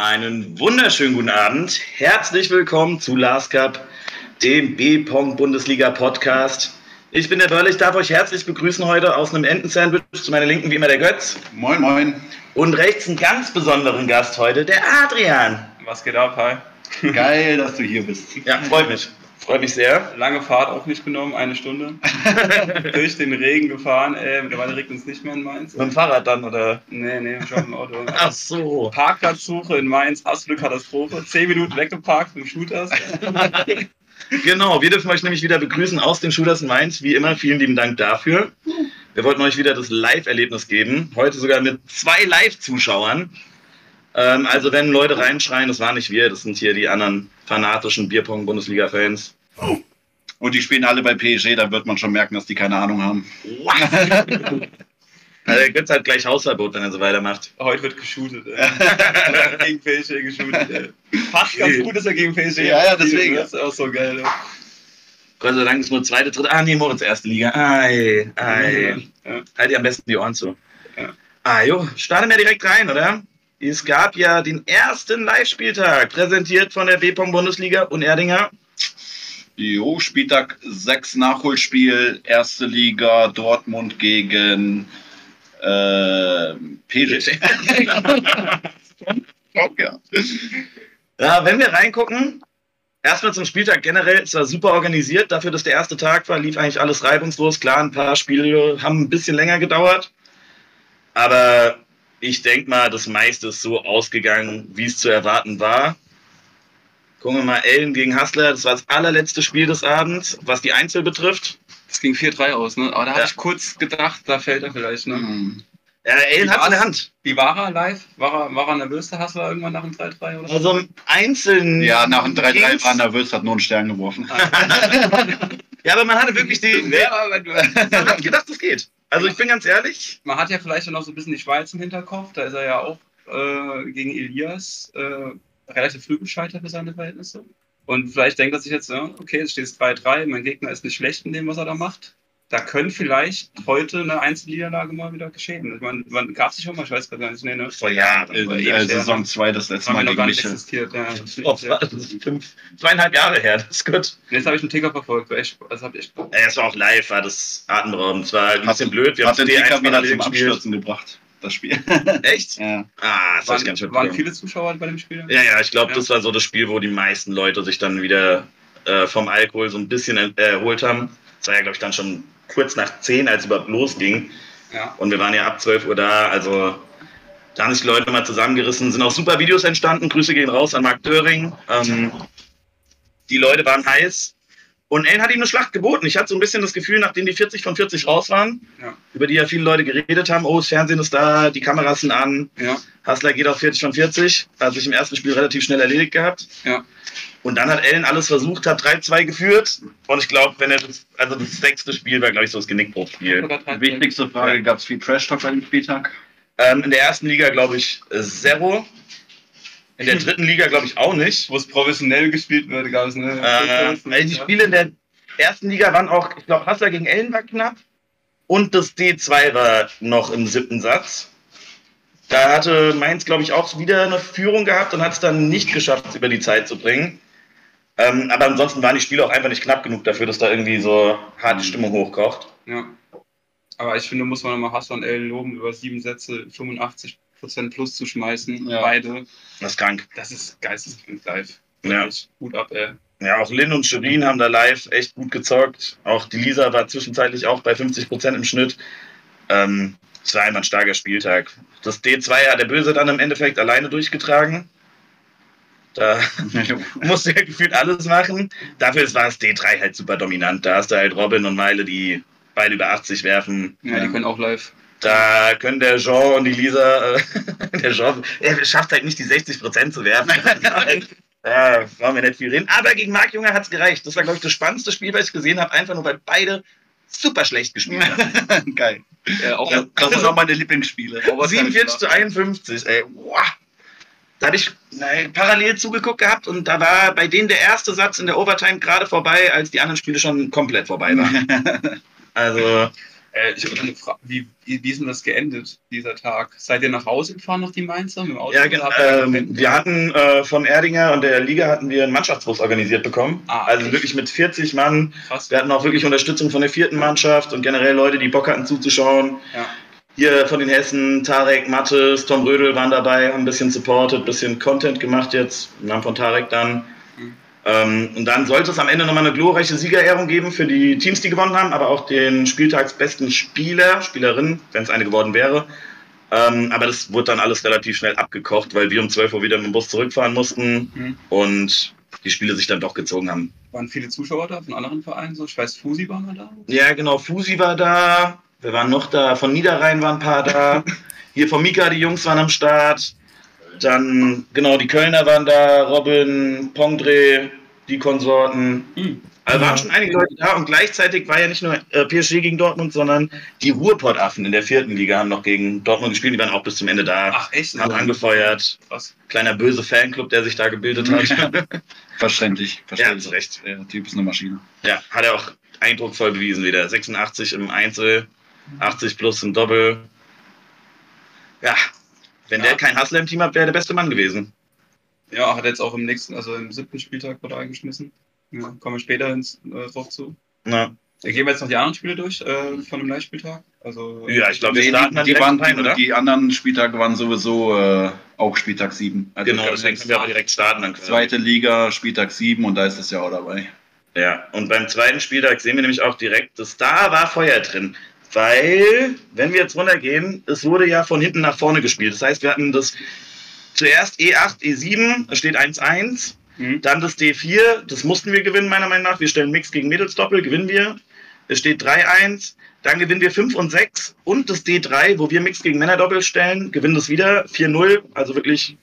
Einen wunderschönen guten Abend. Herzlich willkommen zu Last Cup, dem B-Pong Bundesliga Podcast. Ich bin der Börle, ich darf euch herzlich begrüßen heute aus einem Entensandwich. Zu meiner Linken wie immer der Götz. Moin, moin. Und rechts einen ganz besonderen Gast heute, der Adrian. Was geht ab, hi? Geil, dass du hier bist. Ja, freut mich. Freut mich sehr. Lange Fahrt auch nicht genommen, eine Stunde. Durch den Regen gefahren. Äh, mittlerweile regnet es nicht mehr in Mainz. Mit dem Fahrrad dann, oder? Nee, nee, schon im Auto. Ach so. Parkplatzsuche in Mainz, absolute Katastrophe. Zehn Minuten weggeparkt mit dem Shooters. Genau, wir dürfen euch nämlich wieder begrüßen aus den Shooters in Mainz. Wie immer, vielen lieben Dank dafür. Wir wollten euch wieder das Live-Erlebnis geben. Heute sogar mit zwei Live-Zuschauern. Ähm, also, wenn Leute reinschreien, das waren nicht wir, das sind hier die anderen fanatischen Bierpong-Bundesliga-Fans. Und die spielen alle bei PSG, da wird man schon merken, dass die keine Ahnung haben. Also, der Götz hat gleich Hausverbot, wenn er so weitermacht. Heute wird geshootet. Ey. gegen PSG geshootet. Ey. Passt ganz gut, dass er gegen PSG Ja, ja, deswegen. Das ist auch so geil. Ey. Gott sei Dank ist nur zweite, dritte. Ah, nee, Moritz, erste Liga. Ei, ei. Ja. Halt ihr am besten die Ohren zu. Ja. Ah, jo, starten wir direkt rein, oder? Es gab ja den ersten Live-Spieltag, präsentiert von der B-Pong Bundesliga und Erdinger. Jo, Spieltag 6 Nachholspiel, erste Liga, Dortmund gegen äh, PSG. ja. Ja, wenn wir reingucken, erstmal zum Spieltag generell, es war super organisiert, dafür, dass der erste Tag war, lief eigentlich alles reibungslos. Klar, ein paar Spiele haben ein bisschen länger gedauert, aber ich denke mal, das meiste ist so ausgegangen, wie es zu erwarten war. Gucken wir mal, Ellen gegen Hassler, das war das allerletzte Spiel des Abends, was die Einzel betrifft. Das ging 4-3 aus, ne? Aber da habe Ja. ich kurz gedacht, da fällt er vielleicht, ne? Hm. Ja, Ellen hat es in der Hand. Wie war er live? War er, war er nervös, der Hassler, irgendwann nach dem 3-3 oder so? Also im Einzelnen. ja, nach dem 3-3 ging's- war er nervös, hat nur einen Stern geworfen. Ja, aber man hatte wirklich die. Ja, aber du- Man hat gedacht, das geht. Also ich bin ganz ehrlich, Man hat ja vielleicht auch noch so ein bisschen die Schweiz im Hinterkopf. Da ist er ja auch äh, gegen Elias äh, relativ früh gescheitert für seine Verhältnisse. Und vielleicht denkt er sich jetzt, okay, es steht 3-3, mein Gegner ist nicht schlecht in dem, was er da macht. Da könnte vielleicht heute eine Einzelniederlage mal wieder geschehen. Ich meine, wann gab es schon mal? Ich weiß gar nicht. Nee, ne? vor Jahren. Äh, her, Saison ne? 2 das letzte Mal noch gar gegen nicht mich. existiert. Ja, Oh, das ist fünf, zweieinhalb Jahre her, das ist gut. Jetzt habe ich einen Ticker verfolgt. Echt, das hab ich echt Ey, Es war auch live, war das atemberaubend. Es war ein bisschen blöd. Wir haben Hat den die Ticker wieder zum. Abstürzen gebracht, das Spiel. Echt? ja. Ah, das hab ich ganz schön waren, waren viele Zuschauer bei dem Spiel? Ja, ja, ich glaube, Ja. das war so das Spiel, wo die meisten Leute sich dann wieder äh, vom Alkohol so ein bisschen äh, erholt haben. Es war ja, glaube ich, dann schon kurz nach 10, als es überhaupt losging. Ja. Und wir waren ja ab 12 Uhr da. Also da haben sich die Leute mal zusammengerissen. Sind auch super Videos entstanden. Grüße gehen raus an Marc Döring. Ähm, die Leute waren heiß. Und Ellen hat ihm eine Schlacht geboten. Ich hatte so ein bisschen das Gefühl, nachdem die 40 von 40 raus waren, Ja. über die ja viele Leute geredet haben, oh, das Fernsehen ist da, die Kameras sind an, Ja. Hassler geht auf 40 von 40, hat sich im ersten Spiel relativ schnell erledigt gehabt. Ja. Und dann hat Ellen alles versucht, hat 3-2 geführt. Und ich glaube, wenn er das, also das sechste Spiel war, glaube ich, so das Genickbruchspiel. Sogar 13. Wichtigste Frage, gab es viel Trash-Talk bei dem Spieltag? Ähm, in der ersten Liga, glaube ich, äh, Zero. In der dritten Liga, glaube ich, auch nicht. Wo es professionell gespielt wird, gab es ne? Äh, weil die Spiele in der ersten Liga waren auch, ich glaube, Hassler gegen Ellen war knapp. Und das D2 war noch im siebten Satz. Da hatte Mainz, glaube ich, auch wieder eine Führung gehabt und hat es dann nicht geschafft, es über die Zeit zu bringen. Ähm, aber ansonsten waren die Spiele auch einfach nicht knapp genug dafür, dass da irgendwie so harte Stimmung hochkocht. Ja. Aber ich finde, muss man nochmal Hassan L. loben, über sieben Sätze 85% plus zu schmeißen. Ja. Beide. Das ist krank. Das ist geisteskrank live. Ja. Gut ab, ey. Ja, auch Lynn und Shirin haben da live echt gut gezockt. Auch die Lisa war zwischenzeitlich auch bei 50 Prozent im Schnitt. Ähm, es war einfach ein starker Spieltag. Das D2 hat der Böse dann im Endeffekt alleine durchgetragen. Da musste er gefühlt alles machen. Dafür war das D3 halt super dominant. Da hast du halt Robin und Meile, die beide über 80 werfen. Ja, Ja. die können auch live. Da können der Jean und die Lisa, äh, der Jean, er schafft halt nicht die 60 Prozent zu werfen. ja, brauchen wir nicht viel reden. Aber gegen Marc Junger hat es gereicht. Das war, glaube ich, das spannendste Spiel, was ich gesehen habe. Einfach nur, weil beide super schlecht gespielt haben. Geil. Ja, auch Ja. Das sind auch meine Lieblingsspiele. 47 zu 51, ey. Wow. Da habe ich nein, parallel zugeguckt gehabt und da war bei denen der erste Satz in der Overtime gerade vorbei, als die anderen Spiele schon komplett vorbei waren. also, Äh, ich habe eine Frage, wie, wie, wie ist denn das geendet, dieser Tag? Seid ihr nach Hause gefahren, noch die Mainzer? Mit dem Auto? Ja, Oder gen- habt ihr ähm, wir hatten äh, von Erdinger und der Liga hatten wir einen Mannschaftsbus organisiert bekommen. Ah, also echt? wirklich mit 40 Mann. Krass. Wir hatten auch wirklich Unterstützung von der vierten Mannschaft und generell Leute, die Bock hatten zuzuschauen. Ja. Hier von den Hessen, Tarek, Mattes, Tom Rödel waren dabei, haben ein bisschen supported, ein bisschen Content gemacht jetzt, im Namen von Tarek dann. Mhm. Ähm, und dann sollte es am Ende nochmal eine glorreiche Siegerehrung geben für die Teams, die gewonnen haben, aber auch den spieltagsbesten Spieler, Spielerin, wenn es eine geworden wäre. Ähm, aber das wurde dann alles relativ schnell abgekocht, weil wir um 12 Uhr wieder mit dem Bus zurückfahren mussten Mhm. und die Spiele sich dann doch gezogen haben. Waren viele Zuschauer da von anderen Vereinen? So? Ich weiß, Fusi war mal da. Ja, genau, Fusi war da, wir waren noch da, von Niederrhein waren ein paar da, hier von Mika, die Jungs waren am Start, dann, genau, die Kölner waren da, Robin, Pongdre, die Konsorten. Mhm. Also waren Ja. schon einige Leute da und gleichzeitig war ja nicht nur äh, PSG gegen Dortmund, sondern die Ruhrpottaffen in der vierten Liga haben noch gegen Dortmund gespielt, die waren auch bis zum Ende da, Ach, echt? haben angefeuert. Krass. Kleiner böse Fanclub, der sich da gebildet hat. Verständlich. ja, Verständlich. zu Recht. Der Typ ist eine Maschine. Ja, hat er auch eindrucksvoll bewiesen wieder. 86 im Einzel, 80 plus im Doppel. Ja, wenn Ja. der kein Hustler im Team hat, wäre er der beste Mann gewesen. Ja, hat jetzt auch im nächsten, also im siebten Spieltag wurde eingeschmissen. Ja, kommen wir später ins, äh, drauf zu. Na, Dann gehen wir jetzt noch die anderen Spiele durch äh, von dem Live-Spieltag. Also, ja, ich glaube, wir starten die, die, direkt waren, rein, oder? die anderen Spieltage waren sowieso äh, auch Spieltag 7. Also genau, deswegen können wir aber direkt starten. Dann Zweite Liga, Spieltag 7 und da ist das ja auch dabei. Ja, und beim zweiten Spieltag sehen wir nämlich auch direkt, dass da war Feuer drin. Weil, wenn wir jetzt runtergehen, es wurde ja von hinten nach vorne gespielt. Das heißt, wir hatten das zuerst E E8, E7, es steht 1-1. Mhm. Dann das D4, das mussten wir gewinnen, meiner Meinung nach. Wir stellen Mix gegen Mädels Doppel, gewinnen wir. Es steht 3-1. Dann gewinnen wir 5 und 6. Und das D3, wo wir Mix gegen Männer Doppel stellen, gewinnen das wieder 4-0. Also wirklich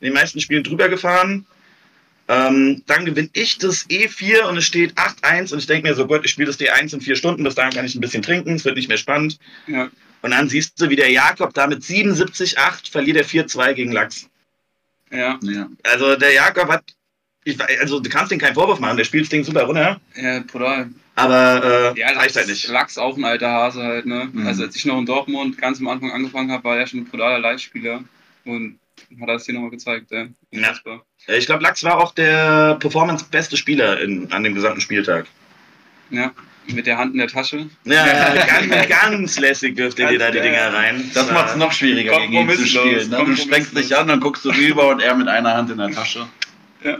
in den meisten Spielen drüber gefahren. Ähm, dann gewinne ich das E4 und es steht 8-1 und ich denke mir so, Gott, ich spiele das D1 in vier Stunden, bis dahin kann ich ein bisschen trinken, es wird nicht mehr spannend. Ja. Und dann siehst du, wie der Jakob da mit 77-8 verliert er 4-2 gegen Lachs. Ja, Ja. Also der Jakob hat, ich, also du kannst ihm keinen Vorwurf machen, der spielt das Ding super runter, ja, brutal. aber äh, Ja, reicht halt nicht. Lachs auch ein alter Hase halt, ne? Mhm. Also als ich noch in Dortmund ganz am Anfang angefangen habe, war er schon ein brutaler Live-Spieler und hat das hier nochmal gezeigt, ja. Unfassbar. Äh, Ich glaube, Lachs war auch der performance-beste Spieler in, an dem gesamten Spieltag. Ja. Mit der Hand in der Tasche. Ja, ganz, ganz lässig wirft er dir da die Dinger äh, rein. Das macht es noch schwieriger, gegen ihn zu spielen. Ne? Du strengst dich an, dann guckst du rüber und er mit einer Hand in der Tasche. Ja.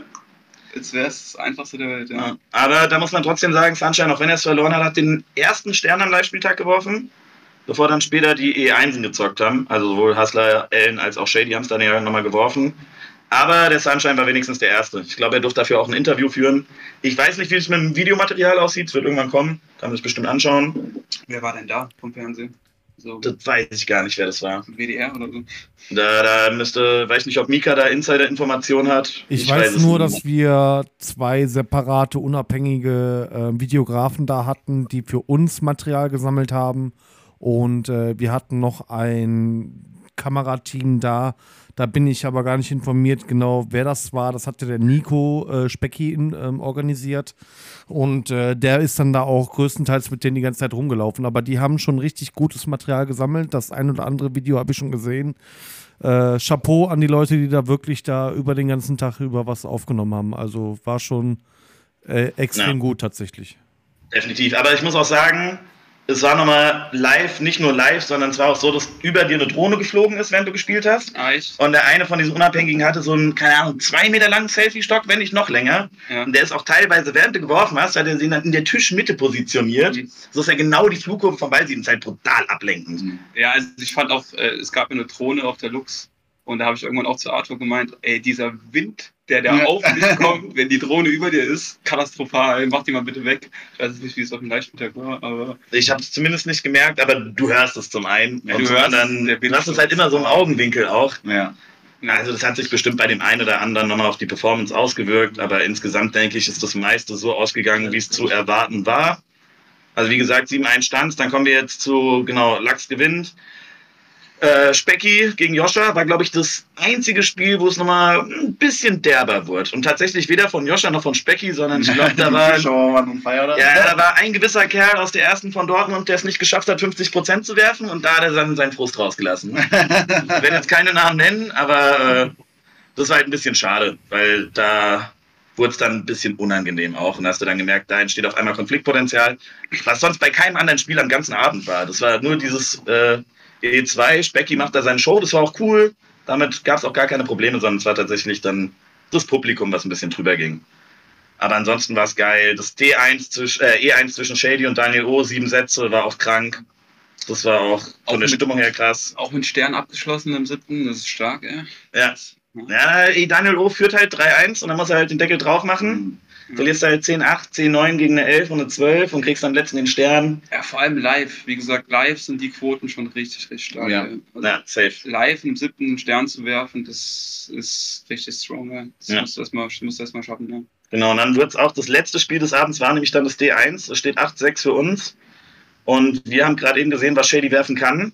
Jetzt wäre es das einfachste der Welt, ja. Ja. Aber da muss man trotzdem sagen, Sunshine, auch wenn er es verloren hat, hat den ersten Stern am Live-Spieltag geworfen, bevor dann später die E1 gezockt haben. Also sowohl Hustler, Ellen als auch Shady haben es dann ja nochmal geworfen. Aber der Sunshine war wenigstens der Erste. Ich glaube, er durfte dafür auch ein Interview führen. Ich weiß nicht, wie es mit dem Videomaterial aussieht. Es wird irgendwann kommen. Kann man sich bestimmt anschauen. Wer war denn da vom Fernsehen? So Das weiß ich gar nicht, wer das war. WDR oder so? Da, da müsste, weiß nicht, ob Mika da Insider-Informationen hat. Ich, weiß, es nur, dass wir zwei separate, unabhängige äh, Videografen da hatten, die für uns Material gesammelt haben. Und äh, wir hatten noch ein Kamerateam da. Da bin ich aber gar nicht informiert, genau wer das war. Das hatte der Nico äh, Specki in, ähm, organisiert. Und äh, der ist dann da auch größtenteils mit denen die ganze Zeit rumgelaufen. Aber die haben schon richtig gutes Material gesammelt. Das ein oder andere Video habe ich schon gesehen. Äh, Chapeau an die Leute, die da wirklich da über den ganzen Tag über was aufgenommen haben. Also war schon äh, extrem Ja. gut tatsächlich. Definitiv. Aber ich muss auch sagen, es war nochmal live, nicht nur live, sondern es war auch so, dass über dir eine Drohne geflogen ist, während du gespielt hast. Ah, echt? Und der eine von diesen Unabhängigen hatte so einen, keine Ahnung, zwei Meter langen Selfie-Stock, wenn nicht noch länger. Ja. Und der ist auch teilweise, während du geworfen hast, hat er sie dann in der Tischmitte positioniert, Mhm. sodass er genau die Flugkurve vom Ball sieht. Und halt brutal ablenkend. Ja, also ich fand auch, äh, es gab eine Drohne auf der Lux und da habe ich irgendwann auch zu Arthur gemeint, ey, dieser Wind, der da Ja. auf dich kommt, wenn die Drohne über dir ist, katastrophal, mach die mal bitte weg. Ich weiß nicht, wie es auf dem Live-Spieltag war, aber Ich habe es zumindest nicht gemerkt, aber du hörst es zum einen. Ja, und du hörst anderen, es, der du hast es halt immer so im Augenwinkel auch. Ja. Also das hat sich bestimmt bei dem einen oder anderen nochmal auf die Performance ausgewirkt, aber insgesamt denke ich, ist das meiste so ausgegangen, wie es zu erwarten war. Also wie gesagt, 7-1 Stand, dann kommen wir jetzt zu, genau, Lachs gewinnt. Äh, Specki gegen Joscha war, glaube ich, das einzige Spiel, wo es nochmal ein bisschen derber wurde. Und tatsächlich weder von Joscha noch von Specki, sondern ich glaube, da war, ja, da war ein gewisser Kerl aus der ersten von Dortmund, der es nicht geschafft hat, 50 Prozent zu werfen und da hat er dann seinen Frust rausgelassen. ich werde jetzt keine Namen nennen, aber äh, das war halt ein bisschen schade, weil da wurde es dann ein bisschen unangenehm auch. Und da hast du dann gemerkt, da entsteht auf einmal Konfliktpotenzial, was sonst bei keinem anderen Spiel am ganzen Abend war. Das war nur dieses äh, E2, Specky macht da seine Show, das war auch cool. Damit gab es auch gar keine Probleme, sondern es war tatsächlich dann das Publikum, was ein bisschen drüber ging. Aber ansonsten war es geil. Das D1 zwischen, äh, E1 zwischen Shady und Daniel O, sieben Sätze, war auch krank. Das war auch von Auch der mit- Stimmung her krass. Auch mit Stern abgeschlossen im siebten, das ist stark, ey. Ja. Ja, eh, Daniel O führt halt 3-1 und dann muss er halt den Deckel drauf machen. Verlierst halt 10-8, 10-9 gegen eine 11 und eine 12 und kriegst am letzten den Stern. Ja, vor allem live. Wie gesagt, live sind die Quoten schon richtig, richtig stark. Ja. Also Ja, safe. Live im siebten einen Stern zu werfen, das ist richtig strong. ey. Das Ja. musst du erstmal erst schaffen. Ja. Genau, und dann wird es auch das letzte Spiel des Abends war nämlich dann das D1. Es steht 8-6 für uns. Und wir haben gerade eben gesehen, was Shady werfen kann.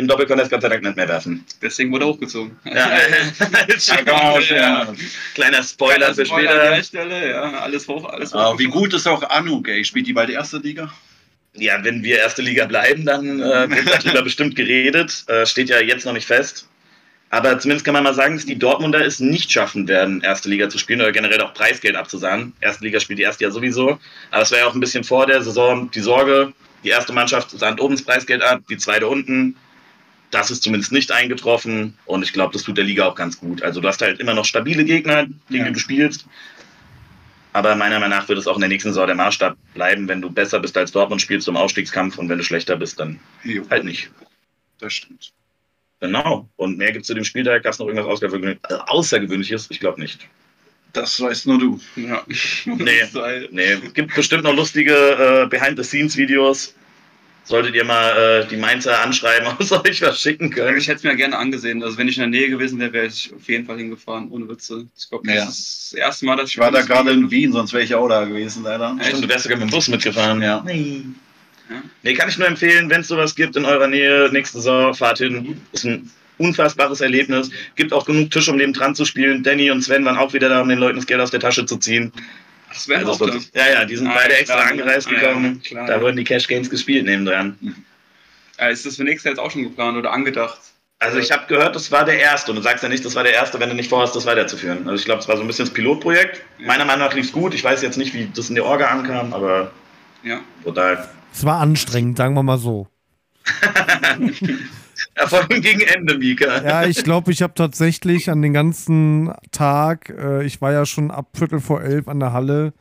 Im Doppel kann er es Gott sei Dank nicht mehr werfen. Deswegen wurde er hochgezogen. Ja, Ja. Kleiner Spoiler für Spoiler an der später. Stelle, ja, alles hoch, alles hoch. Wie gut ist auch Anu, gay? Spielt die bald erste Liga? Ja, wenn wir erste Liga bleiben, dann äh, wird darüber bestimmt geredet. Äh, steht ja jetzt noch nicht fest. Aber zumindest kann man mal sagen, dass die Dortmunder es nicht schaffen werden, erste Liga zu spielen oder generell auch Preisgeld abzusahnen. Erste Liga spielt die erste ja sowieso. Aber es war ja auch ein bisschen vor der Saison die Sorge, die erste Mannschaft sahnt oben das Preisgeld ab, die zweite unten. Das ist zumindest nicht eingetroffen und ich glaube, das tut der Liga auch ganz gut. Also du hast halt immer noch stabile Gegner, gegen Ja. die du spielst. Aber meiner Meinung nach wird es auch in der nächsten Saison der Maßstab bleiben. Wenn du besser bist als Dortmund, spielst du im Aufstiegskampf und wenn du schlechter bist, dann Jo, halt nicht. das stimmt. Genau. Und mehr gibt es zu dem Spieltag. Gab es noch irgendwas Außergewöhnliches? äh, Außergewöhnliches? Ich glaube nicht. Das weißt nur du. Ja. Nee. Nee, gibt bestimmt noch lustige äh, Behind-the-Scenes-Videos. Solltet ihr mal äh, die Mainzer anschreiben, ob sie euch was schicken können. Ich hätte es mir gerne angesehen. Also wenn ich in der Nähe gewesen wäre, wäre ich auf jeden Fall hingefahren, ohne Witze. Ich glaube, das Ja. ist das erste Mal, dass ich Ich war da gerade in Wien, sonst wäre ich auch da gewesen, leider. Echt? Stimmt, du wärst sogar mit dem Bus mitgefahren. Ja. Nee. Ja. Nee, kann ich nur empfehlen, wenn es sowas gibt in eurer Nähe, nächste Saison, fahrt hin. Ist ein unfassbares Erlebnis. Gibt auch genug Tisch, um neben dran zu spielen. Danny und Sven waren auch wieder da, um den Leuten das Geld aus der Tasche zu ziehen. Das wäre Also sich. ja, ja, die sind Ah, beide ja, extra klar. angereist Ah, ja, gekommen. klar, da ja. wurden die Cash Games gespielt nebendran. Ja, ist das für nächstes Jahr jetzt auch schon geplant oder angedacht? Also ich habe gehört, das war der erste. Und du sagst ja nicht, das war der erste, wenn du nicht vorhast, das weiterzuführen. Also ich glaube, es war so ein bisschen das Pilotprojekt. Ja. Meiner Meinung nach lief es gut. Ich weiß jetzt nicht, wie das in der Orga ankam, aber Ja. total. Es war anstrengend, sagen wir mal so. Erfolg gegen Ende, Mika. Ja, ich glaube, ich habe tatsächlich an den ganzen Tag, äh, ich war ja schon ab Viertel vor elf an der Halle,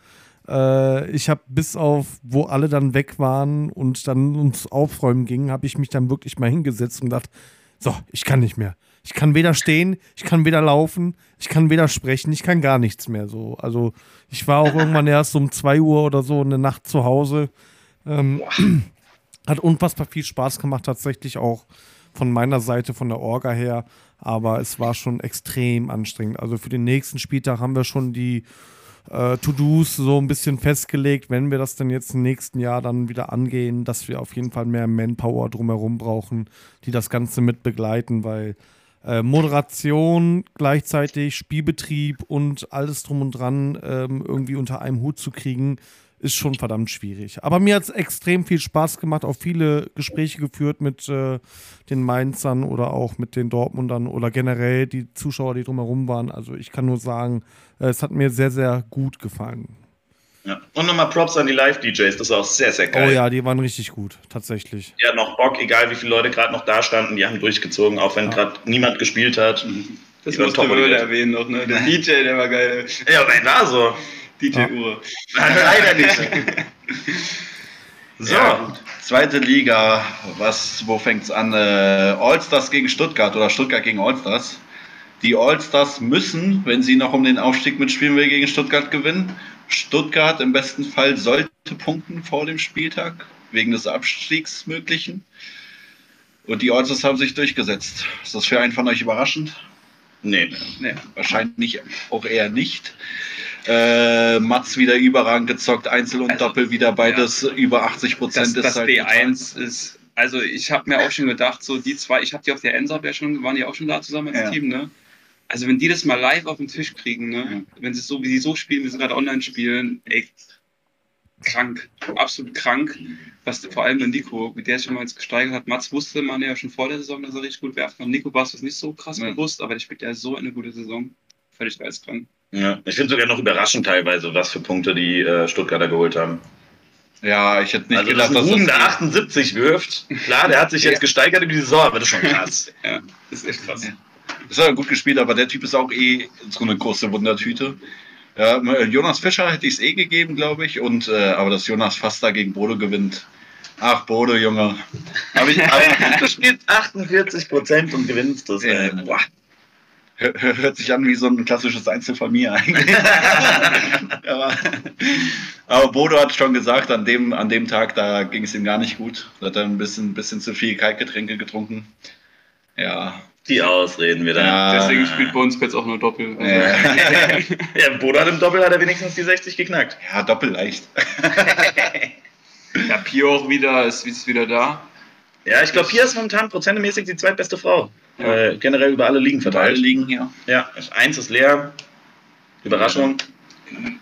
äh, ich habe bis auf, wo alle dann weg waren und dann uns aufräumen ging, habe ich mich dann wirklich mal hingesetzt und gedacht, so, ich kann nicht mehr. Ich kann weder stehen, ich kann weder laufen, ich kann weder sprechen, ich kann gar nichts mehr so. Also ich war auch irgendwann erst um 2 Uhr oder so in der Nacht zu Hause. Ähm, hat unfassbar viel Spaß gemacht, tatsächlich auch von meiner Seite, von der Orga her. Aber es war schon extrem anstrengend. Also für den nächsten Spieltag haben wir schon die äh, To-Dos so ein bisschen festgelegt, wenn wir das dann jetzt im nächsten Jahr dann wieder angehen, dass wir auf jeden Fall mehr Manpower drumherum brauchen, die das Ganze mit begleiten, weil äh, Moderation gleichzeitig, Spielbetrieb und alles drum und dran ähm, irgendwie unter einem Hut zu kriegen, ist schon verdammt schwierig. Aber mir hat es extrem viel Spaß gemacht, auch viele Gespräche geführt mit äh, den Mainzern oder auch mit den Dortmundern oder generell die Zuschauer, die drumherum waren. Also ich kann nur sagen, äh, es hat mir sehr, sehr gut gefallen. Ja. Und nochmal Props an die Live-DJs, das war auch sehr, sehr geil. Oh ja, die waren richtig gut, tatsächlich. Die hatten noch Bock, egal wie viele Leute gerade noch da standen, die haben durchgezogen, auch wenn Ja. gerade niemand gespielt hat. Das top Wöhle motiviert. erwähnen noch, ne? Der DJ, der war geil. Ja, aber war so. DJ Ja. Uhr. Leider nicht. So. Ja, zweite Liga, was, wo fängt's an? Äh, Allstars gegen Stuttgart oder Stuttgart gegen Allstars. Die Allstars müssen, wenn sie noch um den Aufstieg mitspielen will, gegen Stuttgart gewinnen. Stuttgart im besten Fall sollte punkten vor dem Spieltag, wegen des Abstiegs möglichen. Und die Allstars haben sich durchgesetzt. Ist das für einen von euch überraschend? Nee. Nee. Wahrscheinlich auch eher nicht. Äh, Mats wieder überragend gezockt, Einzel und Also, Doppel wieder beides über 80 Prozent Das, das halt B1 ist Also ich habe mir auch schon gedacht, so die zwei, ich habe die auf der Ensab ja schon, waren die auch schon da zusammen als Ja. Team, ne? Also wenn die das mal live auf den Tisch kriegen, ne? Wenn sie so, wie sie so spielen, wie sie gerade online spielen, ey, krank, absolut krank. Was vor allem der Nico, wie der schon mal jetzt gesteigert hat. Mats wusste man ja schon vor der Saison, dass er richtig gut werfen kann. Nico war es nicht so krass Ja. bewusst, aber der spielt ja so eine gute Saison. Völlig geistkrank. Ja, ich finde sogar noch überraschend teilweise, was für Punkte die äh, Stuttgarter geholt haben. Ja, ich hätte nicht also, dass gedacht, ein dass Ruben das. der 78 wirft, klar, der hat sich jetzt Ja. gesteigert über die Saison, aber das ist schon krass. Ja, das ist echt krass. Ja. Das hat er gut gespielt, aber der Typ ist auch eh so eine große Wundertüte. Ja, Jonas Fischer hätte ich es eh gegeben, glaube ich. Und, äh, aber dass Jonas fast da gegen Bodo gewinnt. Ach, Bodo, Junge. Aber ich, aber du spielst 48 Prozent und gewinnst das. Ja. Ey. Boah. Hör- hör- Hört sich an wie so ein klassisches Einzel von mir eigentlich. aber, aber Bodo hat schon gesagt, an dem, an dem Tag, da ging es ihm gar nicht gut. Da hat er ein bisschen, bisschen zu viel Kaltgetränke getrunken. Ja. Die Ausreden wieder. Ja. Deswegen spielt bei uns jetzt auch nur Doppel. Also, Ja, Ja, Bodo hat im Doppel hat er wenigstens die 60 geknackt. ja doppelleicht. Ja, Pio auch wieder, ist, ist wieder da. Ja, ich glaube, Pia ist momentan prozentemäßig die zweitbeste Frau. Ja. Äh, generell über alle Ligen verteilt. liegen hier. Ja, eins ist leer. Überraschung.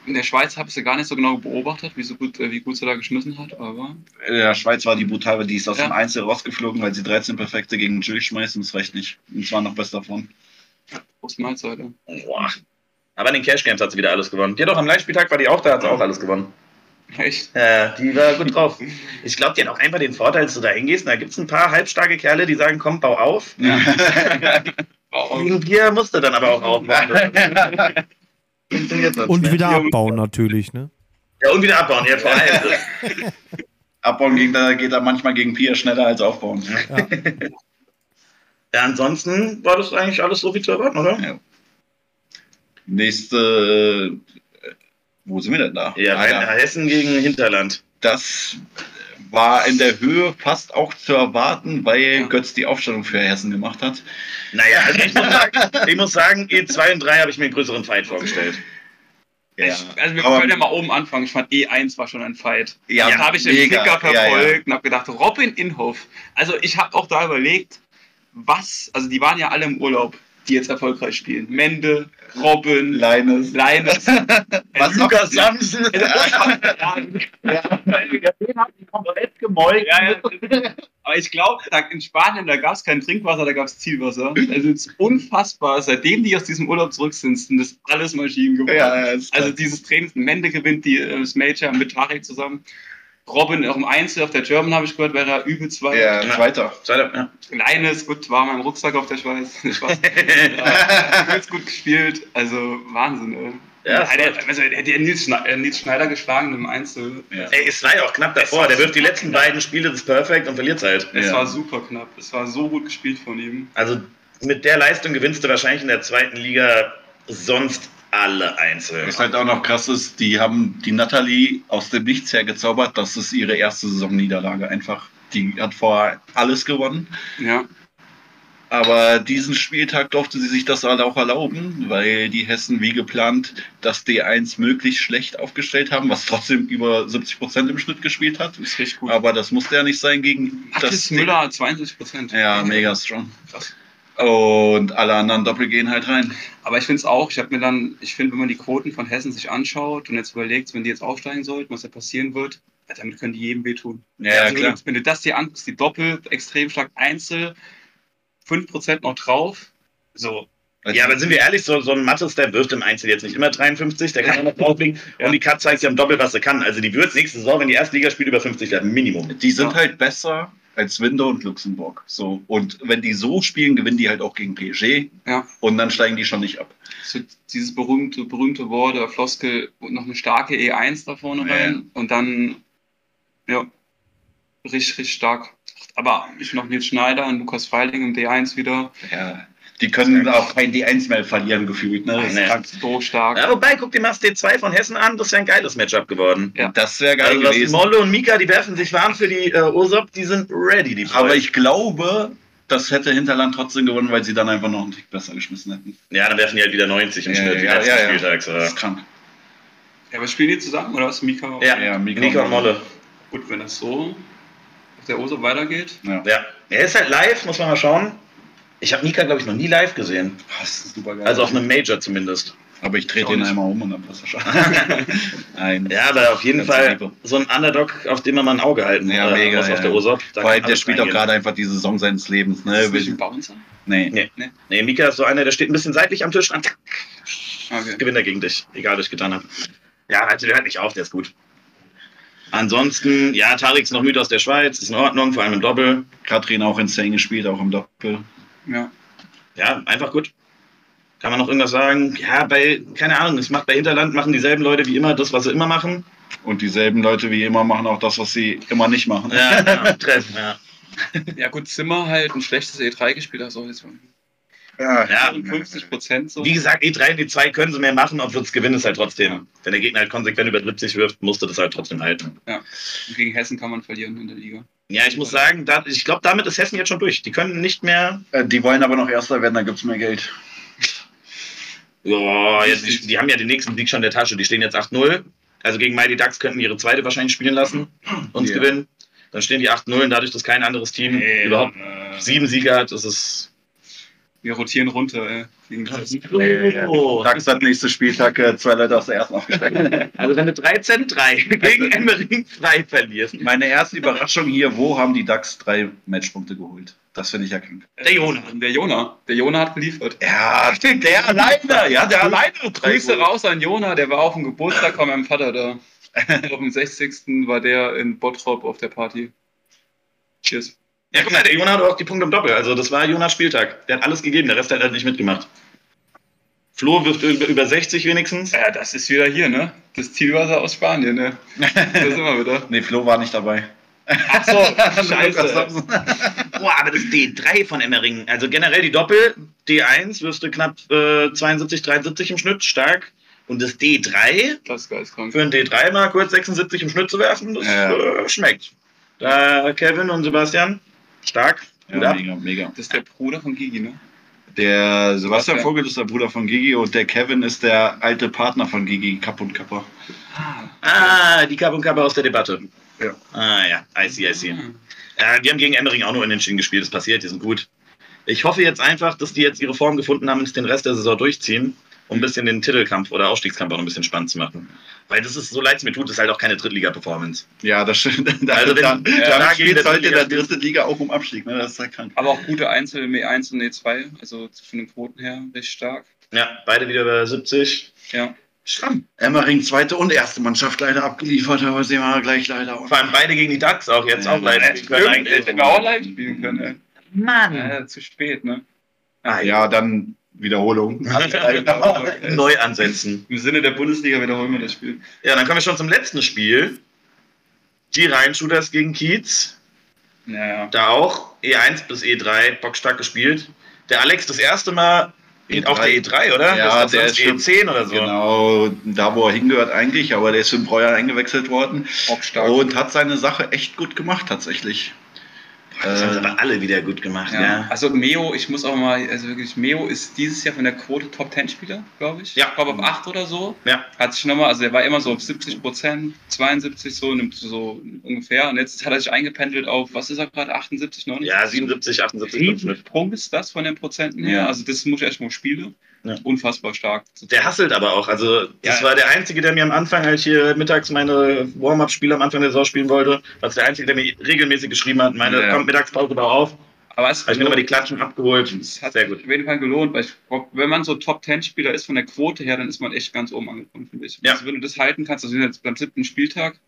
In der Schweiz habe ich sie gar nicht so genau beobachtet, wie, so gut, äh, wie gut sie da geschmissen hat, aber In der Schweiz war die brutal, weil die ist aus Ja. dem Einzel rausgeflogen, weil sie 13 Perfekte gegen Jules schmeißt und das reicht nicht. Und zwar noch best davon. Prost Mahlzeit. Boah. Aber in den Cash Games hat sie wieder alles gewonnen. Hat auch am Live-Spieltag war die auch da, hat sie auch alles gewonnen. Echt? Ja, die war gut drauf. Ich glaube, die hat auch einfach den Vorteil, dass du da hingehst. und Da gibt es ein paar halbstarke Kerle, die sagen, komm, bau auf. Oh, Gegen Bier musste dann aber auch aufbauen. Und wieder abbauen natürlich, ne? Ja, und wieder abbauen, ja, vor allem. Abbauen gegen, da geht er manchmal gegen Pia schneller als aufbauen. Ja. Ja, ansonsten war das eigentlich alles so wie zu erwarten, oder? Ja. Nächste. Wo sind wir denn da? Ja, Ah, ja. Hessen gegen Hinterland. Das war in der Höhe fast auch zu erwarten, weil Ja. Götz die Aufstellung für Hessen gemacht hat. Naja, also ich muss sagen, ich muss sagen E2 und 3 habe ich mir einen größeren Fight vorgestellt. Ich, also wir aber- können ja mal oben anfangen. Ich fand E1 war schon ein Fight. Ja, dann habe ich den mega. Kicker Ja, verfolgt ja. und habe gedacht, Robin Inhoff. Also ich habe auch da überlegt, was, also die waren ja alle im Urlaub, die jetzt erfolgreich spielen. Mende, Robin, Leines. Leines. Was Lukas war- ja, Den hat die komplett gemolken. Ja, ja. Aber ich glaube, in Spanien, da gab es kein Trinkwasser, da gab es Zielwasser. Also es ist unfassbar. Seitdem die aus diesem Urlaub zurück sind, sind das alles Maschinen geworden. Ja, also dieses Training, Mende gewinnt die, äh, das Major mit Tarek zusammen. Robin auch im Einzel auf der German, habe ich gehört, wäre er übel zwei. ja, Ja. Zweiter. Zweiter, ja. Leines, gut, war mein Rucksack auf der Schweiz. Spaß. übelst gut gespielt. Also Wahnsinn, ey. Ja, Alter, also, hat Nils, Schne äh, Nils Schneider geschlagen im Einzel. Ja. Ey, es war ja auch knapp davor. Der wirft die letzten beiden Spiele des Perfect und verliert halt. Es Ja. war super knapp. Es war so gut gespielt von ihm. Also mit der Leistung gewinnst du wahrscheinlich in der zweiten Liga sonst alle Einzel. Was halt auch noch krass ist, die haben die Natalie aus dem Nichts hergezaubert. Das ist ihre erste Saisonniederlage einfach. Die hat vorher alles gewonnen. Ja. Aber diesen Spieltag durfte sie sich das halt auch erlauben, weil die Hessen wie geplant das D1 möglichst schlecht aufgestellt haben, was trotzdem über 70 Prozent im Schnitt gespielt hat. Ist richtig gut. Aber das musste ja nicht sein gegen Mathis das Müller 72 Prozent. Ja, mega strong. Krass. Und alle anderen Doppel gehen halt rein. Aber ich finde es auch, ich habe mir dann, ich finde, wenn man die Quoten von Hessen sich anschaut und jetzt überlegt, wenn die jetzt aufsteigen sollten, was da passieren wird, ja, damit können die jedem wehtun. Ja, ja, also, klar. Wenn du das dir anguckst, die Doppel, extrem stark Einzel, 5% noch drauf. So, Ja, aber sind wir ehrlich, so, so ein Mattes, der wirft im Einzel jetzt nicht immer 53, der kann auch noch drauflegen. Und die Kat zeigt ja im Doppel, was sie kann. Also die wird nächste Saison, wenn die erste Liga spielt, über 50 werden, Minimum. Die sind Ja. halt besser als Window und Luxemburg. So. Und wenn die so spielen, gewinnen die halt auch gegen PSG. ja. Und dann steigen die schon nicht ab. So dieses berühmte, berühmte Wort, der Floskel, und noch eine starke E1 da vorne Ja, rein. Und dann, ja, richtig, richtig stark. Aber ich noch Nils Schneider und Lukas Feiling im D1 wieder. Ja. Die können auch kein D1 mehr verlieren, gefühlt. Ne? Das ist Nee. krank. So stark. Ja, wobei, guck dir mal das D2 von Hessen an, das ist ja ein geiles Matchup geworden. Ja. Das wäre geil Also gewesen. Molle und Mika, die werfen sich warm für die äh, Ursop, die sind ready, die Aber Boys. ich glaube, das hätte Hinterland trotzdem gewonnen, weil sie dann einfach noch einen Tick besser geschmissen hätten. Ja, dann werfen die halt wieder 90 im Ja, Schnitt, wie ja, letzten ja, ja. Spieltags. Das ist krank. Ja, aber spielen die zusammen oder was? Mika? Ja, Ja, Mika Mika, und und Molle. Gut, wenn das so. der Oso weitergeht. Ja. Ja, er ist halt live, muss man mal schauen. Ich habe Mika, glaube ich, noch nie live gesehen. Das ist super geil. Also auf einem Major zumindest. Aber ich auch ihn nicht. einmal um und dann passt er schon. Nein. Ja, aber auf jeden Fall liebe. so ein Underdog, auf den man mal ein Auge halten Ja, äh, mega, muss auf ja. der. Da Vor allem, kann der spielt auch gerade einfach die Saison seines Lebens. ist Ne? das nicht ein Bouncer? Nee. Nee. Nee. Nee, Mika ist so einer, der steht ein bisschen seitlich am Tisch, dann Okay. gewinnt er gegen dich, egal was ich getan habe. Ja, also der hört nicht auf, der ist gut. Ansonsten, ja, Tarik ist noch müde aus der Schweiz, ist in Ordnung, vor allem im Doppel. Katrin auch in Zane gespielt, auch im Doppel. Ja. Ja, einfach gut. Kann man noch irgendwas sagen? Ja, bei, keine Ahnung, es macht bei Hinterland, machen dieselben Leute wie immer das, was sie immer machen. Und dieselben Leute wie immer machen auch das, was sie immer nicht machen. Ja, ja treffen, ja. ja, gut, Zimmer halt ein schlechtes E3 gespielt, also jetzt Ja, Ja, 50 Prozent so. Wie gesagt, E3 und E2 können sie mehr machen, ob es gewinnen, ist halt trotzdem. Wenn der Gegner halt konsequent über 70 wirft, musst du das halt trotzdem halten. Und gegen Hessen kann man verlieren in der Liga. Ja, ich muss sagen, da, ich glaube, damit ist Hessen jetzt schon durch. Die können nicht mehr. Äh, Die wollen aber noch Erster werden, dann gibt es mehr Geld. Ja, jetzt, die, die haben ja den nächsten Sieg schon in der Tasche. Die stehen jetzt 8-0. Also gegen Mighty Ducks könnten ihre zweite wahrscheinlich spielen lassen, uns Ja. gewinnen. Dann stehen die 8-0 und dadurch, dass kein anderes Team überhaupt äh, sieben Siege hat, ist es. Wir rotieren runter, ey. Gegen Hessen. Oh. Dax hat nächsten Spieltag äh, zwei Leute aus der ersten aufgesteckt. Also wenn du 13-3 gegen Emmering 2 verlierst. Meine erste Überraschung hier, wo haben die Ducks drei Matchpunkte geholt? Das finde ich ja krank. Der Jona. Der Jona. Der Jona hat geliefert. Ja, der alleine, ja, der alleine. Grüße raus an Jona, der war auf dem Geburtstag von meinem Vater da. auf dem 60. war der in Bottrop auf der Party. Cheers. Ja, guck mal, der Jona hat auch die Punkte im Doppel. Also das war Jonas Spieltag. Der hat alles gegeben, der Rest hat halt nicht mitgemacht. Flo wirft über, über 60 wenigstens. Ja, das ist wieder hier, ne? Das Zielwasser aus Spanien, ne? Da sind wir wieder. Nee, Flo war nicht dabei. Ach so, scheiße. Boah, aber das D3 von Emmering, also generell die Doppel, D1 wirst du knapp äh, 72, 73 im Schnitt, stark. Und das D3, Das für ein D3 mal kurz 76 im Schnitt zu werfen, das Ja. äh, schmeckt. Da Kevin und Sebastian, stark. Ja, ab. mega, mega. Das ist der Bruder von Gigi, ne? Der Sebastian. Vogel ist der Bruder von Gigi und der Kevin ist der alte Partner von Gigi, Kapp und Kappa. Ah, die Kappe und Kappe aus der Debatte. Ja. Ah ja, I see, I see. Hm. Ja, die haben gegen Emmering auch nur unentschieden gespielt, das passiert, die sind gut. Ich hoffe jetzt einfach, dass die jetzt ihre Form gefunden haben und es den Rest der Saison durchziehen, um ein bisschen den Titelkampf oder Ausstiegskampf auch noch ein bisschen spannend zu machen. Weil das ist, so leid es mir tut, ist halt auch keine Drittliga-Performance. Ja, das stimmt. Da, Also wenn- da, ja, da da spielt gegen heute der in der dritten Liga auch um Abstieg, ne? Das ist ja krank. Aber auch gute Einzel im E1 und E2, also von den Quoten her recht stark. Ja, beide wieder bei 70. Ja. Stramm. Emmering zweite und erste Mannschaft leider abgeliefert, aber sehen wir gleich leider. auch. Vor allem beide gegen die Ducks auch jetzt Ja, auch live Äh, spielen können hätten wir auch live spielen können, ey. Mann. Äh, zu spät, ne? Ah, Ja, dann Wiederholung. Neu ansetzen. Im Sinne der Bundesliga wiederholen wir das Spiel. Ja, dann kommen wir schon zum letzten Spiel. Die Rhein-Shooters gegen Kiez. Naja. Da auch E1 bis E3 bockstark gespielt. Der Alex das erste Mal E3. auf der E3, oder? Ja, das der ist ist schon- E10 oder so. Genau, da wo er hingehört eigentlich, aber der ist für den Breuer eingewechselt worden Auch stark. und hat seine Sache echt gut gemacht tatsächlich. Das haben sie Äh, aber alle wieder gut gemacht, Ja. ja. Also Meo, ich muss auch mal, also wirklich, Meo ist dieses Jahr von der Quote Top 10 Spieler, glaube ich. Ja. Ich glaube auf 8 oder so. Ja. Hat sich nochmal, also er war immer so auf 70 Prozent, 72 so, nimmt so ungefähr. Und jetzt hat er sich eingependelt auf, was ist er gerade, 78, 79? Ja, 77, 78 im Schnitt. Riesensprung ist das von den Prozenten her. Ja. Also das muss ich echt mal spielen. Ja. Unfassbar stark. Der hasselt aber auch. Also, das Ja. war der Einzige, der mir am Anfang, als ich hier mittags meine Warm-Up-Spiele am Anfang der Saison spielen wollte, war der Einzige, der mir regelmäßig geschrieben hat, meine, Ja. kommt Mittagspause bau auf. Aber es Habe ich mir nochmal die Klatschen abgeholt. Es hat Sehr gut. auf jeden Fall gelohnt, weil ich wenn man so Top-10-Spieler ist von der Quote her, dann ist man echt ganz oben angekommen, finde ich. Ja. Also wenn du das halten kannst, also jetzt beim siebten Spieltag,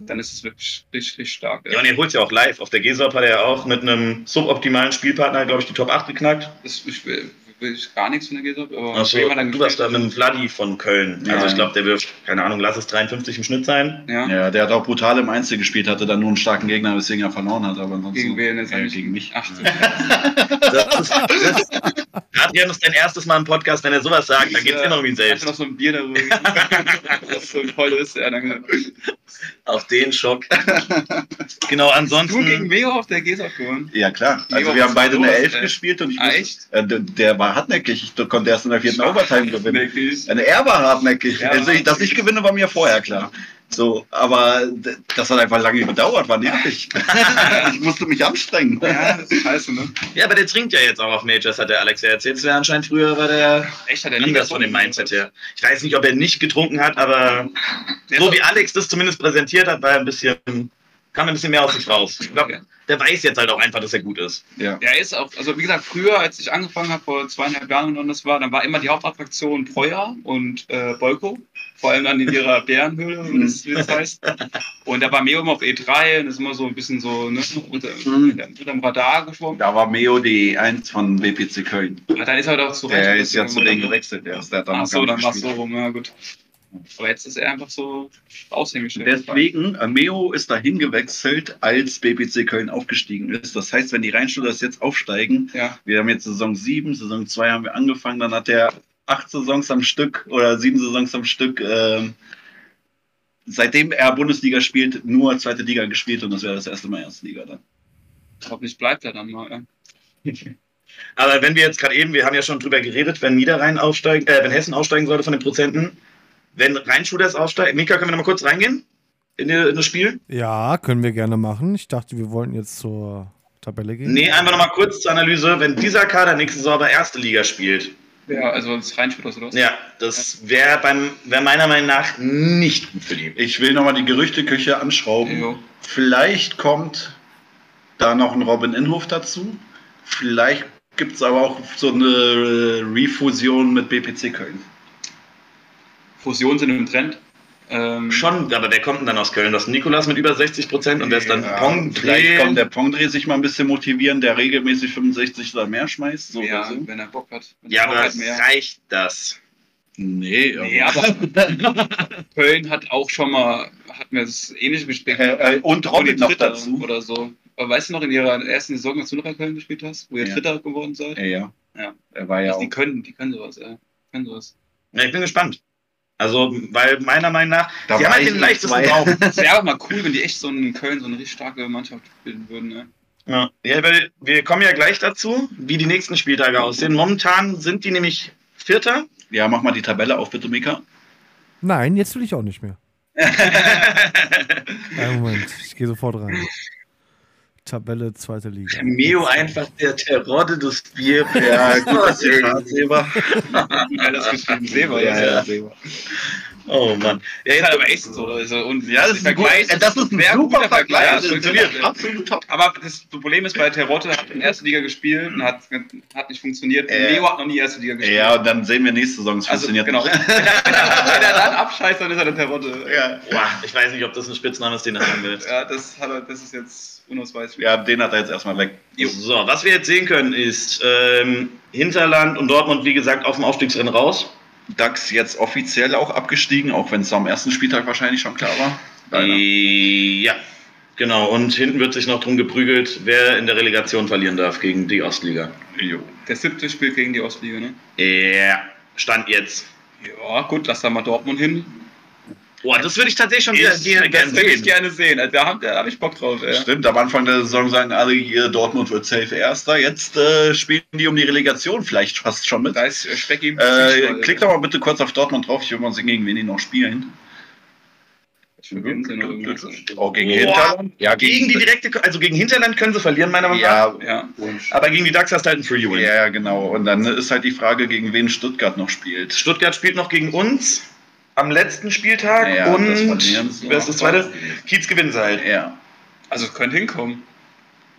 dann ist es wirklich richtig, stark. Ja, und er holt ja auch live. Auf der GESOP hat er ja auch mit einem suboptimalen Spielpartner, glaube ich, die Top 8 geknackt. Das, ich ich gar nichts von der GESOP, aber dann du warst da mit dem Vladi von Köln. Also Ja. ich glaube, der wirft, keine Ahnung, lass es 53 im Schnitt sein. Ja, ja, der hat auch brutal im Einzel gespielt, hatte dann nur einen starken Gegner, weswegen er verloren hat. Aber ansonsten, gegen wen jetzt ja, eigentlich? gegen mich. Ach, so. Das ist, das ist, Adrian ist dein erstes Mal im Podcast, wenn er sowas sagt, dann geht's immer um ihn Ich hatte selbst. noch so ein Bier darüber. das so toll ist. Ja, danke. Auf den Schock. genau, Du gegen ansonsten. Meo auf der GESOP gewonnen. Ja, klar. Also aber wir haben beide war eine los, Elf ey? gespielt und ich Ah, muss- echt? Äh, der, der war hartnäckig. Ich konnte erst in der vierten Overtime gewinnen. Er war hartnäckig. Ja, also, dass ich gewinne, war mir vorher klar. So, aber das hat einfach lange gedauert, war nervig. ich musste mich anstrengen. Ja, das ist scheiße, ne? Ja, aber der trinkt ja jetzt auch auf Majors, hat der Alex ja erzählt. Das wäre anscheinend früher war der Echt, hat er anders von dem Mindset her. Ich weiß nicht, ob er nicht getrunken hat, aber Der so wie Alex das zumindest präsentiert hat, war er ein bisschen, kam ein bisschen mehr aus sich raus. Ich glaube, der weiß jetzt halt auch einfach, dass er gut ist. Ja. Er ist auch, also wie gesagt, früher, als ich angefangen habe, vor zweieinhalb Jahren und das war, dann war immer die Hauptattraktion Breuer und äh, Bolko. Vor allem dann in ihrer Bärenhöhle, wie das, wie das heißt. Und da war Meo immer auf E3 und ist immer so ein bisschen so ne, unter, Mhm. unter dem Radar geschwommen. Da war Meo die 1 von BPC Köln. Ja, dann ist er doch zu Der ist ja zu denen gewechselt. Der ist der hat Ach so, dann war es so rum, ja gut. Aber jetzt ist er einfach so aushängestellt. Deswegen, Meo ist dahin gewechselt, als BPC Köln aufgestiegen ist. Das heißt, wenn die Rheinschulers jetzt aufsteigen, Ja, wir haben jetzt Saison 7, Saison 2 haben wir angefangen, dann hat er acht Saisons am Stück oder sieben Saisons am Stück, ähm, seitdem er Bundesliga spielt, nur zweite Liga gespielt und das wäre das erste Mal erste Liga dann. hoffentlich bleibt er dann mal. Ja. Aber wenn wir jetzt gerade eben, wir haben ja schon drüber geredet, wenn Niederrhein aufsteigen, äh, wenn Hessen aufsteigen sollte von den Prozenten, wenn Rheinschulers aufsteigen, Mika, können wir noch mal kurz reingehen in, die, in das Spiel? Ja, können wir gerne machen. Ich dachte, wir wollten jetzt zur Tabelle gehen. Nee, einfach noch mal kurz zur Analyse. Wenn dieser Kader nächste Saison aber erste Liga spielt, ja, also das Reinschütters oder was? ja, das wäre beim wäre meiner Meinung nach nicht gut für die. Ich will nochmal die Gerüchteküche anschrauben. Jo. Vielleicht kommt da noch ein Robin Inhof dazu. Vielleicht gibt es aber auch so eine Refusion mit BPC Köln. Fusionen sind im Trend. Ähm, Schon, aber wer kommt denn dann aus Köln? Das ist Nikolas mit über 60 Prozent und wer ist dann Ja, Pong? vielleicht kommt der Pongdreh sich mal ein bisschen motivieren, der regelmäßig 65 oder mehr schmeißt. So ja, so. wenn er Bock hat. Wenn Ja, er Bock aber hat, mehr. reicht das? Nee, Nee, aber Köln hat auch schon mal, hatten wir das ähnliche Gespräch. Äh, äh, und Robin noch dazu. Oder so. Aber weißt du noch in ihrer ersten Saison, als du noch bei Köln gespielt hast, wo ihr Ja. Dritter geworden seid? Ja, ja. Ja. Er war ja Also auch. die können, die können sowas, ja. Können sowas. Ja, ich bin gespannt. Also, weil meiner Meinung nach, Da die war haben halt ich den leichtesten. Es wäre aber mal cool, wenn die echt so in Köln so eine richtig starke Mannschaft bilden würden. Ne? Ja, ja weil wir kommen ja gleich dazu, wie die nächsten Spieltage aussehen. Momentan sind die nämlich Vierter. Ja, mach mal die Tabelle auf, bitte, Mika. Nein, jetzt will ich auch nicht mehr. Einen Moment, ich gehe sofort rein. Tabelle, zweite Liga. Meo einfach der Terodde des Bier. Ja, gut, das ist Seber. Alles geschrieben, Seber, Ja, ja. Seber. Oh Mann. Ja, Ist halt aber echt so. Also, und Ja, das ist, ein, gut, Vergleich- äh, das ist ein sehr super guter Vergleich. Ja, Das funktioniert. absolut top. Aber das Problem ist bei Terodde, hat in erster Liga gespielt und hat, hat nicht funktioniert. Äh, Leo hat noch nie erste Liga gespielt. Ja, und dann sehen wir nächste Saison, es also, funktioniert genau. nicht. wenn, er, dann abscheißt, dann ist er der Terodde. Ja. Boah, ich weiß nicht, ob das ein Spitzname ist, den er haben will. Ja, das, hat er, das ist jetzt unausweichlich. ja, den hat er jetzt erstmal weg. So, was wir jetzt sehen können, ist ähm, Hinterland und Dortmund, wie gesagt, auf dem Aufstiegsrennen raus. DAX jetzt offiziell auch abgestiegen, auch wenn es am ersten Spieltag wahrscheinlich schon klar war. Leider. Äh, Ja, genau. Und hinten wird sich noch drum geprügelt, wer in der Relegation verlieren darf gegen die Ostliga. Jo. Der siebte spielt gegen die Ostliga, ne? Ja, Stand jetzt. Ja, gut, lass da mal Dortmund hin. Boah, das würde ich tatsächlich schon wieder gerne das würde ich sehen. gerne sehen. Also, Da habe hab ich Bock drauf. Ja. Stimmt, am Anfang der Saison sagen alle hier, Dortmund wird safe Erster. Jetzt äh, spielen die um die Relegation vielleicht fast schon mit. Da ist äh, Specki. Äh, klick doch mal bitte kurz auf Dortmund drauf. Ich will mal sehen, gegen wen die noch spielen. Oh, gegen Boah. Hinterland? Ja, Gegen die direkte, also gegen Hinterland können sie verlieren, meiner Meinung nach. Ja, Ja. Aber gegen die DAX hast du halt einen Free Win. ja, genau. Und dann ist halt die Frage, gegen wen Stuttgart noch spielt. Stuttgart spielt noch gegen uns am letzten Spieltag Ja, und wer ist das zweite? Kiez gewinnen sie halt. Ja. Also, es könnte hinkommen.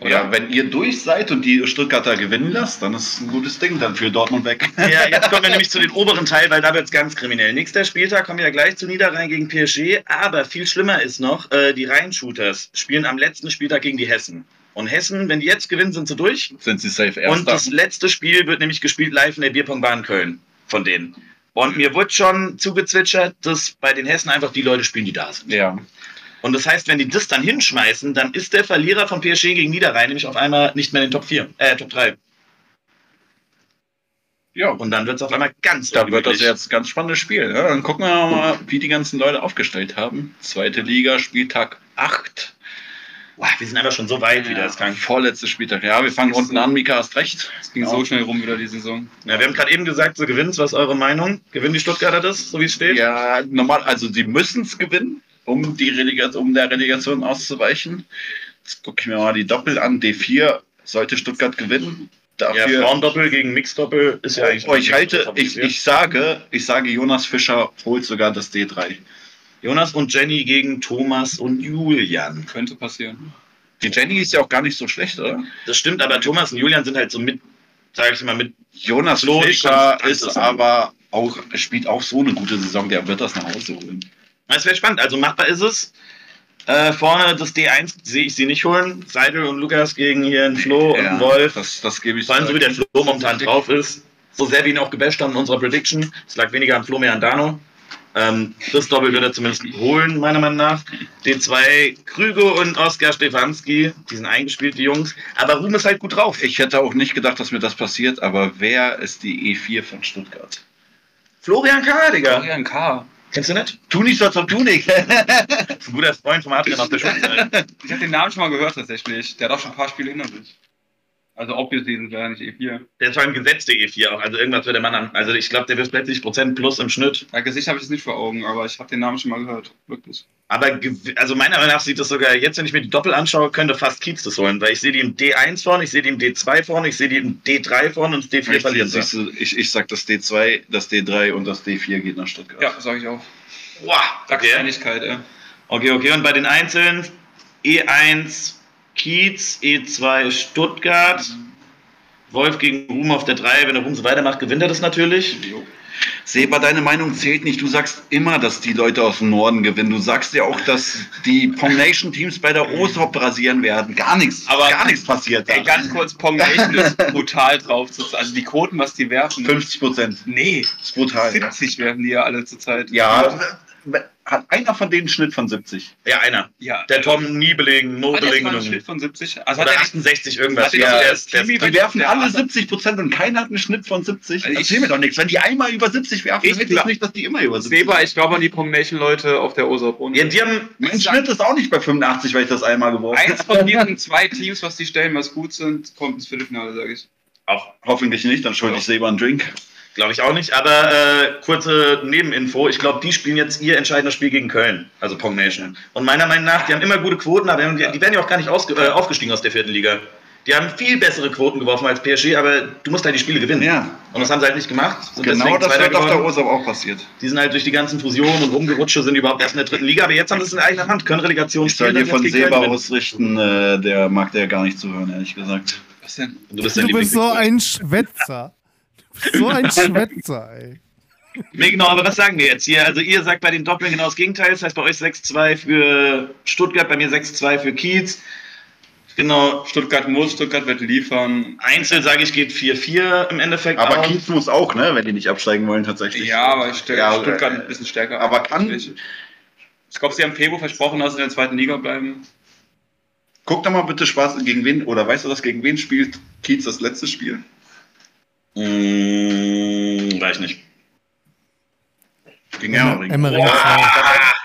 Ja, wenn ihr durch seid und die Stuttgarter gewinnen lasst, dann ist ein gutes Ding dann für Dortmund weg. Ja, jetzt kommen wir nämlich zu den oberen Teil, weil da wird es ganz kriminell. Nächster Spieltag kommen wir ja gleich zu Niederrhein gegen PSG, aber viel schlimmer ist noch, äh, die Rhein-Shooters spielen am letzten Spieltag gegen die Hessen. Und Hessen, wenn die jetzt gewinnen, sind sie durch. Sind sie safe Und Erster? das letzte Spiel wird nämlich gespielt live in der Bierpunktbahn Köln von denen. Und mir wurde schon zugezwitschert, dass bei den Hessen einfach die Leute spielen, die da sind. ja. Und das heißt, wenn die das dann hinschmeißen, dann ist der Verlierer von PSG gegen Niederrhein nämlich auf einmal nicht mehr in den Top 4, äh, Top 3. Ja, Und dann wird es auf einmal ganz Da wird das jetzt ein ganz spannendes Spiel. Ja, dann gucken wir mal, wie die ganzen Leute aufgestellt haben. Zweite Liga, Spieltag 8. Boah, wir sind einfach schon so weit wieder, das kann. Vorletzter Spieltag. Ja, wir fangen unten so. an. Mika hast recht. Es ging Ja. so schnell rum wieder die Saison. Ja, wir haben gerade eben gesagt, so gewinnt. Was ist eure Meinung? Gewinnen die Stuttgarter das, so wie es steht? Ja, normal, also sie müssen es gewinnen, um, die Relegation, um der Relegation auszuweichen. Jetzt gucke ich mir mal die Doppel an. D4 sollte Stuttgart gewinnen. Ja, Dafür, Frauendoppel gegen Mixdoppel ist ja eigentlich. oh, ich halte, ich, ich sage, ich sage, Jonas Fischer holt sogar das D3. Jonas und Jenny gegen Thomas und Julian. Könnte passieren. Die Jenny ist ja auch gar nicht so schlecht, oder? Das stimmt, aber Thomas und Julian sind halt so mit, sag ich mal, mit. Jonas Fischer ist aber auch, spielt auch so eine gute Saison, der wird das nach Hause holen. Es wäre spannend, also machbar ist es. Äh, vorne das D1 sehe ich sie nicht holen. Seidel und Lukas gegen hier einen Flo und einen Wolf. Das, das gebe ich Vor allem so wie der Flo momentan drauf ist. So sehr wie ihn auch gebasht haben in unserer Prediction. Es lag weniger an Flo, mehr an Dano. Ähm, das Doppel wird er zumindest holen, meiner Meinung nach. D2 Krüger und Oskar Stefanski, die sind eingespielt, die Jungs. Aber Ruhm ist halt gut drauf. Ich hätte auch nicht gedacht, dass mir das passiert, aber wer ist die E4 von Stuttgart? Florian K., Digga. Florian K. Kennst du nicht? Tu nicht so, als ob du nicht. Das ist ein guter Freund vom Adrian aus der Schulzeit. Ich habe den Namen schon mal gehört tatsächlich. Der hat auch schon ein paar Spiele hinter sich. Also obviously sind wir ja nicht E4. Der ist vor allem gesetzte E4 auch. Also irgendwas wird der Mann an. Also ich glaube, der wird plötzlich Prozent plus im Schnitt. Ja, Gesicht habe ich es nicht vor Augen, aber ich habe den Namen schon mal gehört. Wirklich. Aber also meiner Meinung nach sieht das sogar, jetzt wenn ich mir die Doppel anschaue, könnte fast Kiez das holen, weil ich sehe die im D1 vorne, ich sehe die im D2 vorne, ich sehe die im D3 vorne und das D4 verlieren Siehst sie. du, ich, ich sag das D2, das D3 und das D4 geht nach Stuttgart. Ja, sage ich auch. Wow, okay. Wahrscheinlichkeit, ja. okay, okay. Und bei den Einzelnen E1 Kiez, E2 Stuttgart, Wolf gegen Ruhm auf der 3. Wenn der Ruhm so weitermacht, gewinnt er das natürlich. Jo. Seba, deine Meinung zählt nicht. Du sagst immer, dass die Leute aus dem Norden gewinnen. Du sagst ja auch, dass die Pong Nation Teams bei der OSOP rasieren werden. Gar nichts. Aber- gar nichts passiert. Da. Ey, ganz kurz, Pong Nation ist brutal drauf. Also die Quoten, was die werfen. 50 Prozent. Nee, ist brutal. 70 werfen die ja alle zurzeit. Ja, hat einer von denen einen Schnitt von 70. Ja, einer. Ja. Der Tom nie belegen, no hat einen Schnitt von 70. Also hat Oder er nicht 68 irgendwas. Ja, der ist, der ist, Die werfen Der alle andere- 70 Prozent und keiner hat einen Schnitt von 70. Also ich- Erzähl mir doch nichts. Wenn die einmal über 70 werfen, Ich heißt das glaub- nicht, dass die immer über 70 Seba, ich glaube an die Pong Nation Leute auf der. Und ja, die haben Mein Schnitt ist auch nicht bei 85, weil ich das einmal geworfen habe. eins von diesen zwei Teams, was die stellen, was gut sind, kommt ins Viertelfinale, sage ich. auch Hoffentlich nicht, dann schulde ich Seba einen Drink. Glaube ich auch nicht, aber äh, kurze Nebeninfo. Ich glaube, die spielen jetzt ihr entscheidendes Spiel gegen Köln, also Pong Nation. Und meiner Meinung nach, die haben immer gute Quoten, aber die, die werden ja auch gar nicht ausge, äh, aufgestiegen aus der vierten Liga. Die haben viel bessere Quoten geworfen als PSG, aber du musst halt die Spiele gewinnen. Ja. Und das haben sie halt nicht gemacht. Genau das wird auf der. OSOP auch passiert. Die sind halt durch die ganzen Fusionen und Rumgerutsche sind überhaupt erst in der dritten Liga, aber jetzt haben sie es in eigener Hand, können Relegation Ich soll spielen. dir von jetzt gegen Seba ausrichten, äh, der mag der gar nicht zuhören, ehrlich gesagt. Was denn? Du bist, Du bist so ein Schwätzer. So ein Schwätzer, ey. Nee, genau, aber was sagen wir jetzt hier? Also ihr sagt bei den Doppeln genau das Gegenteil, das heißt bei euch 6-2 für Stuttgart, bei mir 6-2 für Kiez. Genau, Stuttgart muss, Stuttgart wird liefern. Einzel sage ich geht 4-4 im Endeffekt. Aber aus. Kiez muss auch, ne, wenn die nicht absteigen wollen, tatsächlich. Ja, aber ich stelle Ja, Stuttgart äh, ein bisschen stärker. aber kann- Ich, ich glaube, sie haben Febo versprochen, dass sie in der zweiten Liga bleiben. Guck doch mal bitte Spaß, gegen wen, oder weißt du das, gegen wen spielt Kiez das letzte Spiel? Mmh, weiß nicht. Gegen Emmer- Emmering. Emmering zwei.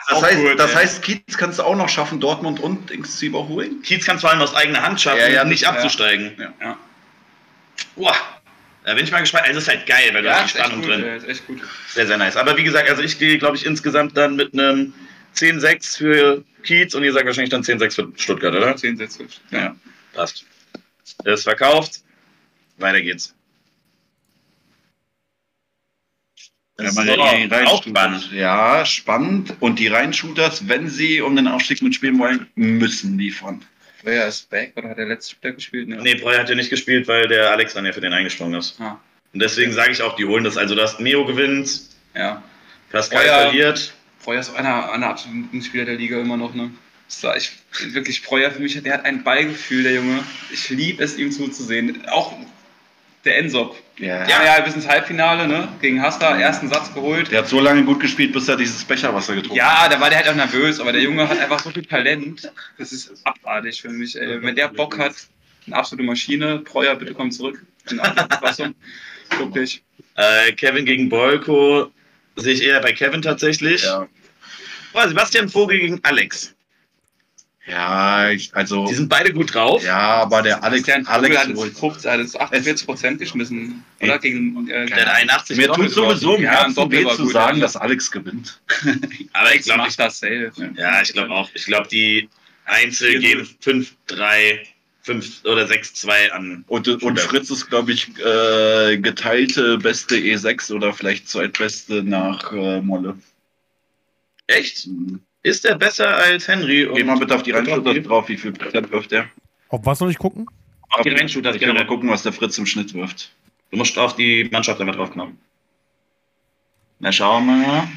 Das, heißt, gut, das ja. heißt, Kiez kannst du auch noch schaffen, Dortmund und Dings zu überholen? Kiez kann es vor allem aus eigener Hand schaffen, Ja, ja, nicht ja. abzusteigen. Ja. Ja, Boah, da bin ich mal gespannt. Also es ist halt geil, weil da ist die ist Spannung gut. drin. Ja, ist echt gut. Sehr, sehr nice. Aber wie gesagt, also ich gehe, glaube ich, insgesamt dann mit einem 10-6 für Kiez und ihr sagt wahrscheinlich dann 10-6 für Stuttgart, oder? 10 Sätze. Ja, passt. Ist verkauft. Weiter geht's. Ja, Reinshooters. auch spannend. Ja, spannend. Und die Reinshooters, wenn sie um den Aufstieg mitspielen wollen, müssen liefern. Wer ist back oder hat der letzte Spieler gespielt? Ne? Nee, Breuer hat ja nicht gespielt, weil der Alex dann ja für den eingesprungen ist. Ah, Und deswegen sage ich auch, die holen das. Also, dass Neo gewinnt, ja. Pascal Breuer- verliert. Breuer ist einer, einer absoluten Spieler der Liga immer noch, ne? Das war ich, wirklich Breuer für mich, der hat ein Ballgefühl, der Junge. Ich liebe es, ihm zuzusehen. Auch der Ensop. Ja. Ja, ja, bis ins Halbfinale, ne? Gegen Hasta, ersten Satz geholt. Der hat so lange gut gespielt, bis er dieses Becherwasser getrunken Ja, da war der halt auch nervös, aber der Junge hat einfach so viel Talent. Das ist abartig für mich. Ey. Wenn der Bock hat, eine absolute Maschine. Breuer, bitte komm zurück. In der Fassung. Wirklich. Äh, Kevin gegen Bolko sehe ich eher bei Kevin tatsächlich. Ja. Oh, Sebastian Vogel gegen Alex. Ja, ich, also. Die sind beide gut drauf. Ja, aber der Alex, Alex Vogel hat jetzt 50, hat jetzt 48 Prozent geschmissen. Oder gegen. Äh, Der hat 81 Mir tut sowieso im Ja, Herzen weh zu sagen, dass Alex gewinnt. Aber ich glaube, ich, das safe. ja, ich glaube auch. Ich glaube, die Einzel gehen 5, 3, 5 oder 6, 2 an. Und, und Fritz ist, glaube ich, äh, geteilte beste E6 oder vielleicht zweitbeste nach äh, Molle. Echt? Ist er besser als Henry? Geh mal bitte auf die Reinschütter drauf, wie viel Prozent wirft er? Auf was soll ich gucken? Auf die Reinschütter Ich will mal generell. gucken, was der Fritz im Schnitt wirft. Du musst auf die Mannschaft einfach draufknopfen. Na, schauen wir mal.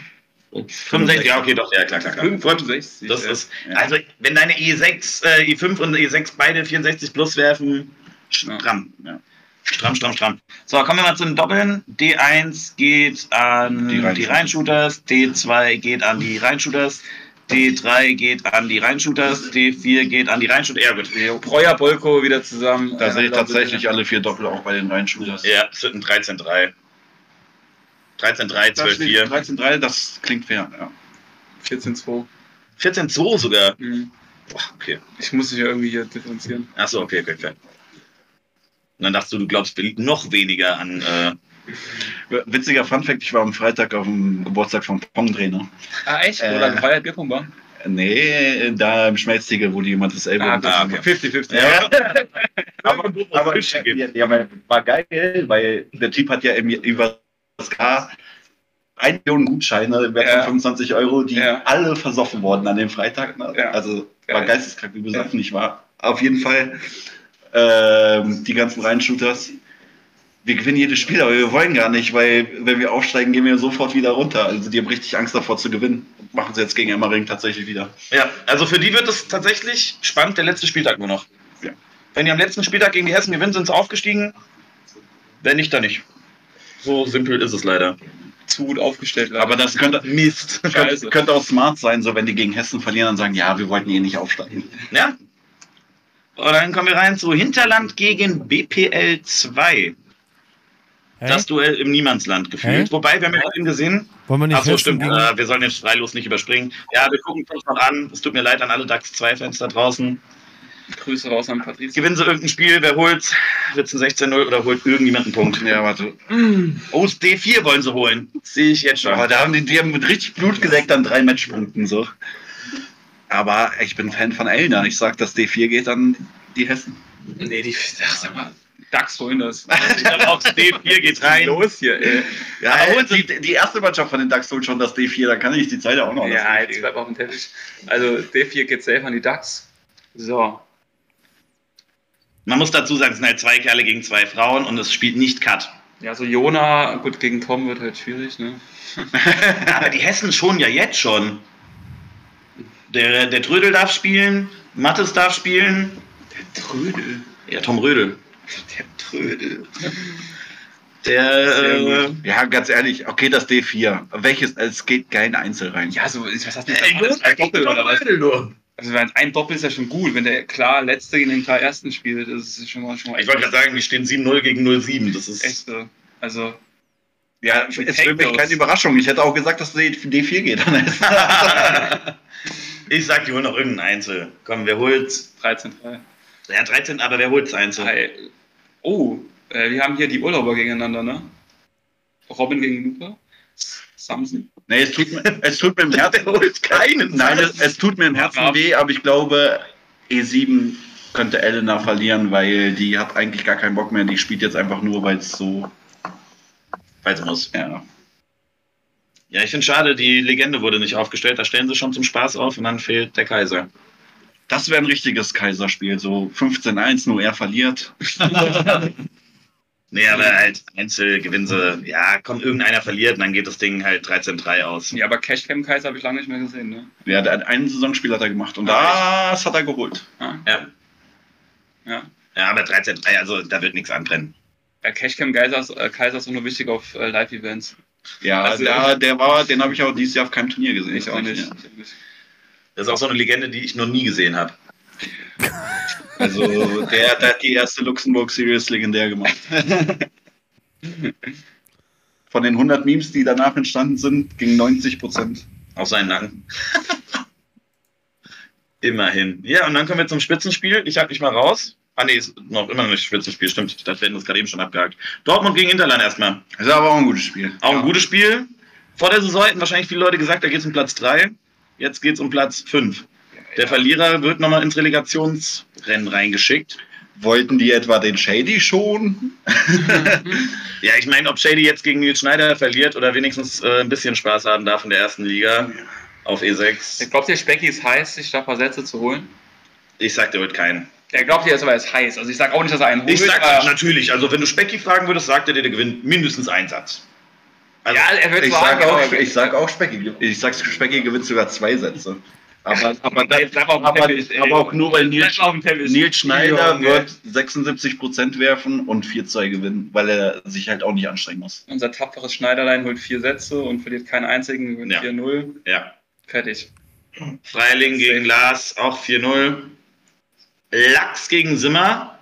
65, ja, okay, doch, ja, klar, klar, klar. 65. Das ja. ist, also, wenn deine E6, äh, E5 und E6 beide 64 plus werfen, stramm. Ja. Stramm, stramm, stramm. So, kommen wir mal zu den Doppeln. D1 geht an Die. Reinshooters, D2 geht an die Reinshooters, D3 geht an die Reinshooters, D4 geht an die Reinshooters. Ja, gut. Breuer, Bolko wieder zusammen. Da sehe ich tatsächlich alle vier Doppel auch bei den Reinshooters. Ja, es wird ein 13-3. 13-3, Da steht 12-4. 13-3, das klingt fair. Ja. 14-2. 14-2 sogar. Mhm. Boah, okay. Ich muss dich ja irgendwie hier differenzieren. Achso, okay, okay, okay. Und dann dachtest du, du glaubst noch weniger an. Äh, Witziger Funfact, ich war am Freitag auf dem Geburtstag vom Pong-Trainer. Ah, echt? Äh, Oder Freiheit Bierpong war? Nee, da im Schmelztiegel, wo die jemand das Ellbogen Ah, okay. 50-50. Ja. aber, aber, ja, ja, aber war geil, weil der Typ hat ja im, über das K 1 Million Gutscheine wert von Ja. 25 Euro, die Ja. alle versoffen wurden an dem Freitag. Ne? Ja. Also war Geil. geisteskrank, wie besoffen ich war. Auf jeden Fall ähm, die ganzen Reinshooters. Wir gewinnen jedes Spiel, aber wir wollen gar nicht, weil wenn wir aufsteigen, gehen wir sofort wieder runter. Also die haben richtig Angst davor zu gewinnen. Machen sie jetzt gegen Emmering tatsächlich wieder. ja, also für die wird es tatsächlich spannend, der letzte Spieltag nur noch. Ja. Wenn die am letzten Spieltag gegen die Hessen gewinnen, sind sie aufgestiegen. Wenn nicht, dann nicht. So simpel ist es leider. Zu gut aufgestellt. leider. Aber das könnte, Mist. könnte, könnte auch smart sein, so wenn die gegen Hessen verlieren, dann sagen, ja, wir wollten eh nicht aufsteigen. Ja. Und dann kommen wir rein zu Hinterland gegen BPL 2. Hä? Das Duell im Niemandsland gefühlt. Hä? Wobei, wir haben ja eben gesehen, Wollen wir nicht Achso, Hessen stimmt. gegen- Äh, wir sollen jetzt freilos nicht überspringen. Ja, wir gucken uns noch an. Es tut mir leid an alle DAX 2-Fans da draußen. Grüße raus an Patrice. Gewinnen sie irgendein Spiel, wer holt? Wird es ein 16-0 oder holt irgendjemand einen Punkt? Ja, warte. Oh, das D4 wollen sie holen. Sehe ich jetzt schon. Aber da haben die, die haben mit richtig Blut geleckt an drei Matchpunkten so. Aber ich bin Fan von Elner. Ich sag, das D4 geht an die Hessen. Nee, die. Ach, sag mal. DAX holen das. Ich glaube auch, das D4 geht rein. Los hier, ey. Ja, Aber die, die erste Mannschaft von den DAX holt schon das D4, da kann ich die Zeit auch noch Ja, jetzt bleib auf dem Teppich. Also, D4 geht safe an die DAX. So. Man muss dazu sagen, es sind halt zwei Kerle gegen zwei Frauen und es spielt nicht Cut. Ja, so Jona, gut, gegen Tom wird halt schwierig, ne? Aber die Hessen schon ja jetzt schon. Der, der Trödel darf spielen, Mattes darf spielen. Trödel. Ja, Tom Rödel. Der Trödel. Der, äh. Ja, ganz ehrlich, okay, das D4. Welches? Es geht kein Einzel rein. Ja, so, was hast du Ey, denn das? Ein Doppel oder was? nur. Also, wenn ein Doppel ist ja schon gut. Wenn der klar Letzte gegen den klar Ersten spielt, ist es schon mal schon mal Ich wollte gerade sagen, die stehen 7-0 gegen 0-7. Das ist. echt so. Also, Ja, es ist für mich Takeouts. keine Überraschung. Ich hätte auch gesagt, dass D4 geht ich sag, die holen noch irgendein Einzel. Komm, wer holt. 13-3. Ja, 13, aber wer holt's Einzel? Drei. Oh, äh, wir haben hier die Urlauber gegeneinander, ne? Robin gegen Luca. Samson. nee, es tut, mir, es tut mir im Herzen. holt keinen. Nein, es, es tut mir im Herzen weh, aber ich glaube, E7 könnte Elena verlieren, weil die hat eigentlich gar keinen Bock mehr. Die spielt jetzt einfach nur, weil es so. Weiter muss. Ja. Ja, ich finde schade, die Legende wurde nicht aufgestellt. Da stellen sie schon zum Spaß auf und dann fehlt der Kaiser. Das wäre ein richtiges Kaiserspiel. So 15-1, nur er verliert. Nee, aber halt Einzel gewinnen sie. Ja, komm, irgendeiner verliert und dann geht das Ding halt 13-3 aus. Ja, aber Cashcam Kaiser habe ich lange nicht mehr gesehen, ne? Ja, der hat einen Saisonspiel hat er gemacht und das hat er geholt. Ah, Ja. ja. Ja, aber 13-3, also da wird nichts anbrennen. Ja, Cashcam Kaiser ist, äh, Kaiser ist auch nur wichtig auf äh, Live-Events. Ja, Also- der, der war, den habe ich auch dieses Jahr auf keinem Turnier gesehen. Ich auch nicht. Ja. Das ist auch so eine Legende, die ich noch nie gesehen habe. Also der, der hat die erste Luxemburg Series legendär gemacht. Von den 100 Memes, die danach entstanden sind, ging 90 Prozent. Auf seinen Nacken. Immerhin. Ja, und dann kommen wir zum Spitzenspiel. Ich halte mich mal raus. Ah, nee, ist noch immer noch nicht Spitzenspiel, stimmt. Das werden wir gerade eben schon abgehakt. Dortmund gegen Interland erstmal. Das ist aber auch ein gutes Spiel. Auch ein gutes Spiel. Vor der Saison hätten wahrscheinlich viele Leute gesagt, da geht es um Platz 3. Jetzt geht es um Platz 5. Der Verlierer wird nochmal ins Relegationsrennen reingeschickt. Wollten die etwa den Shady schon? Ja, ich meine, ob Shady jetzt gegen Nils Schneider verliert oder wenigstens äh, ein bisschen Spaß haben darf in der ersten Liga auf E E6. Ich glaube, der Specki ist heiß, sich da ein paar Sätze zu holen. Ich sag, der wird keinen. Er glaubt jetzt aber, er ist heiß. Also ich sage auch nicht, dass er einen holt. Ich sag natürlich, also wenn du Specki fragen würdest, sagt er dir, der gewinnt mindestens einen Satz. Also, ja, er wird Ich sagen, sag auch, ich sag auch Specki. Ich sag, Specki gewinnt sogar zwei Sätze. Aber, aber, dem aber, Teppich, aber auch nur, weil Nils. Nils Schneider Junge. wird 76% werfen und 4-2 gewinnen, weil er sich halt auch nicht anstrengen muss. Unser tapferes Schneiderlein holt vier Sätze und verliert keinen einzigen, gewinnt Ja. 4-0. ja. Fertig. Freiling gegen Lars, auch 4-0. Lachs gegen Simmer.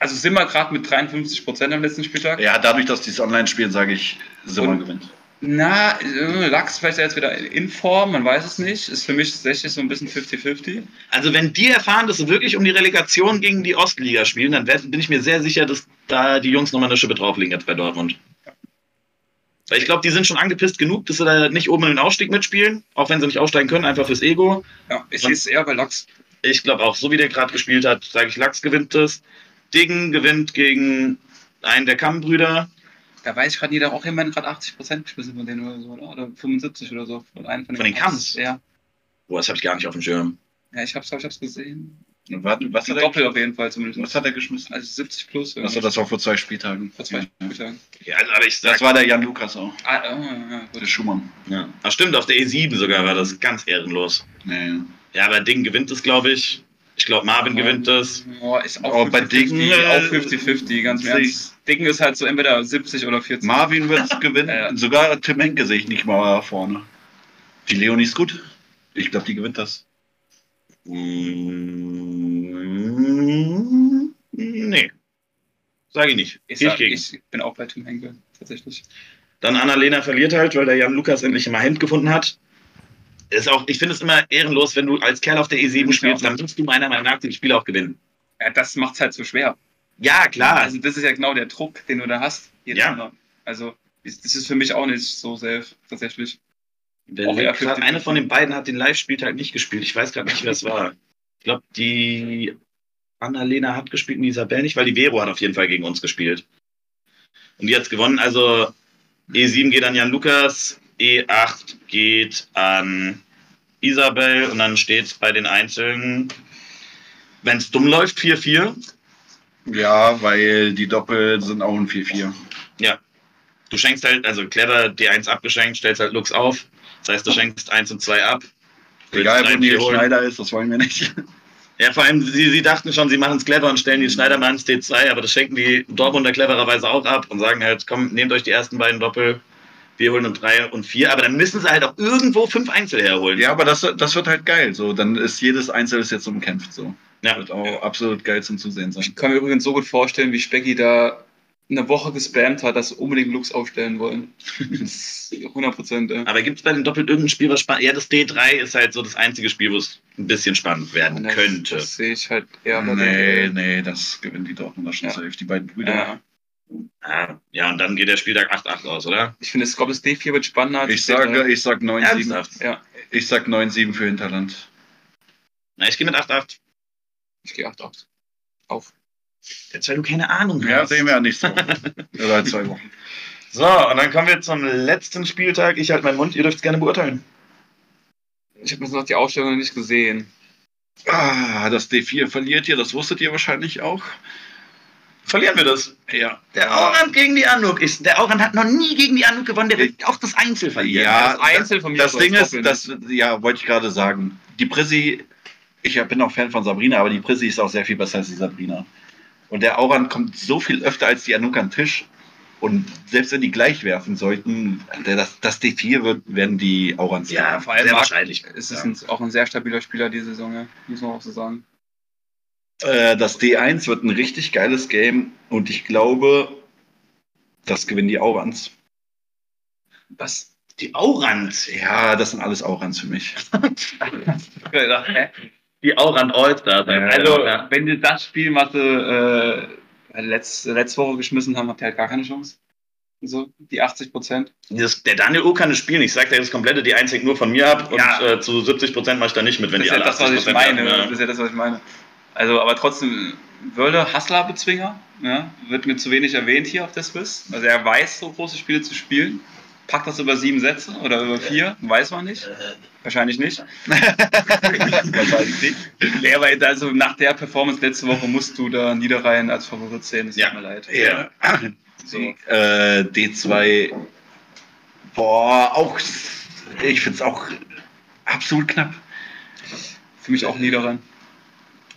Also wir gerade mit 53 Prozent am letzten Spieltag. Ja, dadurch, dass die es online spielen, sage ich, Simmer Und- gewinnt. Na, äh, Lachs vielleicht jetzt wieder in Form, man weiß es nicht. Ist für mich tatsächlich so ein bisschen 50-50. Also wenn die erfahren, dass sie wirklich um die Relegation gegen die Ostliga spielen, dann bin ich mir sehr sicher, dass da die Jungs nochmal eine Schippe drauflegen jetzt bei Dortmund. Weil ich glaube, die sind schon angepisst genug, dass sie da nicht oben in den Aufstieg mitspielen, auch wenn sie nicht aufsteigen können, einfach fürs Ego. Ja, ich sehe es eher bei Lachs. Ich glaube auch, so wie der gerade gespielt hat, sage ich, Lachs gewinnt das. Diggen gewinnt gegen einen der Kammbrüder. Da weiß ich gerade, jeder auch immerhin gerade 80 Prozent geschmissen von denen oder so, oder? Oder 75 oder so. Von, einem Von den Kamms? Ja. Boah, das habe ich gar nicht auf dem Schirm. Ja, ich hab's, ich hab's gesehen. Warte, was, hat Doppel er, auf jeden Fall zumindest. was hat er geschmissen? Also 70 plus. Achso, das war vor zwei Spieltagen. vor zwei Spieltagen. Ja, also, aber ich sag, Das war der Jan Lukas auch, Ah, oh, ja, der. Schumann. ja. Ach stimmt, auf der E7 sogar war das ganz ehrenlos. Nee. Ja, aber Ding gewinnt es, glaube ich. Ich glaube, Marvin gewinnt es. Oh, ist auch Oh, bei 50-50, Dicken, äh, auch 50-50, ganz im sehe ich- Ernst. Dicken ist halt so entweder 70 oder 40. Marvin wird es gewinnen. Ja. Sogar Tim Henke sehe ich nicht mal vorne. Die Leonie ist gut. Ich glaube, die gewinnt das. Mm, Nee. Sag ich nicht. ich, sag, ich bin auch bei Tim Henkel, tatsächlich. Dann Annalena verliert halt, weil der Jan Lukas endlich mal Hand gefunden hat. Ist auch, ich finde es immer ehrenlos, wenn du als Kerl auf der E7 spielst, dann musst du meiner Meinung nach das Spiel auch gewinnen. Ja, das macht's halt so schwer. Ja, klar. Also das ist ja genau der Druck, den du da hast. Ja. Mal. Also das ist für mich auch nicht so safe, tatsächlich. Der Auch eher Link hat- 50-50. eine von den beiden hat den Live-Spieltag nicht gespielt. Ich weiß gerade nicht, wer es war. Ich glaube, die Annalena hat gespielt und die Isabel nicht, weil die Vero hat auf jeden Fall gegen uns gespielt. Und die hat gewonnen. Also E7 geht an Jan Lukas, E8 geht an Isabel und dann steht bei den Einzelnen, wenn es dumm läuft, 4-4. Ja, weil die Doppel sind auch ein 4-4. Ja. Du schenkst halt, also clever D1 abgeschenkt, stellst halt Lux auf. Das heißt, du schenkst 1 und 2 ab. Egal, wo Nils. Schneider ist, das wollen wir nicht. Ja, vor allem, sie, sie dachten schon, sie machen es clever und stellen die Schneidermann ins D2, aber das schenken die Dortmunder clevererweise auch ab und sagen halt, komm, nehmt euch die ersten beiden Doppel, wir holen uns drei und vier, aber dann müssen sie halt auch irgendwo fünf Einzel herholen. Ja, aber das, das wird halt geil. So, dann ist jedes Einzel ist jetzt umkämpft. So. Ja. Wird auch absolut geil zum Zusehen sein. Ich kann mir übrigens so gut vorstellen, wie Specky da eine Woche gespammt hat, dass sie unbedingt Lux aufstellen wollen. Das ist 100 Prozent. Ja. Aber gibt es bei den Doppel irgendein Spiel, was spannend Ja, das D3 ist halt so das einzige Spiel, wo es ein bisschen spannend werden Das- könnte. Das sehe ich halt eher. bei Nee, nee, das gewinnen die Dortmunder schon Ja. safe. Die beiden Brüder. Ja. Ah, ja, und dann geht der Spieltag 8-8 aus, oder? Ich finde, das D4 wird spannender. als Ich sage, D3. ich sag 9-7. Ernsthaft? Ja, Ich sag 9-7 für Hinterland. Na, ich gehe mit 8-8. Ich gehe 8-8. Auf. Jetzt, weil du keine Ahnung hast. Ja, sehen wir ja nicht so. In zwei Wochen. So, und dann kommen wir zum letzten Spieltag. Ich halte meinen Mund, ihr dürft es gerne beurteilen. Ich habe jetzt noch die Ausstellung noch nicht gesehen. Ah, das D4 verliert ihr, das wusstet ihr wahrscheinlich auch. Verlieren wir das. Ja. Der Aurand gegen die Anuk ist. Der Aurand hat noch nie gegen die Anuk gewonnen, der wird auch das Einzel verlieren. Ja, das Einzel von mir Das Ding ist, das, ja, wollte ich gerade sagen. Die Prissi, ich bin auch Fan von Sabrina, aber die Prissi ist auch sehr viel besser als die Sabrina. Und der Auran kommt so viel öfter als die Anuk an den Tisch. Und selbst wenn die gleich werfen sollten, das, das D4 wird, werden die Aurans Ja, vor allem sehr wahrscheinlich. Es ist Ja. ein, auch ein sehr stabiler Spieler diese Saison, ja. muss man auch so sagen. Äh, das D1 wird ein richtig geiles Game und ich glaube, das gewinnen die Aurans. Was? Die Aurand. Ja, das sind alles Aurans für mich. gedacht, hä? Die Aurand All-Stars. Also, ja. wenn die das Spiel, was sie äh, letzt, letzte Woche geschmissen haben, habt ihr halt gar keine Chance. So, die 80 Prozent. Das, der Daniel O kann es spielen. Ich sag dir das komplette, die einzig nur von mir ab. Und Ja. äh, zu 70 Prozent mache ich da nicht mit, wenn Das die ist ja alle das, was ich 80% meine. haben, Das ist ja das, was ich meine. Also, aber trotzdem, Wörle, Hassler-Bezwinger, ja, wird mir zu wenig erwähnt hier auf der Swiss. Also, er weiß, so große Spiele zu spielen. Packt das über sieben Sätze oder über vier, weiß man nicht. Wahrscheinlich nicht. Wahrscheinlich nicht. Nee, aber also nach der Performance letzte Woche musst du da Niederrhein als Favorit sehen. Es Ja. tut mir leid. Ja. So. Äh, D2, boah, auch, ich finde es auch absolut knapp. Für mich auch Niederrhein.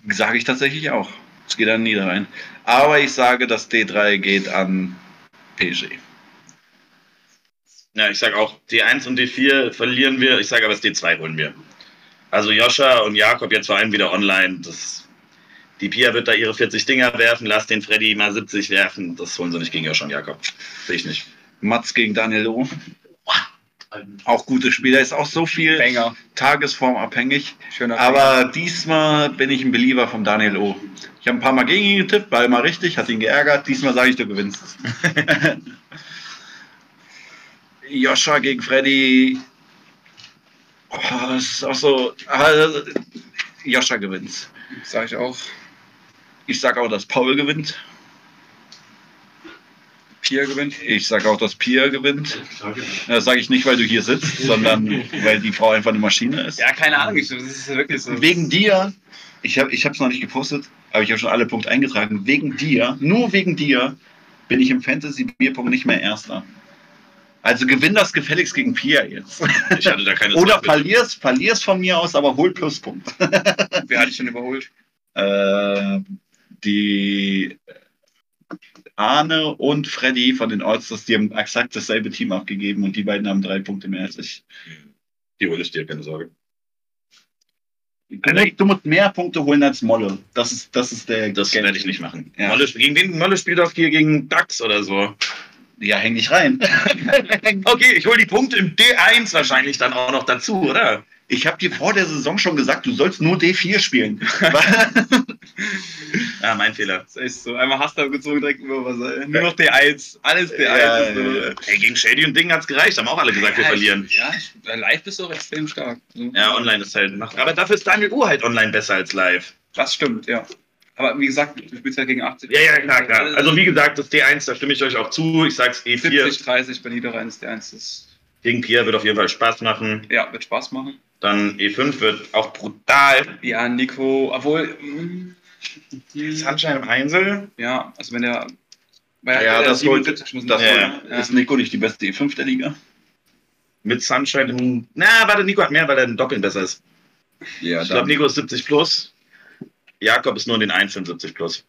Sage ich tatsächlich auch. Es geht an Niederrhein. Aber ich sage, das D3 geht an PSG. Ja, ich sag auch, D1 und D4 verlieren wir. Ich sage aber, das D2 holen wir. Also Joscha und Jakob jetzt vor allem wieder online. Das, die Pia wird da ihre 40 Dinger werfen. Lass den Freddy mal 70 werfen. Das holen sie nicht gegen Joscha und Jakob. Sehe ich nicht. Mats gegen Daniel. Auch gute Spieler. Ist auch so viel Banger. Tagesform abhängig. Schöner Aber diesmal bin ich ein Believer von Daniel O. Ich habe ein paar Mal gegen ihn getippt, war immer richtig, hat ihn geärgert. Diesmal sage ich, du gewinnst. Joscha gegen Freddy. Oh, das ist auch so. ah, Joscha gewinnt. Sag ich auch. Ich sage auch, dass Paul gewinnt. Pia gewinnt. Ich sage auch, dass Pia gewinnt. Das sage ich nicht, weil du hier sitzt, sondern weil die Frau einfach eine Maschine ist. Ja, keine Ahnung. Ich, das ist wirklich so. Wegen dir, ich habe es noch nicht gepostet, aber ich habe schon alle Punkte eingetragen. Wegen dir, nur wegen dir, bin ich im Fantasy-Bierpunkt nicht mehr Erster. Also gewinn das gefälligst gegen Pia jetzt. Ich hatte da keine Oder verlierst, verlierst von mir aus, aber hol Pluspunkt. Wer hat dich schon überholt? Äh, die Arne und Freddy von den Allstars, die haben exakt dasselbe Team abgegeben und die beiden haben drei Punkte mehr als ich. Die hole ich dir, keine Sorge. Du musst, du musst mehr Punkte holen als Molle. Das ist, das ist der. Das Geld. werde ich nicht machen. Ja. Molle, gegen wen Molle spielt doch hier gegen DAX oder so. Ja, häng dich rein. Okay, ich hole die Punkte im D1 wahrscheinlich dann auch noch dazu, oder? Ich habe dir vor der Saison schon gesagt, du sollst nur D4 spielen. Ja, mein Fehler. Das ist echt so. Einmal Hassler gezogen, direkt über was. Nur noch D1. Alles D1. Ja, ja, ja. Hey, gegen Shady und Ding hat's gereicht, haben auch alle gesagt, wir verlieren. Ich, ja, ich, live bist du auch extrem stark. Ja, online ist halt. Aber dafür ist Daniel Uhr halt online besser als live. Das stimmt, ja. Aber wie gesagt, du spielst ja gegen 80. Ja, ja, klar, klar. Also wie gesagt, das D1, da stimme ich euch auch zu. Ich sag's E4. 70, 30 bei Niederrhein ist D1. Das, Gegen Pierre wird auf jeden Fall Spaß machen. ja, wird Spaß machen. Dann E5 wird auch brutal. Ja, Nico, obwohl. mm, Sunshine im Einsel. Ja, also wenn der. Weil Ja, der das holt- 77 müssen Das das Ja, holen. ist Nico nicht die beste E5 der Liga? Mit Sunshine im. Na, warte, Nico hat mehr, weil er im Doppeln besser ist. Ja, Ich glaube, Nico ist 70 plus. Jakob ist nur in den Einzelnen 70 plus.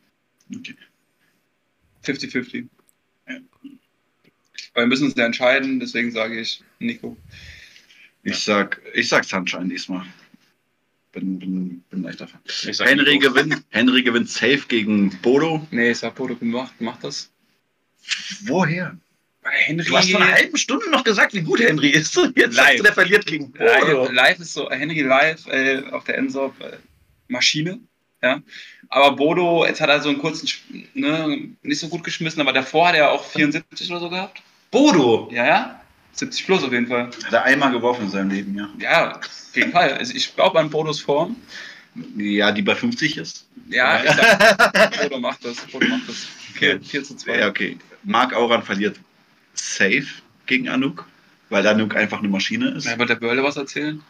50-50. Ja. Aber wir müssen uns ja entscheiden, deswegen sage ich Nico. Ich sag, ich sag Sunshine diesmal. Bin, bin, bin leichter Fan. Henry Nico. gewinnt, Henry gewinnt safe gegen Bodo. Nee, ich sag Bodo macht, macht das. Woher? Henry. Du hast vor einer halben Stunde noch gesagt, wie gut Henry ist. Und jetzt Live. sagst du, der verliert gegen live, Bodo. live ist so, Henry live äh, auf der Ensop äh, Maschine. Ja. Aber Bodo, jetzt hat er so einen kurzen, ne, nicht so gut geschmissen, aber davor hat er auch 74 oder so gehabt. Bodo! Ja, ja. 70 plus auf jeden Fall. Hat er einmal geworfen in seinem Leben, ja. Ja, auf jeden Fall. Also ich glaube an Bodos Form. Ja, die bei 50 ist. Ja, ich sag, Bodo macht das. Bodo macht das. Okay. 4 zu 2. Ja, okay. Marc Auran verliert safe gegen Anouk, weil Anouk einfach eine Maschine ist. Ja, wird der Börle was erzählen?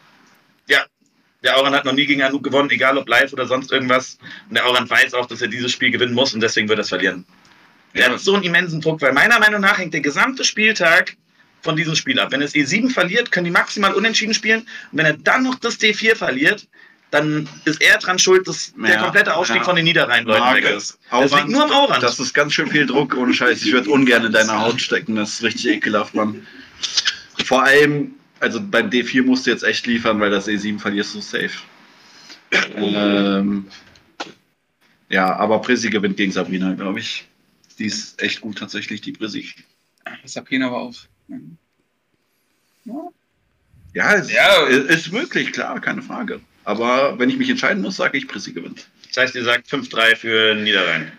Der Auran hat noch nie gegen Anouk gewonnen, egal ob live oder sonst irgendwas. Und der Auran weiß auch, dass er dieses Spiel gewinnen muss und deswegen wird er es verlieren. Er Ja. hat so einen immensen Druck, weil meiner Meinung nach hängt der gesamte Spieltag von diesem Spiel ab. Wenn es E7 verliert, können die maximal unentschieden spielen. Und wenn er dann noch das D4 verliert, dann ist er dran schuld, dass der Ja, komplette Aufstieg ja. von den Niederrhein-Leuten weg ist. Auran- Das liegt nur am Auran. Das ist ganz schön viel Druck, ohne Scheiß. Ich würde ungern in deiner Haut stecken. Das ist richtig ekelhaft, Mann. Vor allem, also beim D4 musst du jetzt echt liefern, weil das E7 verlierst du safe. ähm, ja, aber Prisi gewinnt gegen Sabrina, glaube ich. Die ist echt gut tatsächlich, die Prisi. Sabrina war auch. Ja, es Ja. ist möglich, klar, keine Frage. Aber wenn ich mich entscheiden muss, sage ich, Prissi gewinnt. Das heißt, ihr sagt 5-3 für Niederrhein.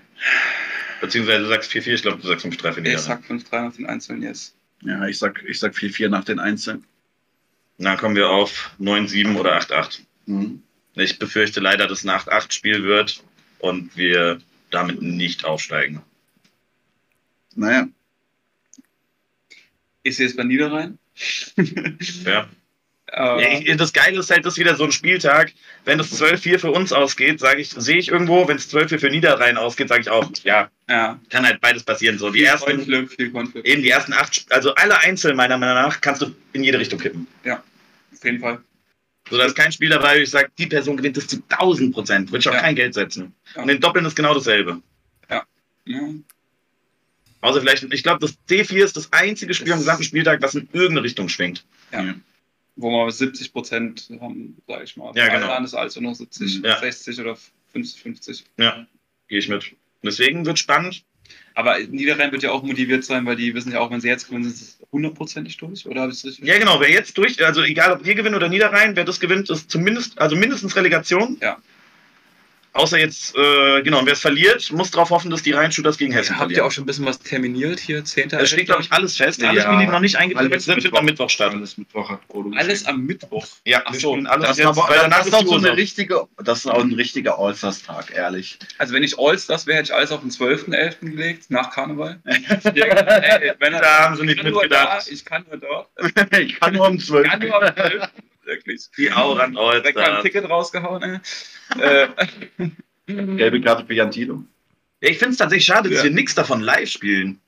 Beziehungsweise du sagst 4-4, ich glaube, du sagst 5-3 für Ich Niederrhein. sag 5-3 nach den Einzelnen jetzt. Ja, ich sag, ich sag 4-4 nach den Einzelnen. Dann kommen wir auf 9-7 oder 8-8. Mhm. Ich befürchte leider, dass es ein 8-8-Spiel wird und wir damit nicht aufsteigen. Naja, Ich sehe es bei Niederrhein. Ja. Äh, Ja, das Geile ist halt, das ist wieder so ein Spieltag. Wenn es 12-4 für uns ausgeht, sage ich, sehe ich irgendwo, wenn es 12-4 für Niederrhein ausgeht, sage ich auch, ja, ja. kann halt beides passieren. So, die Viel ersten, Coinflip, viel Coinflip. eben die ersten acht, also alle einzeln meiner Meinung nach, kannst du in jede Richtung kippen. Auf jeden Fall. So, da ist kein Spiel dabei, wo ich sage, die Person gewinnt das zu 1000 Prozent. Würde ich auch Ja. kein Geld setzen. Ja. Und den Doppeln ist genau dasselbe. Ja. Außer vielleicht, ich glaube, das D4 ist das einzige Spiel am gesamten Spieltag, was in irgendeine Richtung schwingt. Ja. Wo wir 70 Prozent haben, sage ich mal. Ja, genau. Alles also noch 70, Ja. 60 oder 50, 50. Ja, gehe ich mit. Deswegen wird spannend. Aber Niederrhein wird ja auch motiviert sein, weil die wissen ja auch, wenn sie jetzt gewinnen, sind sie hundertprozentig durch. Oder? Ja, genau, wer jetzt durch, also egal ob wir gewinnen oder Niederrhein, wer das gewinnt, ist zumindest, also mindestens Relegation. Ja. Außer jetzt, äh, genau, und wer es verliert, muss darauf hoffen, dass die Rheinshooters gegen Hessen Habt ihr auch schon ein bisschen was terminiert hier? 10. Es steht, glaube ich, alles fest. Ja. Spiele, die noch nicht eingetragen Alles sind, finden am Mittwoch statt. Alles Mittwoch alles am Mittwoch. Ja, Ach so, alles Das, ist jetzt, danach das ist auch so eine richtige, das ist auch ein richtiger All-Stars-Tag, ehrlich. Also wenn ich Allstars wäre, hätte ich alles auf den 12.11. gelegt, nach Karneval. Ey, wenn Da haben sie ich nicht kann nur da, mitgedacht. ich kann nur da. ich kann nur um 12. Ich kann nur am 12. Wirklich. Die Auran Direkt mal ein. Ticket rausgehauen, ey. äh, Gelbe Karte für Jan Tilo. Ja, ich finde es tatsächlich schade, dass Ja. wir nichts davon live spielen.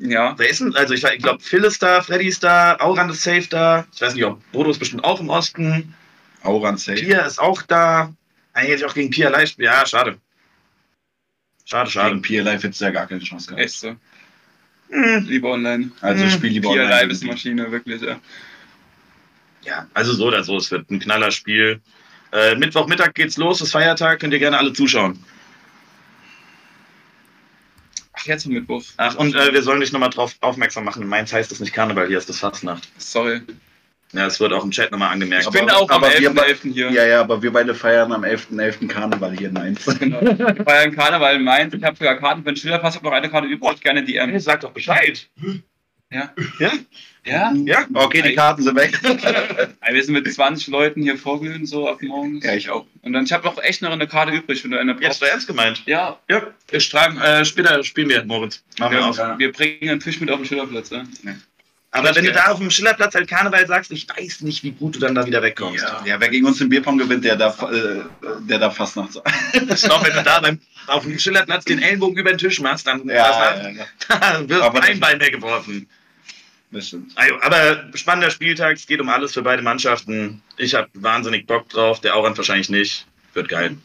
ja. Wer ist denn, also ich, ich glaube, Phil ist da, Freddy ist da, Auran ist safe da. Ich weiß nicht, ob Bodo ist bestimmt auch im Osten. Auran safe. Pia ist auch da. Eigentlich hätte ich auch gegen Pia live spielen. Ja, schade. Schade, schade. Gegen Peer Live hätte es ja gar keine Chance gehabt. Echt so. Hm. Lieber online. Also spiel lieber Hier online. live ist eine Maschine, wirklich, ja. Ja, also so oder so, es wird ein Knallerspiel. Äh, Mittwochmittag geht's los, ist Feiertag, könnt ihr gerne alle zuschauen. Ach, jetzt am Mittwoch. Ach, und äh, wir sollen dich nochmal drauf aufmerksam machen. In Mainz heißt es nicht Karneval, hier ist das Fastnacht. Sorry. Ja, es wird auch im Chat nochmal angemerkt. Ich Aber- bin auch am aber wir 11.11. hier. Ja, ja, aber wir beide feiern am 11.11. Karneval hier in Mainz. Genau. Wir feiern Karneval in Mainz. Ich habe sogar Karten für den Schillerpass. Ich habe noch eine Karte übrig. Gerne DM. Hey, sag doch Bescheid. Ja. Ja? Ja? Ja? Okay, die Karten sind weg. Wir sind mit 20 Leuten hier vorglühen, so ab morgens. Ja, ich auch. Und dann, ich habe noch echt noch eine Karte übrig, wenn du eine Jetzt war ernst gemeint. Ja, Ja, wir schreiben, äh, später spielen wir, Moritz. Machen wir wir, aus. wir bringen einen Fisch mit auf den Schillerplatz. Ja? Aber wenn du da auf dem Schillerplatz halt Karneval sagst, ich weiß nicht, wie gut du dann da wieder wegkommst. Ja. ja, wer gegen uns den Bierpong gewinnt, der darf, äh, der darf fast nachts. Ich glaube, wenn du da beim, auf dem Schillerplatz den Ellbogen über den Tisch machst, dann Ja, ja, ja, dann wird Aber ein das- Bein weggeworfen. das stimmt. Also, aber spannender Spieltag, es geht um alles für beide Mannschaften. Ich habe wahnsinnig Bock drauf, der Aurand wahrscheinlich nicht. Wird geil.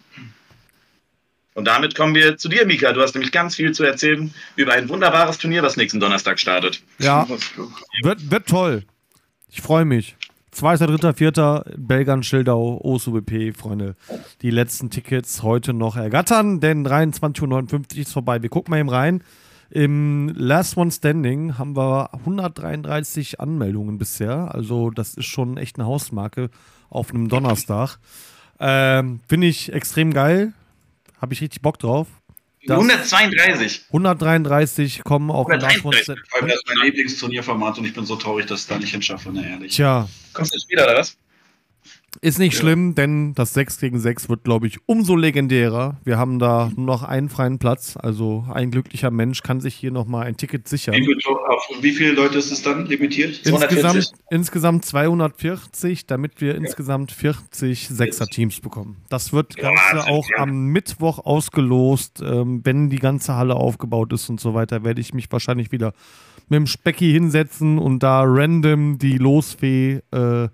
Und damit kommen wir zu dir, Mika. Du hast nämlich ganz viel zu erzählen über ein wunderbares Turnier, was nächsten Donnerstag startet. Ja, wird, wird toll. Ich freue mich. 2., 3., 4. Belgern, Schildau, OSUBP, Freunde. Die letzten Tickets heute noch ergattern, denn 23.59 Uhr ist vorbei. Wir gucken mal eben rein. Im Last One Standing haben wir 133 Anmeldungen bisher. Also, das ist schon echt eine Hausmarke auf einem Donnerstag. Ähm, Finde ich extrem geil. Habe ich richtig Bock drauf. Das 132. 133 kommen One 133. Standing. Vor allem, Das ist mein Lieblingsturnierformat und ich bin so traurig, dass ich es da nicht hinschaffe, ne, ehrlich. Tja, Kommst du jetzt wieder, oder was? Ist nicht schlimm, denn das 6 gegen 6 wird, glaube ich, umso legendärer. Wir haben da nur noch einen freien Platz. Also ein glücklicher Mensch kann sich hier nochmal ein Ticket sichern. Wie, viel- auf wie viele Leute ist es dann limitiert? Insgesamt, 240. insgesamt 240, damit wir insgesamt 40 Sechser-Teams bekommen. Das wird Ja, Ganze auch ja. am Mittwoch ausgelost. Ähm, wenn die ganze Halle aufgebaut ist und so weiter, werde ich mich wahrscheinlich wieder mit dem Specki hinsetzen und da random die Losfee äh,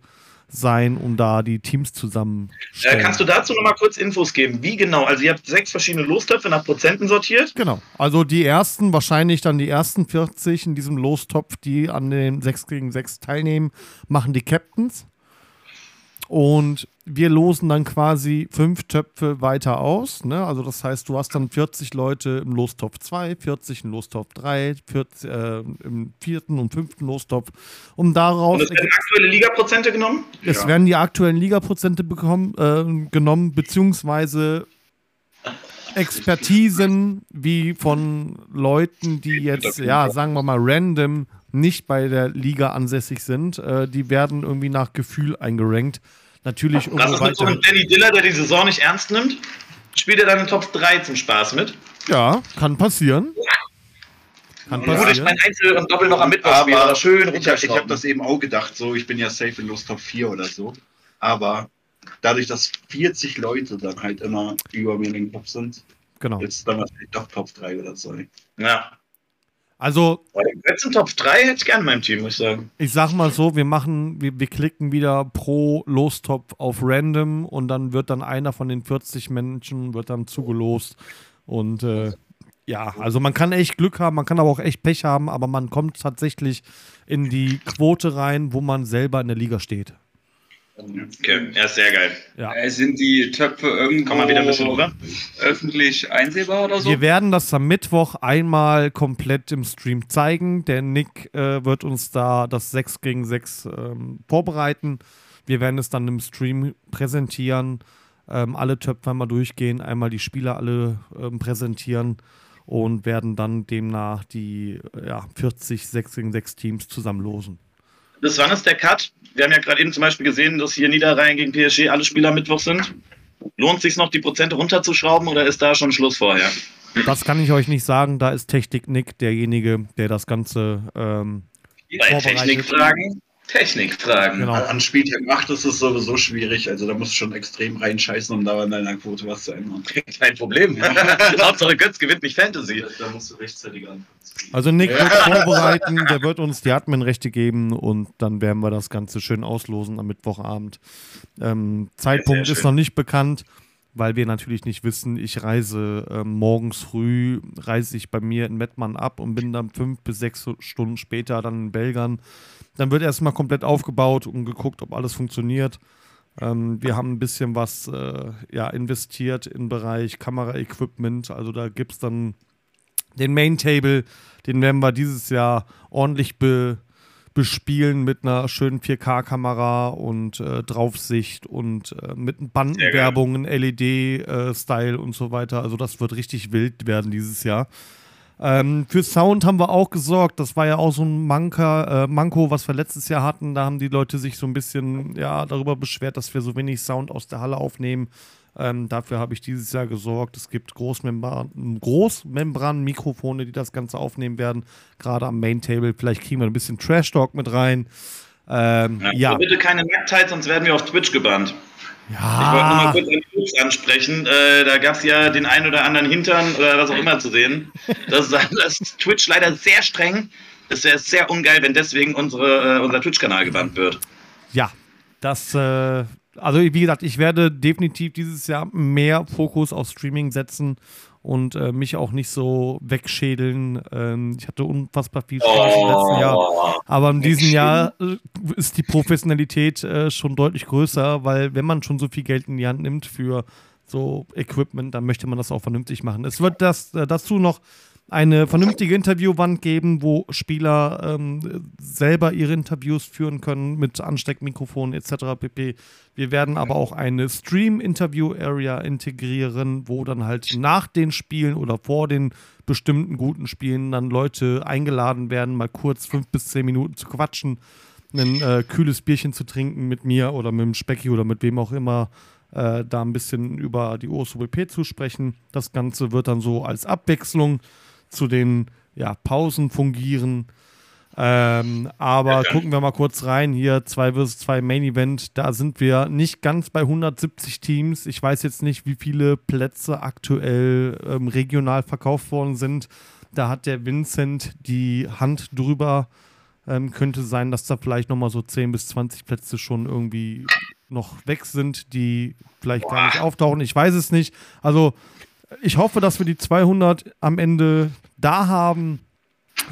sein, um da die Teams zusammen. Äh, kannst du dazu nochmal kurz Infos geben? Wie genau? Also ihr habt sechs verschiedene Lostöpfe nach Prozenten sortiert. Genau. Also die ersten, wahrscheinlich dann die ersten 40 in diesem Lostopf, die an den 6 gegen 6 teilnehmen, machen die Captains. Und wir losen dann quasi fünf Töpfe weiter aus. Ne? Also das heißt, du hast dann 40 Leute im Lostopf 2, 40 im Lostopf 3, 40 äh, im vierten und fünften Lostopf. Um daraus. Und es werden aktuelle Ligaprozente genommen? Es Ja. werden die aktuellen Ligaprozente bekommen, äh, genommen, beziehungsweise Expertisen wie von Leuten, die jetzt, ja, sagen wir mal, random nicht bei der Liga ansässig sind. Äh, die werden irgendwie nach Gefühl eingerankt. Natürlich Was ist mit so einem Danny Diller, der die Saison nicht ernst nimmt? Spielt er dann in Top 3 zum Spaß mit? Ja, kann passieren. Kann Gut, ich passieren. mein Einzel und Doppel noch am Mittwoch spielen, Aber schön ich habe ich runterschrauben. hab das eben auch gedacht, so ich bin ja safe in Lust Top 4 oder so. Aber dadurch, dass 40 Leute dann halt immer über mir in den Kopf sind, Genau. ist dann wahrscheinlich doch Top 3 oder so. Ja. Also, Jetzt in Top 3 hätte ich gerne in meinem Team, muss ich sagen. ich sag mal so, wir machen, wir, wir klicken wieder pro Lostopf auf random und dann wird dann einer von den 40 Menschen wird dann zugelost. Und äh, ja, also man kann echt Glück haben, man kann aber auch echt Pech haben, aber man kommt tatsächlich in die Quote rein, wo man selber in der Liga steht. Okay, ja, sehr geil. Ja. Äh, Sind die Töpfe irgendwo Komm mal wieder ein bisschen rüber. öffentlich einsehbar oder so? Wir werden das am Mittwoch einmal komplett im Stream zeigen. Der Nick äh, wird uns da das 6 gegen 6 ähm, vorbereiten. Wir werden es dann im Stream präsentieren, ähm, alle Töpfe einmal durchgehen, einmal die Spieler alle ähm, präsentieren und werden dann demnach die ja, 40 6 gegen 6 Teams zusammenlosen. Bis wann ist der Cut? Wir haben ja gerade eben zum Beispiel gesehen, dass hier Niederrhein gegen PSG alle Spieler Mittwoch sind. Lohnt sich noch, die Prozente runterzuschrauben oder ist da schon Schluss vorher? Das kann ich euch nicht sagen. Da ist Technik Nick derjenige, der das Ganze ähm, Bei Vorbereitet. Technikfragen? Technikfragen. Genau. An Spieltag 8 ist es sowieso schwierig, also da musst du schon extrem reinscheißen, um da an deiner Quote was zu ändern. Kein Problem. Hauptsache Götz gewinnt nicht Fantasy. Da musst du rechtzeitig anfangen. Also Nick wird vorbereiten, der wird uns die Admin-Rechte geben und dann werden wir das Ganze schön auslosen am Mittwochabend. Ähm, Zeitpunkt Sehr ist noch nicht bekannt, weil wir natürlich nicht wissen, ich reise ähm, morgens früh, reise ich bei mir in Mettmann ab und bin dann fünf bis sechs Stunden später dann in Belgern. Dann wird erstmal komplett aufgebaut und geguckt, ob alles funktioniert. Ähm, wir haben ein bisschen was äh, ja, investiert im Bereich Kameraequipment. Also da gibt es dann den Main Table, den werden wir dieses Jahr ordentlich be, bespielen mit einer schönen 4K-Kamera und äh, Draufsicht und äh, mit Bandenwerbungen, LED-Style äh, und so weiter. Also das wird richtig wild werden dieses Jahr. Ähm, für Sound haben wir auch gesorgt. Das war ja auch so ein Manker, äh, Manko, was wir letztes Jahr hatten. Da haben die Leute sich so ein bisschen ja, darüber beschwert, dass wir so wenig Sound aus der Halle aufnehmen. Ähm, dafür habe ich dieses Jahr gesorgt. Es gibt Großmembran, Großmembran-Mikrofone, die das Ganze aufnehmen werden. Gerade am Main Table. Vielleicht kriegen wir ein bisschen Trash Talk mit rein. Ähm, Ja. ja. Bitte keine Nacktheit, sonst werden wir auf Twitch gebannt. Ich wollte nur mal ja. kurz an Twitch ansprechen. Äh, da gab es ja den einen oder anderen Hintern oder was auch immer zu sehen. Das, das ist Twitch leider sehr streng. Es wäre sehr ungeil, wenn deswegen unsere, äh, unser Twitch-Kanal gebannt wird. Ja, das, äh, also wie gesagt, ich werde definitiv dieses Jahr mehr Fokus auf Streaming setzen und äh, mich auch nicht so wegschädeln. Ähm, ich hatte unfassbar viel Spaß im letzten Jahr. Aber in diesem Jahr äh, ist die Professionalität äh, schon deutlich größer, weil wenn man schon so viel Geld in die Hand nimmt für so Equipment, dann möchte man das auch vernünftig machen. Es wird das, äh, dazu noch eine vernünftige Interviewwand geben, wo Spieler ähm, selber ihre Interviews führen können mit Ansteckmikrofonen etc. pp. Wir werden aber auch eine Stream-Interview-Area integrieren, wo dann halt nach den Spielen oder vor den bestimmten guten Spielen dann Leute eingeladen werden, mal kurz fünf bis zehn Minuten zu quatschen, ein äh, kühles Bierchen zu trinken mit mir oder mit dem Specki oder mit wem auch immer, äh, da ein bisschen über die OSWP zu sprechen. Das Ganze wird dann so als Abwechslung zu den ja, Pausen fungieren. Ähm, aber gucken wir mal kurz rein. Hier 2 vs 2 Main Event. Da sind wir nicht ganz bei 170 Teams. Ich weiß jetzt nicht, wie viele Plätze aktuell ähm, regional verkauft worden sind. Da hat der Vincent die Hand drüber. Ähm, könnte sein, dass da vielleicht nochmal so 10 bis 20 Plätze schon irgendwie noch weg sind, die vielleicht gar nicht auftauchen. Ich weiß es nicht. Also ich hoffe, dass wir die 200 am Ende da haben.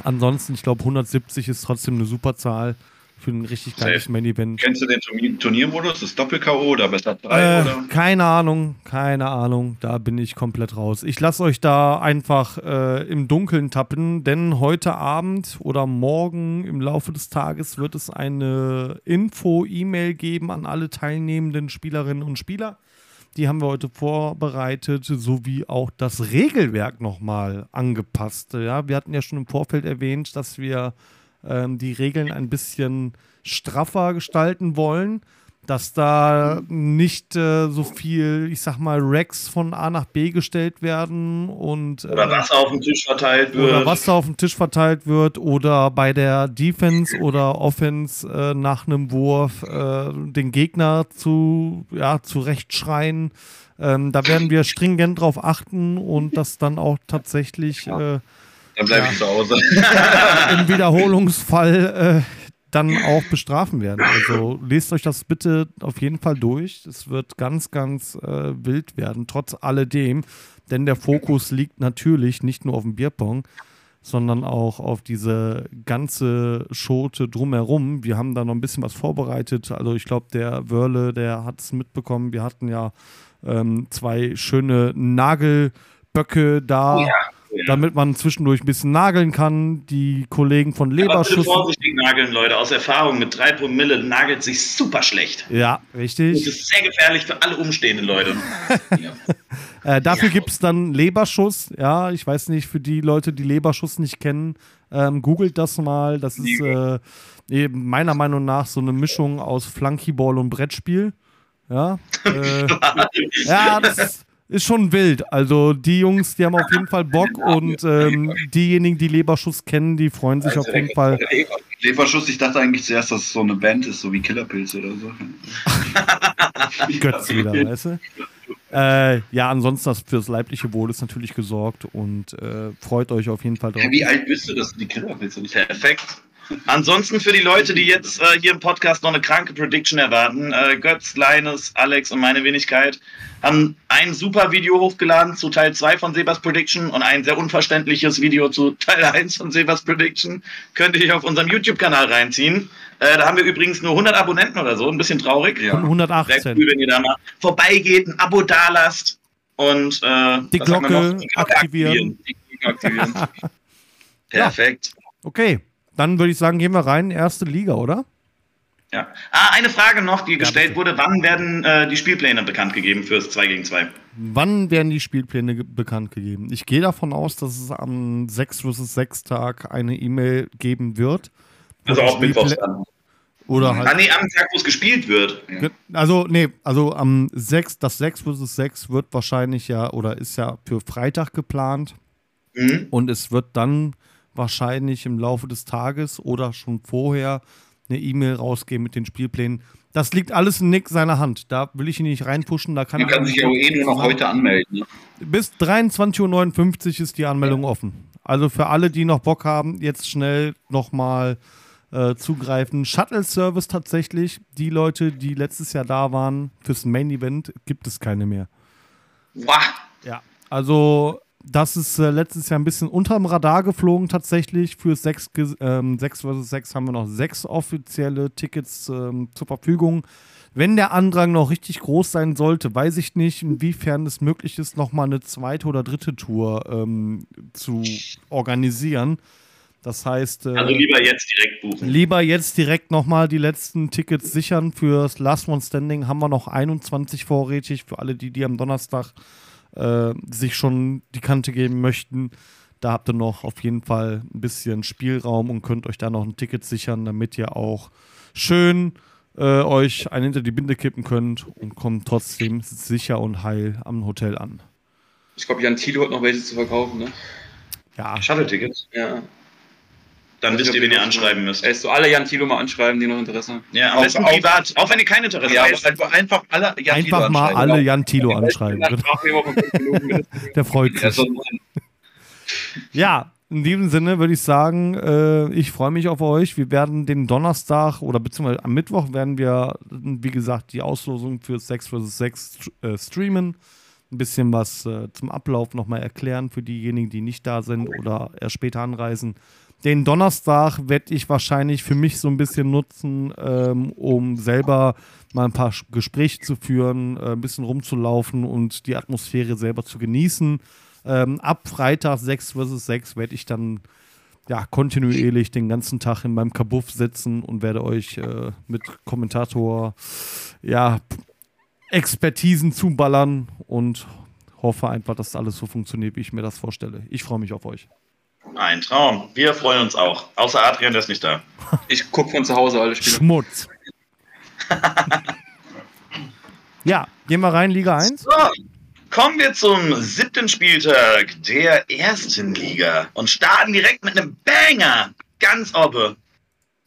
Ansonsten, ich glaube, 170 ist trotzdem eine super Zahl. für ein richtig geiles Main-Event. Kennst du den Turnier Turniermodus? Ist Doppel-K.O. oder besser 3? Äh, oder? keine Ahnung, keine Ahnung. Da bin ich komplett raus. Ich lasse euch da einfach äh, im Dunkeln tappen, denn heute Abend oder morgen im Laufe des Tages wird es eine Info-E-Mail geben an alle teilnehmenden Spielerinnen und Spieler. Die haben wir heute vorbereitet, sowie auch das Regelwerk nochmal angepasst. Ja, wir hatten ja schon im Vorfeld erwähnt, dass wir ähm, die Regeln ein bisschen straffer gestalten wollen, dass da nicht äh, so viel, ich sag mal, Racks von A nach B gestellt werden und Oder äh, Wasser auf dem Tisch verteilt wird. oder Wasser auf dem Tisch verteilt wird oder bei der Defense oder Offense äh, nach einem Wurf äh, den Gegner zu ja, zurechtschreien. Ähm, da werden wir stringent drauf achten und das dann auch tatsächlich äh, Dann bleibe Ja. ich zu Hause. im Wiederholungsfall äh, dann auch bestrafen werden. Also lest euch das bitte auf jeden Fall durch. Es wird ganz, ganz äh, wild werden, trotz alledem. Denn der Fokus liegt natürlich nicht nur auf dem Bierpong, sondern auch auf diese ganze Schote drumherum. Wir haben da noch ein bisschen was vorbereitet. Also ich glaube, der Wörle, der hat es mitbekommen. Wir hatten ja ähm, zwei schöne Nagelböcke da, ja. Damit man zwischendurch ein bisschen nageln kann. Die Kollegen von Aber bitte Leberschuss. vorsichtig nageln, Leute. Aus Erfahrung mit 3 Promille nagelt sich super schlecht. Ja, Das richtig. ist sehr gefährlich für alle umstehenden Leute. Äh, dafür gibt es dann Leberschuss. Ja, ich weiß nicht, für die Leute, die Leberschuss nicht kennen, ähm, googelt das mal. Das ist äh, eben meiner Meinung nach so eine Mischung aus Flunkyball und Brettspiel. Ja, äh, ja das ist, ist schon wild. Also die Jungs, die haben auf jeden Fall Bock und ähm, diejenigen, die Leberschuss kennen, die freuen sich auf jeden Fall. Leberschuss, ich dachte eigentlich zuerst, dass es so eine Band ist, so wie Killerpilz oder so. Götz wieder, weißt du? Äh, ja, ansonsten das fürs leibliche Wohl ist natürlich gesorgt und äh, freut euch auf jeden Fall drauf. Ja, wie alt bist du, dass du die Killerpilze nicht Perfekt. Ansonsten für die Leute, die jetzt äh, hier im Podcast noch eine kranke Prediction erwarten, äh, Götz, Linus, Alex und meine Wenigkeit haben ein super Video hochgeladen zu Teil 2 von Sebas Prediction und ein sehr unverständliches Video zu Teil 1 von Sebas Prediction. Könnt ihr euch auf unserem YouTube-Kanal reinziehen. Äh, da haben wir übrigens nur 100 Abonnenten oder so, ein bisschen traurig. Ja. Von Wäre 118. cool, wenn ihr da mal vorbeigeht, ein Abo dalasst und äh, Die Glocke? Die Glocke aktivieren. Die Glocke aktivieren. Perfekt. Okay, dann würde ich sagen, gehen wir rein. Erste Liga, oder? Ja. Ah, eine Frage noch, die gestellt bitte. wurde. Wann werden äh, die Spielpläne bekannt gegeben fürs 2 gegen 2? Wann werden die Spielpläne ge bekannt gegeben? Ich gehe davon aus, dass es am 6 vs 6 Tag eine E-Mail geben wird. Also auch Mittwochs dann. Oder Ah, halt. nee, am Tag, wo es gespielt wird. Ge- Also, nee, also am 6, das 6 vs 6 wird wahrscheinlich ja oder ist ja für Freitag geplant. Mhm. Und es wird dann wahrscheinlich im Laufe des Tages oder schon vorher eine E-Mail rausgehen mit den Spielplänen. Das liegt alles in Nick seiner Hand. Da will ich ihn nicht reinpushen. Da kann Man kann sich ja auch eh nur noch heute anmelden. Ne? Bis 23.59 Uhr ist die Anmeldung offen. Also für alle, die noch Bock haben, jetzt schnell nochmal äh, zugreifen. Shuttle-Service tatsächlich. Die Leute, die letztes Jahr da waren fürs Main-Event, gibt es keine mehr. Wah. Ja. Also, das ist äh, letztes Jahr ein bisschen unterm Radar geflogen tatsächlich. Für 6, ähm, 6 vs 6 haben wir noch sechs offizielle Tickets ähm, zur Verfügung. Wenn der Andrang noch richtig groß sein sollte, weiß ich nicht, inwiefern es möglich ist, nochmal eine zweite oder dritte Tour ähm, zu organisieren. Das heißt, äh, Also lieber jetzt direkt buchen. Lieber jetzt direkt nochmal die letzten Tickets sichern. Fürs Last One Standing haben wir noch 21 vorrätig. Für alle, die, die am Donnerstag äh, sich schon die Kante geben möchten. Da habt ihr noch auf jeden Fall ein bisschen Spielraum und könnt euch da noch ein Ticket sichern, damit ihr auch schön äh, euch einen hinter die Binde kippen könnt und kommt trotzdem sicher und heil am Hotel an. Ich glaube, Jan Thilo hat noch welche zu verkaufen, ne? Ja, Shuttle-Tickets. Ja. Dann wisst ihr, wen ihr anschreiben müsst. Ey, so alle Jan Thilo mal anschreiben, die noch Interesse haben. Ja, besten auf- privat. Auch wenn ihr kein Interesse Ja, habt. einfach, einfach alle. Ja, einfach mal alle Jan Tilo anschreiben. Der freut sich. Ja, in diesem Sinne würde ich sagen, äh, ich freue mich auf euch. Wir werden den Donnerstag oder beziehungsweise am Mittwoch werden wir, wie gesagt, die Auslosung für 6 vs 6 st- äh, streamen. Ein bisschen was äh, zum Ablauf nochmal erklären für diejenigen, die nicht da sind oder erst später anreisen. Den Donnerstag werde ich wahrscheinlich für mich so ein bisschen nutzen, ähm, um selber mal ein paar Gespräche zu führen, äh, ein bisschen rumzulaufen und die Atmosphäre selber zu genießen. Ähm, ab Freitag 6 vs 6 werde ich dann ja, kontinuierlich den ganzen Tag in meinem Kabuff sitzen und werde euch äh, mit Kommentator ja, Expertisen zuballern und hoffe einfach, dass alles so funktioniert, wie ich mir das vorstelle. Ich freue mich auf euch. Ein Traum. Wir freuen uns auch. Außer Adrian, der ist nicht da. Ich gucke von zu Hause alle Spiele. Schmutz. ja, gehen wir rein, Liga 1. So, kommen wir zum siebten Spieltag der ersten Liga und starten direkt mit einem Banger. Ganz obbe.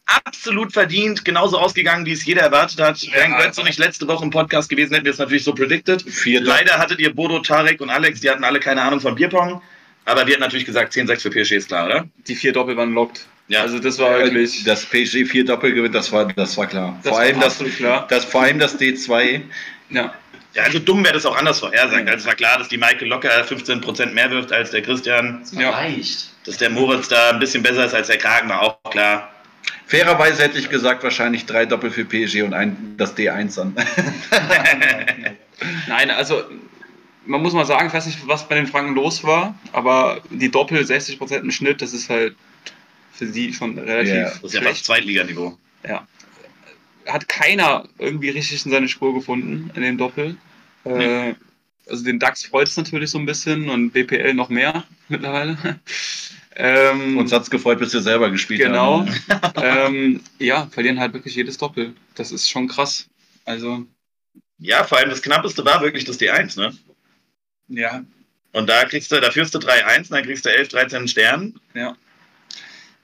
Absolut verdient, genauso ausgegangen, wie es jeder erwartet hat. Wären Götze nicht letzte Woche im Podcast gewesen, hätten wir es natürlich so predicted. Leider hattet ihr Bodo, Tarek und Alex, die hatten alle keine Ahnung von Bierpong. Aber wir hatten natürlich gesagt, 10-6 für PSG ist klar, oder? Die vier Doppel waren lockt. Ja. Also das war wirklich. Das PSG 4 Doppelgewinn, das war, das war klar. Das vor, war allem das, klar. das, vor allem das D2. Ja. Ja, also dumm wäre das auch anders vorhersagt. Also es war klar, dass die Maike locker 15% mehr wirft als der Christian. Ja. Leicht. Dass der Moritz da ein bisschen besser ist als der Kragen, war auch klar. Fairerweise hätte ich gesagt, wahrscheinlich drei Doppel für PSG und ein, das D1 dann. Nein, also man muss mal sagen, ich weiß nicht, was bei den Franken los war, aber die Doppel 60% im Schnitt, das ist halt für sie schon relativ Ja, Das ist ja fast Zweitliganiveau. Ja. Hat keiner irgendwie richtig in seine Spur gefunden in dem Doppel. Äh, also den DAX freut es natürlich so ein bisschen und BPL noch mehr mittlerweile. ähm, Uns hat's gefreut, bis wir selber gespielt Genau. haben. ähm, ja, verlieren halt wirklich jedes Doppel. Das ist schon krass. Also, Ja, vor allem das knappeste war wirklich das D1, ne? Ja, Und da kriegst du, da führst du 3-1, und dann kriegst du 11, 13 Stern.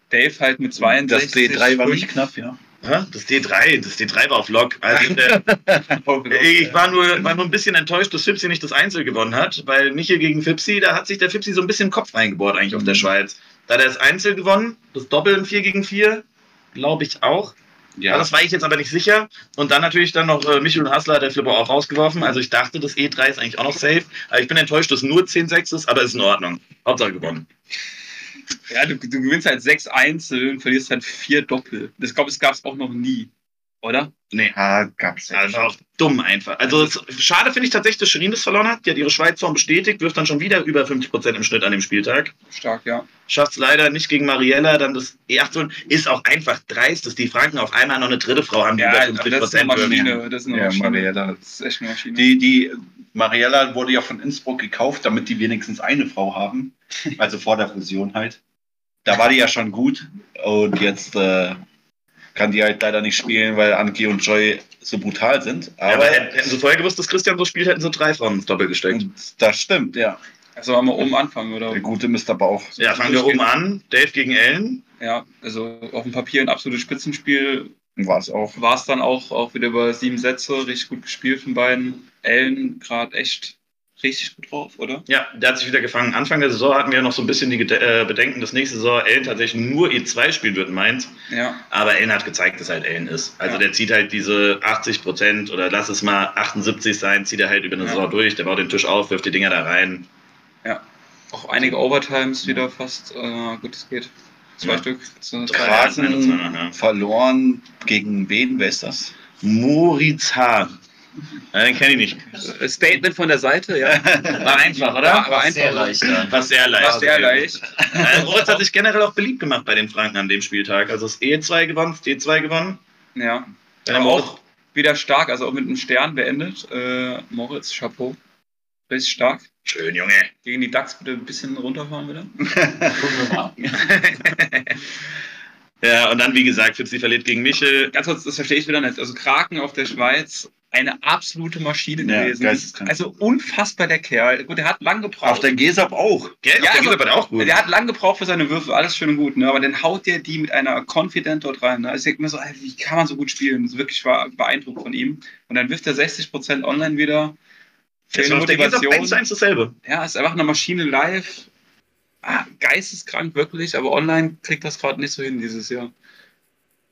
Dave halt mit Das 62. D3 war nicht knapp, ja. Das D3, das D3 war auf Lock. Also der, ich war nur, war nur ein bisschen enttäuscht, dass Fipsi nicht das Einzel gewonnen hat, weil Michel gegen Fipsi, da hat sich der Fipsi so ein bisschen Kopf reingebohrt eigentlich auf der Schweiz. Da hat er das Einzel gewonnen, das Doppel im 4 gegen 4, glaube ich auch. Ja. Das war ich jetzt aber nicht sicher. Und dann natürlich dann noch äh, Michel und Hassler hat der Flipper auch rausgeworfen. Also ich dachte, das E3 ist eigentlich auch noch safe. Aber ich bin enttäuscht, dass nur 10-6 ist, aber ist in Ordnung. Hauptsache gewonnen. Ja, du, du gewinnst halt sechs Einzel und verlierst halt vier Doppel. Das glaube ich, gab es auch noch nie. Oder? Nee. Ah, gab's ja. Also auch dumm einfach. Also es, schade finde ich tatsächlich, dass Shirin das verloren hat. Die hat ihre Schweizform bestätigt, wirft dann schon wieder über 50% im Schnitt an dem Spieltag. Stark, ja. Schafft es leider nicht gegen Mariella. Dann das E8 ist auch einfach dreist, dass die Franken auf einmal noch eine dritte Frau haben, die Ja, über aber das ist eine 50%. Maschine. Das ist eine Ja, Maschine. Mariella. Das ist echt eine Maschine. Die, die Mariella wurde ja von Innsbruck gekauft, damit die wenigstens eine Frau haben. Also vor der Fusion halt. Da war die ja schon gut. Und jetzt äh, kann die halt leider nicht spielen, weil Anki und Joy so brutal sind. Ja, aber Aber hätten hätten sie vorher gewusst, dass Christian so spielt, hätten sie drei Frauen ins Doppel gesteckt. das stimmt, ja. Also haben wir oben anfangen, oder? Der gute Mr. Bauch. Ja, fangen wir oben an. Dave gegen Ellen. Ja, also auf dem Papier ein absolutes Spitzenspiel. War es auch. War es dann auch, auch wieder über sieben Sätze. Richtig gut gespielt von beiden. Ellen gerade echt richtig gut drauf, oder? Ja, der hat sich wieder gefangen. Anfang der Saison hatten wir noch so ein bisschen die äh, Bedenken, dass nächste Saison Ellen tatsächlich nur E2 spielen wird in Mainz. Ja. Aber Ellen hat gezeigt, dass halt Ellen ist. Also Ja. der zieht halt diese 80 Prozent oder lass es mal 78 sein, zieht er halt über eine Ja. Saison durch. Der baut den Tisch auf, wirft die Dinger da rein. Auch einige Overtimes wieder fast. Äh, gut, es geht. Zwei Ja. Stück. Eins, ja. Verloren gegen wen? Wer ist das? Moritz H. Ja, den kenne ich nicht. Statement von der Seite, ja. War einfach, oder? Ja, aber Sehr einfach. leicht dann. War sehr leicht. War sehr leicht. Also Moritz hat sich generell auch beliebt gemacht bei den Franken an dem Spieltag. Also das E2 gewonnen, das D2 gewonnen. Ja. Ja, Aber auch wieder stark, also auch mit einem Stern beendet. Äh, Moritz, Chapeau. Richtig stark. Schön, Junge. Gegen die DAX bitte ein bisschen runterfahren wieder. Gucken wir mal. Ja, und dann, wie gesagt, Fipsi verliert gegen Michel. Ganz kurz, das verstehe ich wieder nicht. Also Kraken auf der Schweiz, eine absolute Maschine Ja, gewesen. geisteskrank. Also unfassbar der Kerl. Gut, der hat lang gebraucht. Auf der GESAP auch. Gell? Ja, der also- Gilbert auch gut. Der hat lang gebraucht für seine Würfe, alles schön und gut, ne? aber dann haut der die mit einer Confident dort rein. Ne? Also ich denke mir so, ey, wie kann man so gut spielen? Das ist wirklich war beeindruckt von ihm. Und dann wirft er 60% online wieder. Der Gilbert Motivation. 1 zu 1 dasselbe. Ja, ist einfach eine Maschine live. Ah, geisteskrank wirklich, aber online kriegt das gerade nicht so hin dieses Jahr.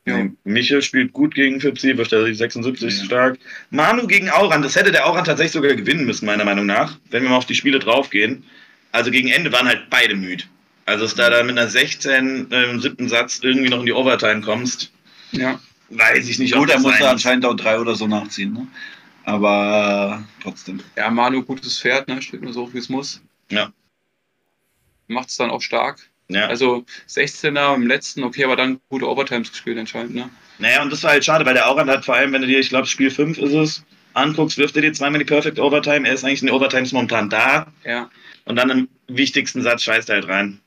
Ja. Nee, Michel spielt gut gegen Fipsi, er die 76 Ja. stark. Manu gegen Auran, das hätte der Auran tatsächlich sogar gewinnen müssen, meiner Meinung nach, wenn wir mal auf die Spiele draufgehen. Also gegen Ende waren halt beide müde. Also, dass da, da mit einer 16 äh, im siebten Satz irgendwie noch in die Overtime kommst, Ja. weiß ich nicht, Gut, er das musste sein muss. anscheinend auch drei oder so nachziehen, ne? Aber äh, trotzdem. Ja, Manu, gutes Pferd, ne? Steht nur so hoch, wie es muss. Ja. Macht es dann auch stark. Ja. Also 16er im letzten, okay, aber dann gute Overtimes gespielt anscheinend, ne? Naja, und das war halt schade, weil der Aurand hat vor allem, wenn du dir, ich glaube, Spiel 5 ist es, anguckst, wirft er dir zweimal die Perfect Overtime. Er ist eigentlich in den Overtimes momentan da. Ja. Und dann im wichtigsten Satz scheißt er halt rein.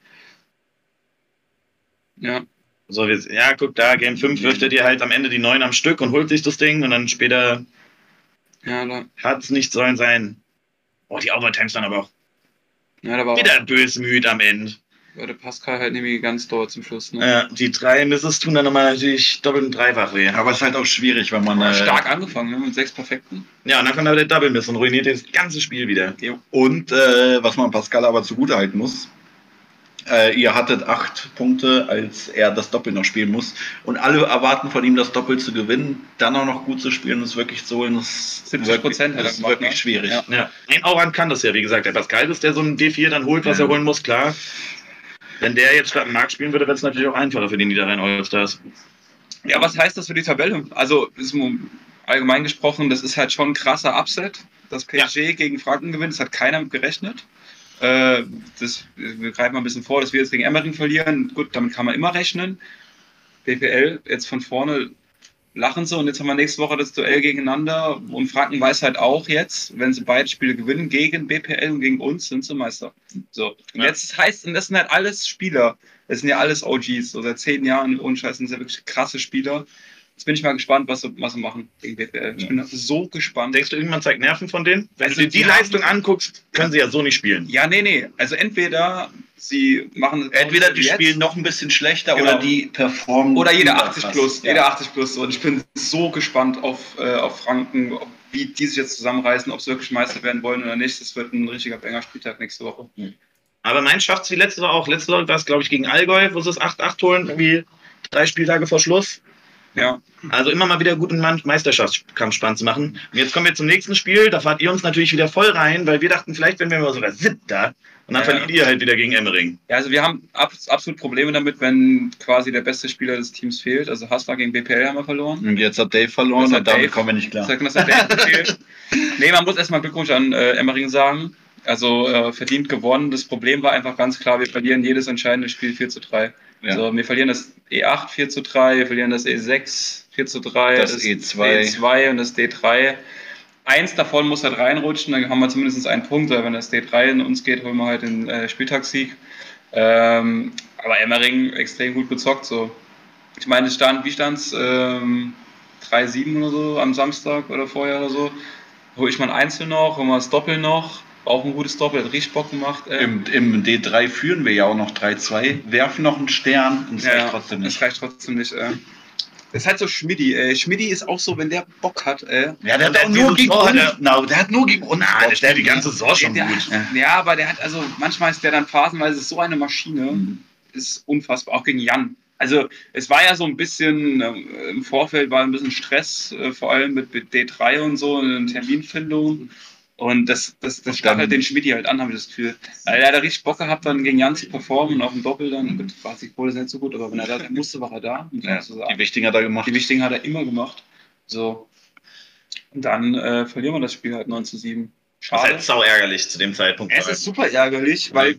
Ja. So, wie, ja, guck da, Game 5 wirft er dir halt am Ende die 9 am Stück und holt sich das Ding und dann später Ja, da, hat es nicht sollen sein. Oh, die Overtimes dann aber auch ja, da war, wieder bösmüd am Ende. War der Pascal halt nämlich ganz dort zum Schluss, ne? Ja, die drei Misses tun dann nochmal natürlich doppelt und dreifach weh. Aber es ist halt auch schwierig, wenn man. Äh, stark angefangen, ne? Mit sechs Perfekten. Ja, und dann kommt aber der Double Miss und ruiniert das ganze Spiel wieder. Und äh, was man Pascal aber zugutehalten muss, äh, ihr hattet acht Punkte, als er das Doppel noch spielen muss. Und alle erwarten von ihm, das Doppel zu gewinnen, dann auch noch gut zu spielen und es wirklich zu holen. Das ist 70% wirklich, hat er das ist gemacht, wirklich ne? schwierig. Ja. Ja, ein Aurand kann das ja, wie gesagt. Der Pascal ist der so ein D4 dann holt, was Ja. er holen muss, klar. Wenn der jetzt statt Markt spielen würde, wäre es natürlich auch einfacher für die Niederrhein Allstars. Ja, was heißt das für die Tabelle? Also, allgemein gesprochen, das ist halt schon ein krasser Upset. Das PSG gegen Franken gewinnt, das hat keiner mit gerechnet. Äh, das, wir greifen mal ein bisschen vor, dass wir jetzt gegen Emmering verlieren. Gut, damit kann man immer rechnen. BPL jetzt von vorne lachen sie und jetzt haben wir nächste Woche das Duell gegeneinander und Franken weiß halt auch jetzt, wenn sie beide Spiele gewinnen gegen BPL und gegen uns, sind sie Meister. So, und Ja. jetzt heißt, und das sind halt alles Spieler, das sind ja alles OGs, so seit zehn Jahren, ohne Scheiß, sind ja wirklich krasse Spieler. Jetzt bin ich mal gespannt, was sie, was sie machen gegen BPL. Ich bin so gespannt. Denkst du, irgendwann zeigt Nerven von denen? Wenn Also du dir die die Leistung anguckst, können sie ja so nicht spielen. Ja, nee, nee. Also entweder sie machen Entweder die jetzt, spielen noch ein bisschen schlechter Genau. oder die performen. oder jeder überkrass. 80 plus, Ja. jeder 80 plus. Und ich bin so gespannt auf, äh, auf Franken, ob, wie die sich jetzt zusammenreißen, ob sie wirklich Meister werden wollen oder nicht. Das wird ein richtiger Banger-Spieltag nächste Woche. Aber mein schafft es wie letzte Woche auch. Letzte Woche war es, glaube ich, gegen Allgäu, wo sie es 8-8 holen, irgendwie drei Spieltage vor Schluss. Ja, Also immer mal wieder guten Meisterschaftskampf spannend zu machen. Und jetzt kommen wir zum nächsten Spiel. Da fahrt ihr uns natürlich wieder voll rein, weil wir dachten, vielleicht werden wir mal sogar siebter. Und dann Ja. verliert ihr halt wieder gegen Emmering. Ja, also wir haben ab, absolut Probleme damit, wenn quasi der beste Spieler des Teams fehlt. Also Hassler gegen BPL haben wir verloren. Und jetzt hat Dave verloren Das hat und damit Dave. kommen wir nicht klar. Dass der Dave. Nee, man muss erstmal Glückwunsch an äh, Emmering sagen. Also äh, verdient gewonnen. Das Problem war einfach ganz klar, wir verlieren jedes entscheidende Spiel 4 zu 3. Ja. Also wir verlieren das E8 4 zu 3, wir verlieren das E6 4 zu 3, Das E2. E2 und das D3. Eins davon muss halt reinrutschen, dann haben wir zumindest einen Punkt, weil wenn das D3 in uns geht, holen wir halt den äh, Spieltagssieg. Ähm, aber Emmering extrem gut gezockt. So. Ich meine, es stand, wie stand es? Ähm, 3-7 oder so am Samstag oder vorher oder so. Hol ich mal ein Einzel noch, hol mal das Doppel noch. Auch ein gutes Doppel, hat richtig Bock gemacht. Äh. Im, Im D3 führen wir ja auch noch 3-2, werfen noch einen Stern und es reicht trotzdem Das nicht. reicht trotzdem nicht. Äh. Das ist halt so Schmidti. Äh. Schmidti ist auch so, wenn der Bock hat. Äh. Ja, der Und hat nur gegen Tor hat uns. er- Na, der hat nur gegen uns. Na, der Bock. spielt die ganze Saison schon der, gut. Ja. ja, aber der hat also, manchmal ist der dann phasenweise so eine Maschine. Mhm. ist unfassbar, auch gegen Jan. Also es war ja so ein bisschen, äh, im Vorfeld war ein bisschen Stress, äh, vor allem mit, mit D3 und so, in Terminfindung. Und das, das, das stachelt dann- den Schmidti halt an, habe ich das Gefühl. Weil er hat richtig Bock gehabt, dann gegen Jan zu performen und auf dem Doppel dann, gut, war die Kohle nicht so gut, aber wenn er da musste, war er da. Ja, so die wichtigen hat er gemacht. Die wichtigen hat er immer gemacht. So. Und dann äh, verlieren wir das Spiel halt 9 zu 7. Das ist Schade. halt sau ärgerlich zu dem Zeitpunkt. Es ist super ärgerlich, weil,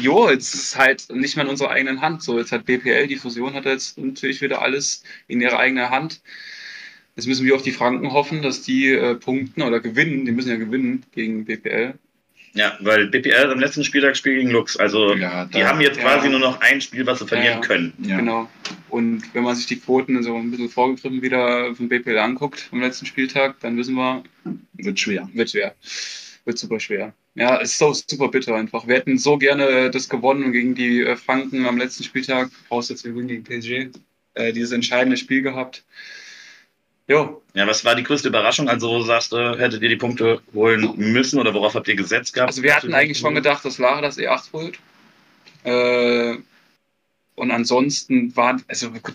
jo, jetzt ist es halt nicht mehr in unserer eigenen Hand. So, jetzt hat BPL, die Fusion hat jetzt natürlich wieder alles in ihrer eigenen Hand. Jetzt müssen wir auf die Franken hoffen, dass die äh, punkten oder gewinnen. Die müssen ja gewinnen gegen BPL. Ja, weil BPL am letzten Spieltag spielt gegen Lux. Also Ja, die da- haben jetzt ja. quasi nur noch ein Spiel, was sie verlieren Ja. können. Ja. Genau. Und wenn man sich die Quoten so ein bisschen vorgegriffen wieder von BPL anguckt vom letzten Spieltag, dann wissen wir, Wird schwer. wird schwer. Wird super schwer. Ja, ist so super bitter einfach. Wir hätten so gerne das gewonnen gegen die äh, Franken am letzten Spieltag. Voraussetzung, gegen PSG. Äh, dieses entscheidende Spiel gehabt. Jo, Ja, was war die größte Überraschung? Also wo sagst du, hättet ihr die Punkte holen müssen oder worauf habt ihr gesetzt gehabt? also wir hatten eigentlich schon gedacht, dass Lara das E8 holt. Äh, und ansonsten war, also gut,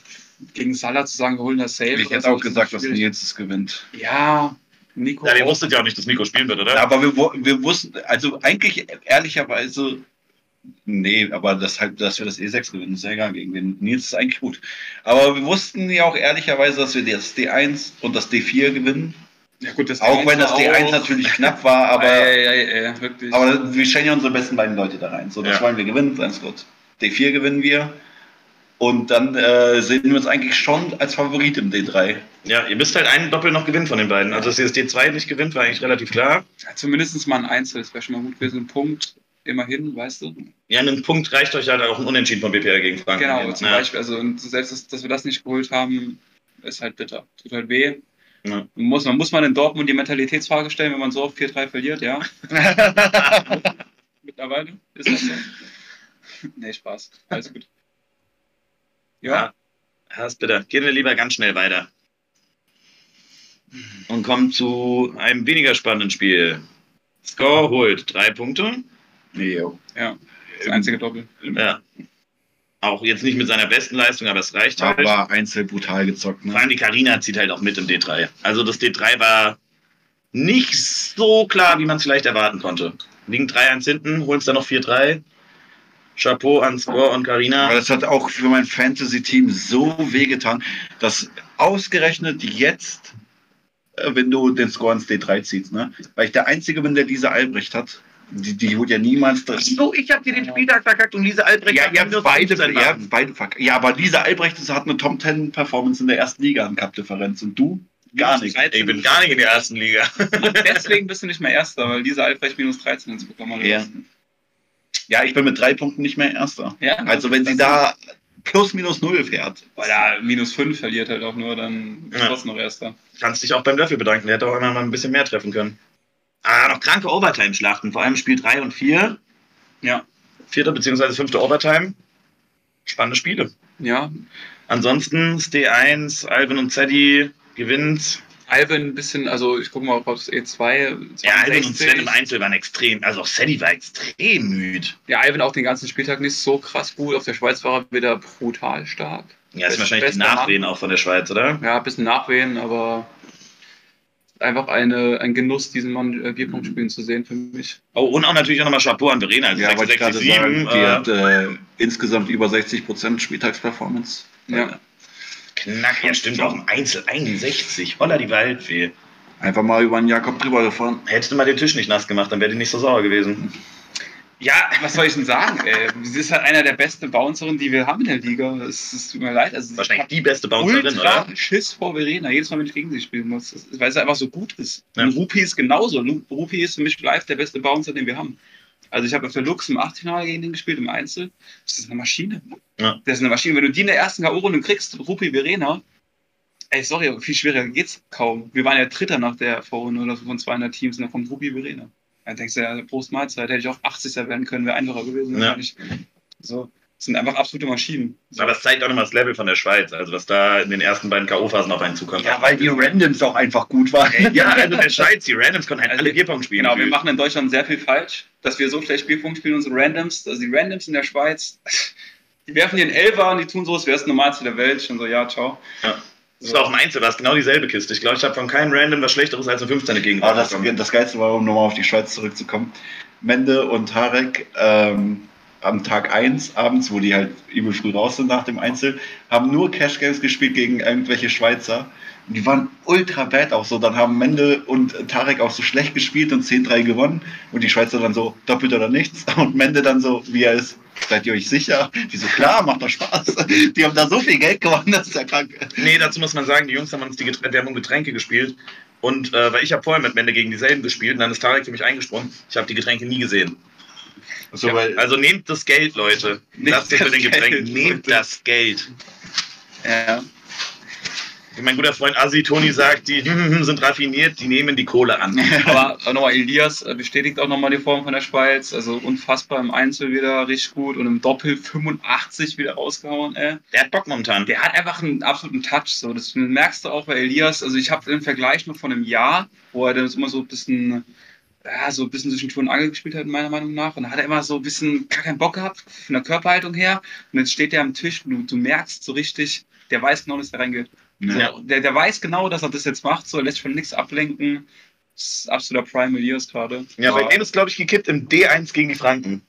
gegen Salah zu sagen, wir holen das safe. Ich hätte also, auch gesagt, dass. Nils es gewinnt. Ja, Nico. Ja, ihr wusstet ja auch nicht, dass Nico spielen wird, oder? Aber wir, wir wussten, also eigentlich ehrlicherweise Nee, aber das halt, dass wir das E6 gewinnen, ist ja egal gegen wen. Nils ist eigentlich gut. Aber wir wussten ja auch ehrlicherweise, dass wir das D1 und das D4 gewinnen. Ja gut, das Auch wenn das D1 auch- natürlich knapp war, aber, ey, ey, wirklich. aber wir stellen ja unsere besten beiden Leute da rein. So, das Ja. wollen wir gewinnen, ganz gut. D4 gewinnen wir. Und dann äh, sehen wir uns eigentlich schon als Favorit im D3. Ja, ihr müsst halt einen Doppel noch gewinnen von den beiden. Also, dass ihr das D2 nicht gewinnt, war eigentlich relativ klar. Ja, zumindest mal ein Einzel, das wäre schon mal gut gewesen. Ein Punkt, immerhin, weißt du? Ja, ein Punkt reicht euch halt auch ein Unentschieden von BPR gegen Franken. Genau, zum ja. Beispiel. Also, und selbst, dass, dass wir das nicht geholt haben, ist halt bitter. Tut halt weh. Ja. Man muss, man muss mal in Dortmund die Mentalitätsfrage stellen, wenn man so oft 4-3 verliert, ja. Mittlerweile ist das so. nee, Spaß. Alles gut. Ja, Ja, ist bitter. Gehen wir lieber ganz schnell weiter. Und kommen zu einem weniger spannenden Spiel. Score holt drei Punkte. Jo. ja. Das einzige Doppel. Ja. Auch jetzt nicht mit seiner besten Leistung, aber es reicht halt. Aber einzeln brutal gezockt. Vor Ne? allem die Karina zieht halt auch mit im D3. Also das D3 war nicht so klar, wie man es vielleicht erwarten konnte. Liegen 3-1 hinten, holen es dann noch 4-3. Chapeau an Score und Aber Karina. das hat auch für mein Fantasy-Team so wehgetan, dass ausgerechnet jetzt, äh, wenn du den Score ins D3 ziehst, ne? weil ich der Einzige bin, der Lisa Albrecht hat. Die, die holt ja niemals drin. So, ich habe dir den Spieltag verkackt und Lisa Albrecht Ja, hat habt beide, 15 ihr habt machen. beide verk- ja, aber Lisa Albrecht hat eine Top 10 Performance in der ersten Liga an Cup-Differenz und du gar nicht. Ich bin gar nicht in der ersten Liga. Deswegen bist du nicht mehr Erster, weil dieser Albrecht minus 13 ins Programm hat. Ja. Ja, ich bin mit drei Punkten nicht mehr Erster. ja. Also wenn sie da plus minus null fährt. Weil er minus 5 verliert halt auch nur, dann ist Ja. trotzdem noch Erster. Kannst dich auch beim Löffel bedanken. Der hätte auch immer mal ein bisschen mehr treffen können. Ah, noch kranke Overtime-Schlachten. Vor allem Spiel 3 und 4. Ja. Vierte bzw. fünfte Overtime. Spannende Spiele. Ja. Ansonsten das D1, Alvin und Zeddy gewinnt. Alvin ein bisschen, also ich gucke mal auf das E2. Ja, Alvin und 62. Sven im Einzel waren extrem. Also auch Zeddy war extrem müde. Ja, Alvin auch den ganzen Spieltag nicht so krass gut. Auf der Schweiz war er wieder brutal stark. Ja, ist Best- wahrscheinlich die Nachwehen Mann. auch von der Schweiz, oder? Ja, ein bisschen nachwehen, aber einfach eine, ein Genuss, diesen Mann äh, Bierpunkt spielen zu sehen für mich. Oh, und auch natürlich auch nochmal Chapeau an Verena. Also Ja, wollte ich gerade sagen, 66, die äh, hat äh, insgesamt über 60% Spieltagsperformance. Ja. Knack, ja stimmt, auch im Einzel 61. Holla die Waldfee. Einfach mal über den Jakob drüber gefahren. Hättest du mal den Tisch nicht nass gemacht, dann wäre die nicht so sauer gewesen. Ja, was soll ich denn sagen? Ey? Sie ist halt einer der besten Bouncerinnen, die wir haben in der Liga. Es, es tut mir leid. Also, Wahrscheinlich die beste Bouncerin, ultra oder? Schiss vor Verena, jedes Mal, wenn ich gegen sie spielen muss. Weil sie einfach so gut ist. Ja. Und Rupi ist genauso. Rupi ist für mich live der beste Bouncer, den wir haben. Also ich habe auf der Lux im Achtelfinale gegen den gespielt, im Einzel. Das ist eine Maschine. Ja. Das ist eine Maschine. Wenn du die in der ersten K.O.-Runde kriegst, Rupi Verena, ey, sorry, aber viel schwerer geht's kaum. Wir waren ja Dritter nach der Vorrunde oder so von 200 Teams und dann kommt Rupi Verena. Dann denkst du ja, Prost Mahlzeit, hätte ich auch 80er werden können, wäre einfacher gewesen. Ja. So, das sind einfach absolute Maschinen. So. Aber es zeigt auch nochmal das Level von der Schweiz, also was da in den ersten beiden K.O.-Phasen auf einen zukommt. Ja, weil die Randoms auch einfach gut waren. ja, also der Schweiz, die Randoms konnten halt Also alle Bierpong spielen. Genau, wir machen in Deutschland sehr viel falsch, dass wir so schlecht Spielpunkt spielen, unsere Randoms. Also die Randoms in der Schweiz, die werfen dir einen Elfer und die tun so, als wäre es das Normalste der Welt. Schon so, ja, ciao. Das war auch im Einzel, war es genau dieselbe Kiste. Ich glaube, ich habe von keinem Random was Schlechteres als eine 15 gegen Aber das, das Geilste war, um nochmal auf die Schweiz zurückzukommen. Mende und Tarek ähm, am Tag 1 abends, wo die halt übel früh raus sind nach dem Einzel, haben nur Cash Games gespielt gegen irgendwelche Schweizer. Und die waren ultra bad auch so. Dann haben Mende und Tarek auch so schlecht gespielt und 10-3 gewonnen. Und die Schweizer dann so doppelt oder nichts. Und Mende dann so, wie er ist, seid ihr euch sicher? Die so, klar, macht doch Spaß. Die haben da so viel Geld gewonnen, das ist ja krank. Nee, dazu muss man sagen, die Jungs haben uns die Getränke, haben um Getränke gespielt. Und äh, weil ich habe vorher mit Mende gegen dieselben gespielt und dann ist Tarek für mich eingesprungen. Ich habe die Getränke nie gesehen. So, weil, also nehmt das Geld, Leute. Nehmt Lasst ihr für das den Getränk. Geld, Nehmt das Geld. Ja. Mein guter Freund Asi Toni sagt, die sind raffiniert, die nehmen die Kohle an. Aber nochmal, Elias äh, bestätigt auch nochmal die Form von der Schweiz. Also unfassbar im Einzel wieder richtig gut und im Doppel 85 wieder rausgehauen, ey. Der hat Bock momentan. Der hat einfach einen absoluten Touch. So. Das merkst du auch bei Elias. Also ich habe den Vergleich noch von einem Jahr, wo er dann immer so ein bisschen, ja, so ein bisschen zwischen Tür und Angel gespielt hat, meiner Meinung nach. Und da hat er immer so ein bisschen gar keinen Bock gehabt von der Körperhaltung her. Und jetzt steht der am Tisch und du, du merkst so richtig, der weiß genau, dass er reingeht. So, Ja. der, der weiß genau, dass er das jetzt macht, so er lässt von nichts ablenken. Das ist absoluter Prime Elias gerade. Ja, bei Aber- dem ist, glaube ich, gekippt im D1 gegen die Franken.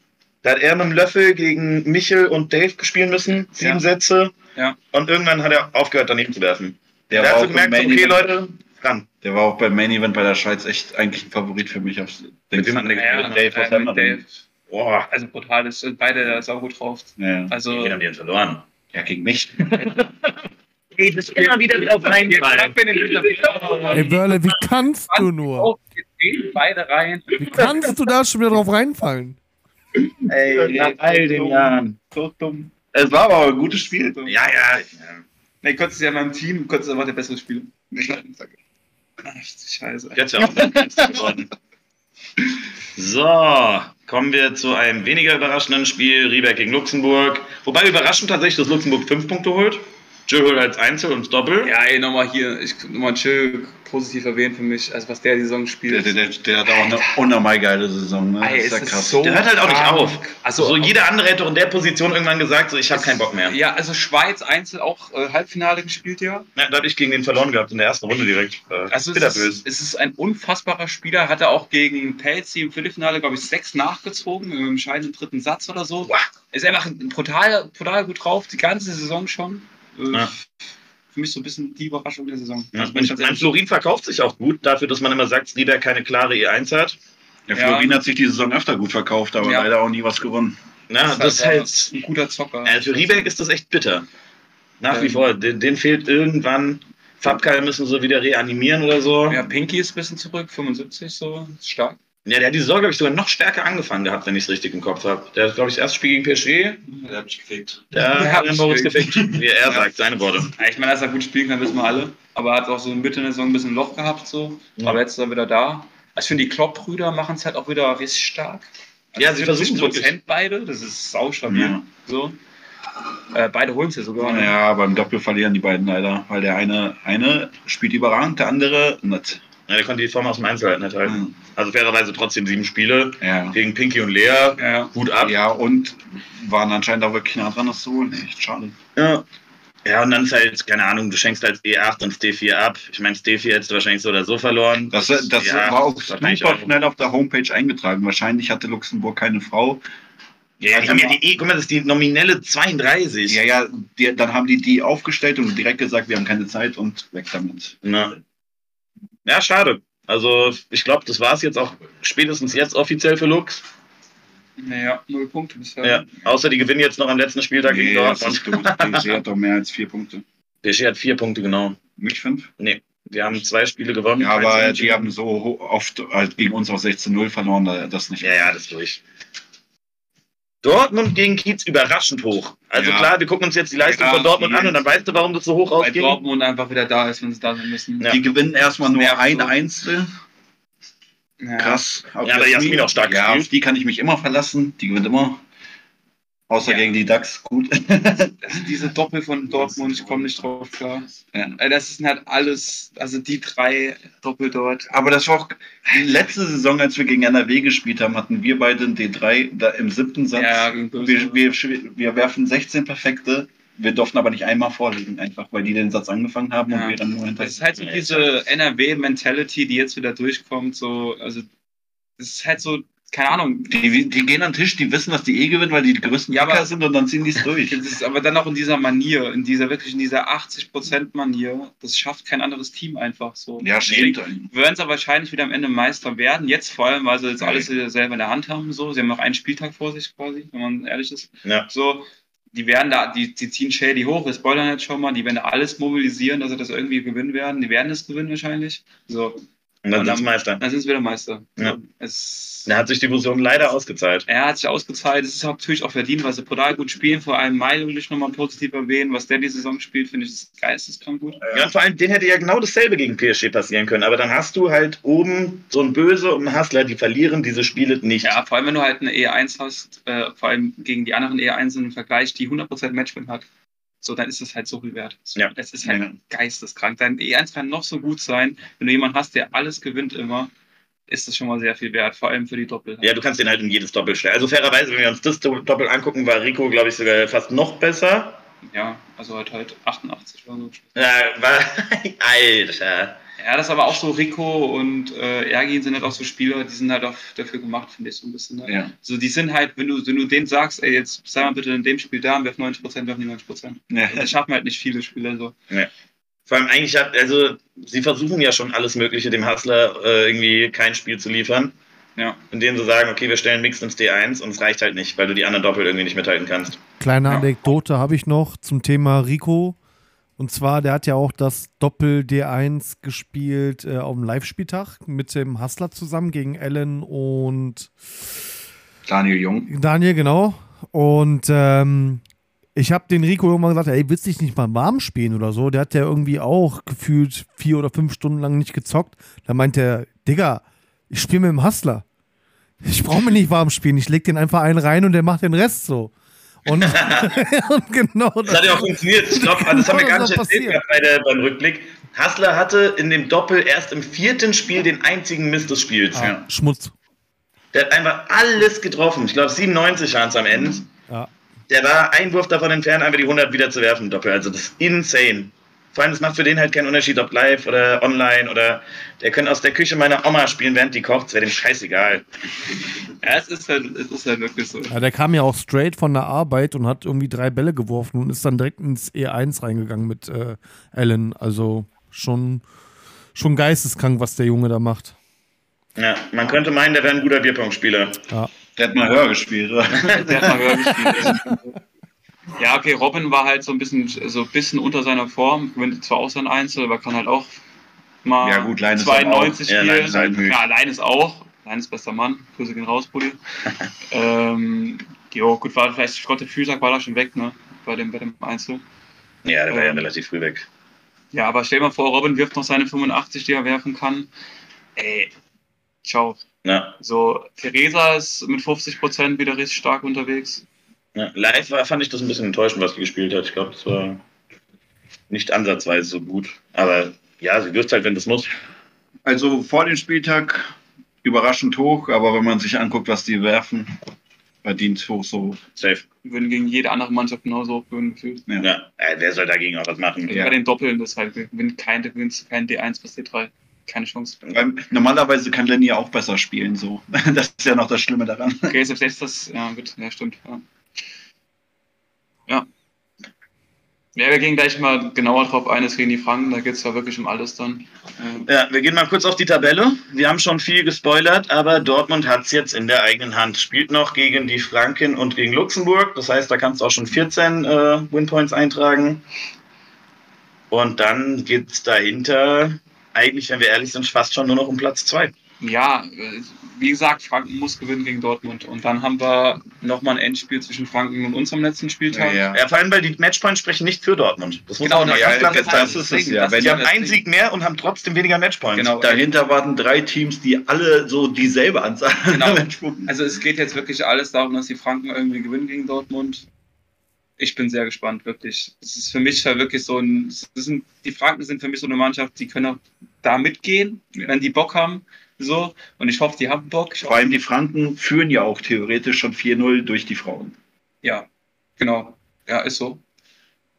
Da hat er mit dem Löffel gegen Michel und Dave spielen müssen, sieben Ja. Sätze. Ja. Und irgendwann hat er aufgehört, daneben zu werfen. Der, Der war hat auch so gemerkt, okay, Event- Leute, ran. Der war auch beim Main Event bei der Schweiz echt eigentlich ein Favorit für mich. Aufs, Mit wem hat er Ja, gespielt? Dave äh. Dave. Boah, Also brutal, ist beide da sau gut drauf. Ja. Also. wen haben die verloren? ja, gegen mich. Geht es immer wieder auf Jetzt sag mir den Ey, Wörle, wie kannst du nur? Oh, beide rein. Wie kannst du da schon wieder drauf reinfallen? Ey, nach all den Jahren. So dumm. Es war aber ein gutes Spiel. Ja, ja. Nee, Kurz ist ja in meinem Team, Kurz ist einfach der bessere Spieler. Ach, scheiße. Jetzt ja auch geworden. So, kommen wir zu einem weniger überraschenden Spiel, Rieberg gegen Luxemburg. Wobei überraschend tatsächlich, dass Luxemburg fünf Punkte holt. Jill holt als Einzel und Doppel. Ja, ey, nochmal hier, ich nochmal Chill positiv erwähnen für mich, also was der die Saison spielt. der, der, der hat auch eine unnormal geile Saison. Ne? Das Ey, ist ja ist krass. so- Der hört halt auch nicht krank. auf. Also, so jeder andere hätte doch in der Position irgendwann gesagt, so ich habe keinen Bock mehr. Ja, also Schweiz Einzel auch äh, Halbfinale gespielt, ja. Ja, da habe ich gegen den verloren gehabt in der ersten Runde direkt. Äh, Also es ist, es ist ein unfassbarer Spieler, hat er auch gegen Pelzi im Viertelfinale, glaube ich, sechs nachgezogen, im entscheidenden dritten Satz oder so. Wow. Ist einfach brutal, brutal gut drauf, die ganze Saison schon. Äh, Ja. Für mich so ein bisschen die Überraschung der Saison. Ja, Also, mein Florin verkauft sich auch gut, dafür, dass man immer sagt, Rieberg keine klare E1 hat. Der Ja. Florin hat sich die Saison öfter gut verkauft, aber Ja. leider auch nie was gewonnen. Ja, das ist halt. ein guter Zocker. Äh, für Rieberg ist das echt bitter. Nach wie Ähm. vor. Den, den fehlt irgendwann. Fabkai müssen sie wieder reanimieren oder so. Ja, Pinky ist ein bisschen zurück, 75 so, ist stark. Ja, der hat die Saison, glaube ich, sogar noch stärker angefangen gehabt, wenn ich es richtig im Kopf habe. Der hat, glaube ich, das erste Spiel gegen PSG. Der hat mich gefickt. Der Der hat den mich Moritz gefickt. Wie er Ja. sagt, seine Worte. Ja, ich meine, dass er gut spielen kann, wissen wir alle. Aber er hat auch so Mitte der Saison ein bisschen Loch gehabt, so. Ja. Aber jetzt ist er wieder da. Also ich finde, die Klopp-Brüder machen es halt auch wieder richtig stark. Also Ja, sie versuchen 70% wirklich. beide, das ist saustabil. Ja. So. Äh, beide holen es ja sogar. Ja, beim Doppel verlieren die beiden leider, weil der eine, eine spielt überragend, der andere nicht. Ja, der konnte die Form aus dem Einzel halt nicht halten. Mhm. Also fairerweise trotzdem sieben Spiele Ja. gegen Pinky und Lea. Ja. Hut ab. ja, und waren anscheinend auch wirklich nah dran, das zu holen. Echt schade. Ja. Ja, und dann ist halt, keine Ahnung, du schenkst als E8 und D4 ab. Ich meine, D4 hättest du wahrscheinlich so oder so verloren. Das, das Ja, war auch super auch. schnell auf der Homepage eingetragen. Wahrscheinlich hatte Luxemburg keine Frau. Ja, die haben ja die E, guck mal, das ist die nominelle 32. Ja, ja, die, dann haben die die aufgestellt und direkt gesagt, wir haben keine Zeit und weg damit. Na. Ja, schade. Also, ich glaube, das war es jetzt auch spätestens jetzt offiziell für Lux. Naja, null Punkte bisher. Ja. Außer die gewinnen jetzt noch am letzten Spieltag gegen Nee, das Dortmund. ist gut. PSG hat doch mehr als vier Punkte. PSG hat vier Punkte, genau. Nicht fünf? Die haben zwei Spiele gewonnen. Ja, aber die haben so oft halt gegen uns auf 16-0 verloren, da- das nicht. Ja, ja, das ist durch. Dortmund gegen Kiez überraschend hoch. Also Ja. klar, wir gucken uns jetzt die Leistung Ja, von Dortmund an und dann weißt du, warum das so hoch Weil ausgeht. Dortmund einfach wieder da ist, wenn sie da sein müssen. Ja. Die gewinnen erstmal nur ein so. Einzel. Ja. Krass. Auf Ja, aber Jasmin auch stark Ja, auf die kann ich mich immer verlassen. Die gewinnt immer. Außer Ja. gegen die DAX. Gut. Sind diese Doppel von Dortmund, ich komme nicht drauf klar. Ja. Äh, Das sind halt alles, also die drei Doppel dort. Aber das war auch die letzte Saison, als wir gegen NRW gespielt haben, hatten wir beide ein D3 da im siebten Satz. Ja, wir, wir, wir werfen 16 perfekte. Wir durften aber nicht einmal vorlegen, einfach weil die den Satz angefangen haben Ja. und wir dann nur hinter. Das ist halt so diese NRW-Mentality, die jetzt wieder durchkommt. So, also, das ist halt so, keine Ahnung. Die, die gehen an den Tisch, die wissen, dass die eh gewinnen, weil die die größten Ja, aber- Kicker sind und dann ziehen die es durch. Das ist aber dann auch in dieser Manier, in dieser wirklich in dieser 80%-Manier. Das schafft kein anderes Team einfach so. Ja, stimmt. Würden sie wahrscheinlich wieder am Ende Meister werden. Jetzt vor allem, weil sie jetzt alles selber in der Hand haben. So. Sie haben noch einen Spieltag vor sich quasi, wenn man ehrlich ist. Ja. So, die werden da, die, die ziehen Shady hoch, wir spoilern jetzt schon mal, die werden da alles mobilisieren, dass sie das irgendwie gewinnen werden. Die werden es gewinnen wahrscheinlich. So, Und dann Und sind sie dann- Meister. dann sind sie wieder Meister. Ja. Es, Da hat sich die Fusion leider ausgezahlt. er hat sich ausgezahlt. Es ist natürlich auch verdient, weil sie brutal gut spielen. Vor allem Milo will ich nochmal positiv erwähnen. Was der die Saison spielt, finde ich ist geisteskrank gut. Ja, und vor allem, den hätte ja genau dasselbe gegen PSG passieren können. Aber dann hast du halt oben so ein Böse und einen Hustler, die verlieren diese Spiele nicht. Ja, vor allem, wenn du halt eine E1 hast, äh, vor allem gegen die anderen E1 im Vergleich, die 100% Matchwin hat, so, dann ist das halt so viel wert. Ja. Es ist halt Ja. geisteskrank. Dein E1 kann noch so gut sein. Wenn du jemanden hast, der alles gewinnt immer, ist das schon mal sehr viel wert, vor allem für die Doppel. Ja, du kannst den halt in jedes Doppel stellen. Also fairerweise, wenn wir uns das Doppel angucken, war Rico, glaube ich, sogar fast noch besser. Ja, also halt halt 88 oder so. Ja, war, Alter. Ja, das ist aber auch so, Rico und äh, Ergin sind halt auch so Spieler, die sind halt auch dafür gemacht, finde ich so ein bisschen. Ne? Ja. So, die sind halt, wenn du, wenn du denen sagst, ey, jetzt sei mal bitte in dem Spiel da und werf 90 Prozent, werfen die 90 Prozent. Ja. Das schaffen halt nicht viele Spieler so. Vor allem eigentlich hat, also sie versuchen ja schon alles Mögliche, dem Hustler äh, irgendwie kein Spiel zu liefern. Ja. Indem sie sagen, okay, wir stellen Mix ins D1 und es reicht halt nicht, weil du die anderen Doppel irgendwie nicht mithalten kannst. Kleine Ja. Anekdote habe ich noch zum Thema Rico. Und zwar, der hat ja auch das Doppel D1 gespielt äh, auf dem Live-Spieltag mit dem Hustler zusammen gegen Ellen und Daniel Jung. Daniel, genau. Und ähm, ich habe den Rico irgendwann gesagt, ey, willst du dich nicht mal warm spielen oder so? Der hat ja irgendwie auch gefühlt vier oder fünf Stunden lang nicht gezockt. Da meint er, Digga, ich spiele mit dem Hustler. Ich brauche mich nicht warm spielen. Ich leg den einfach einen rein und der macht den Rest so. Und, und genau Das hat ja auch funktioniert. Ich glaube, das haben wir gar Genau nicht so erzählt bei der, beim Rückblick. Hassler hatte in dem Doppel erst im vierten Spiel den einzigen Mist des Spiels. Ah, Schmutz. Der hat einfach alles getroffen. Ich glaube, 97 waren es am Ende. Ja. Der war ein Wurf davon entfernt, einfach die 100 wieder zu werfen, Doppel. Also das ist insane. Vor allem, das macht für den halt keinen Unterschied, ob live oder online oder der könnte aus der Küche meiner Oma spielen, während die kocht. Es wäre dem scheißegal. Ja, es ist halt, es ist halt wirklich so. Ja, der kam ja auch straight von der Arbeit und hat irgendwie drei Bälle geworfen und ist dann direkt ins E1 reingegangen mit äh, Allen. Also schon, schon geisteskrank, was der Junge da macht. Ja, man könnte meinen, der wäre ein guter Bierpong-Spieler. Ja. Der hat mal höher gespielt, oder? Der hat mal höher gespielt. Ja, okay, Robin war halt so ein bisschen, so ein bisschen unter seiner Form, gewinnt zwar auch sein Einzel, aber kann halt auch mal Ja, gut, Lein ist 92 auch- ja, spielen. Lein ist halt ja, Lein ist auch. Lein ist bester Mann. Grüße gehen raus, Bulli. ähm, jo, gut, war vielleicht, der Fühlsack war da schon weg, ne? Bei dem, bei dem Einzel. Ja, der war ja Ähm. relativ früh weg. Ja, aber stell dir mal vor, Robin wirft noch seine 85, die er werfen kann. Ey, ciao. Ja. So, Theresa ist mit 50% wieder richtig stark unterwegs. Ja, live war, fand ich das ein bisschen enttäuschend, was sie gespielt hat. Ich glaube, das war nicht ansatzweise so gut. Aber ja, sie wirft halt, wenn das muss. Also vor dem Spieltag überraschend hoch, aber wenn man sich anguckt, was die werfen, verdient hoch so. Safe. würden gegen jede andere Mannschaft genauso hoch gewinnen gefühlt. Ja. Ja, äh, wer soll dagegen auch was machen? Ja. Bei den Doppeln, das halt gewinnt kein, gewinnst du kein D1 bis D3. Keine Chance. Weil normalerweise kann Lenny ja auch besser spielen, so. Das ist ja noch das Schlimme daran. Okay, selbst das, ja gut, ja stimmt. Ja. Ja. Ja, wir gehen gleich mal genauer drauf ein, es gegen die Franken, da geht es ja wirklich um alles dann. Ähm, Ja, wir gehen mal kurz auf die Tabelle. Wir haben schon viel gespoilert, aber Dortmund hat es jetzt in der eigenen Hand. Spielt noch gegen die Franken und gegen Luxemburg. Das heißt, da kannst du auch schon 14 äh, Winpoints eintragen. Und dann geht es dahinter, eigentlich, wenn wir ehrlich sind, fast schon nur noch um Platz 2. ja, wie gesagt, Franken muss gewinnen gegen Dortmund. Und dann haben wir nochmal ein Endspiel zwischen Franken und uns am letzten Spieltag. Ja. Ja, vor allem, weil die Matchpoints sprechen nicht für Dortmund. Das muss Genau, man mal ja, ganz klar das- ist es ja. Die ja haben einen. Sieg mehr und haben trotzdem weniger Matchpoints. Genau. Dahinter warten drei Teams, die alle so dieselbe Anzahl Genau. Matchpunkten. Also es geht jetzt wirklich alles darum, dass die Franken irgendwie gewinnen gegen Dortmund. Ich bin sehr gespannt, wirklich. Es ist für mich halt wirklich so ein. Sind, die Franken sind für mich so eine Mannschaft, die können auch da mitgehen, Ja. wenn die Bock haben. So. Und ich hoffe, die haben Bock. Vor allem die Franken führen ja auch theoretisch schon 4-0 durch die Frauen. ja, genau. Ja, ist so.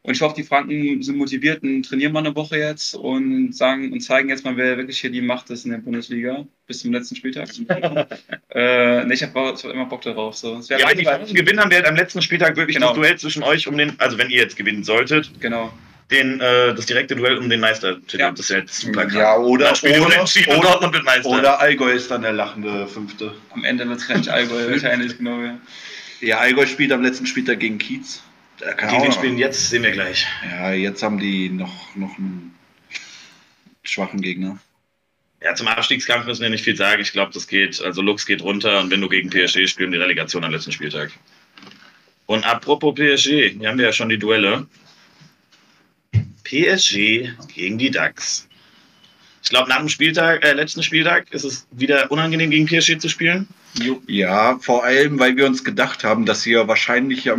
Und ich hoffe, die Franken sind motiviert und trainieren mal eine Woche jetzt und sagen und zeigen jetzt mal, wer wirklich hier die Macht ist in der Bundesliga bis zum letzten Spieltag. äh, ne, ich habe immer Bock darauf. So. Ja, wenn die. Franken gewinnen, haben wir halt am letzten Spieltag wirklich Genau. das Duell zwischen euch um den, also wenn ihr jetzt gewinnen solltet, Genau. Den, äh, das direkte Duell um den Meistertitel. Ja. Das ist halt super krass. Ja, oder- Dann spielt ihr oder- oder- Dortmund wird Meister. Oder Allgäu ist dann der lachende Fünfte. Am Ende wird es gleich Allgäu wahrscheinlich, genau. Ja. Ja, Allgäu spielt am letzten Spieltag gegen Kiez. Da kann Gegen spielen jetzt, sehen wir gleich. Ja, jetzt haben die noch, noch einen schwachen Gegner. Ja, zum Abstiegskampf müssen wir nicht viel sagen. Ich glaube, das geht, also Lux geht runter und wenn du gegen PSG spielen, die Relegation am letzten Spieltag. Und apropos PSG, hier haben wir ja schon die Duelle. PSG gegen die DAX. Ich glaube, nach dem Spieltag, äh, letzten Spieltag ist es wieder unangenehm, gegen PSG zu spielen. Ja, vor allem, weil wir uns gedacht haben, dass ihr wahrscheinlich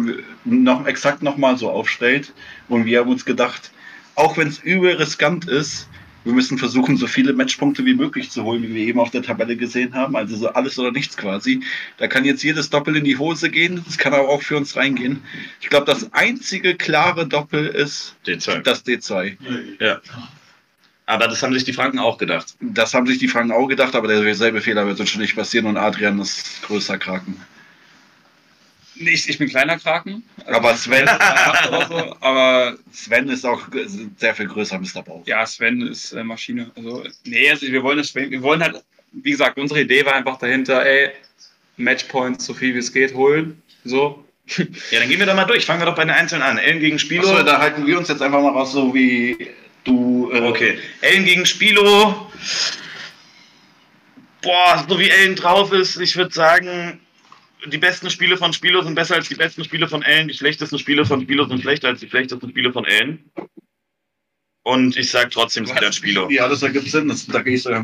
noch exakt nochmal so aufstellt. Und wir haben uns gedacht, auch wenn es übel riskant ist, wir müssen versuchen, so viele Matchpunkte wie möglich zu holen, wie wir eben auf der Tabelle gesehen haben. Also so alles oder nichts quasi. Da kann jetzt jedes Doppel in die Hose gehen. Das kann aber auch für uns reingehen. Ich glaube, das einzige klare Doppel ist D2. das D2. Ja. Aber das haben sich die Franken auch gedacht. Das haben sich die Franken auch gedacht, aber derselbe Fehler wird uns schon nicht passieren und Adrian ist größer Kraken. Ich, ich bin kleiner Kraken. Also Aber Sven, so, aber Sven ist auch sehr viel größer, Mr. Bauch. ja, Sven ist äh, Maschine. Also, nee, also wir wollen das, wir wollen halt, wie gesagt, unsere Idee war einfach dahinter, ey, Matchpoints so viel wie es geht holen. So. Ja, dann gehen wir doch mal durch. Fangen wir doch bei den Einzelnen an. Ellen gegen Spilo. Achso, da halten wir uns jetzt einfach mal raus, so wie du. Äh, Okay. Ellen gegen Spilo. Boah, so wie Ellen drauf ist, ich würde sagen, die besten Spiele von Spilo sind besser als die besten Spiele von Ellen. Die schlechtesten Spiele von Spilo sind schlechter als die schlechtesten Spiele von Ellen. Und ich sag trotzdem, es ist wieder ein Spilo. Ja, das ergibt Sinn. Das, da gehe ich so. Ja,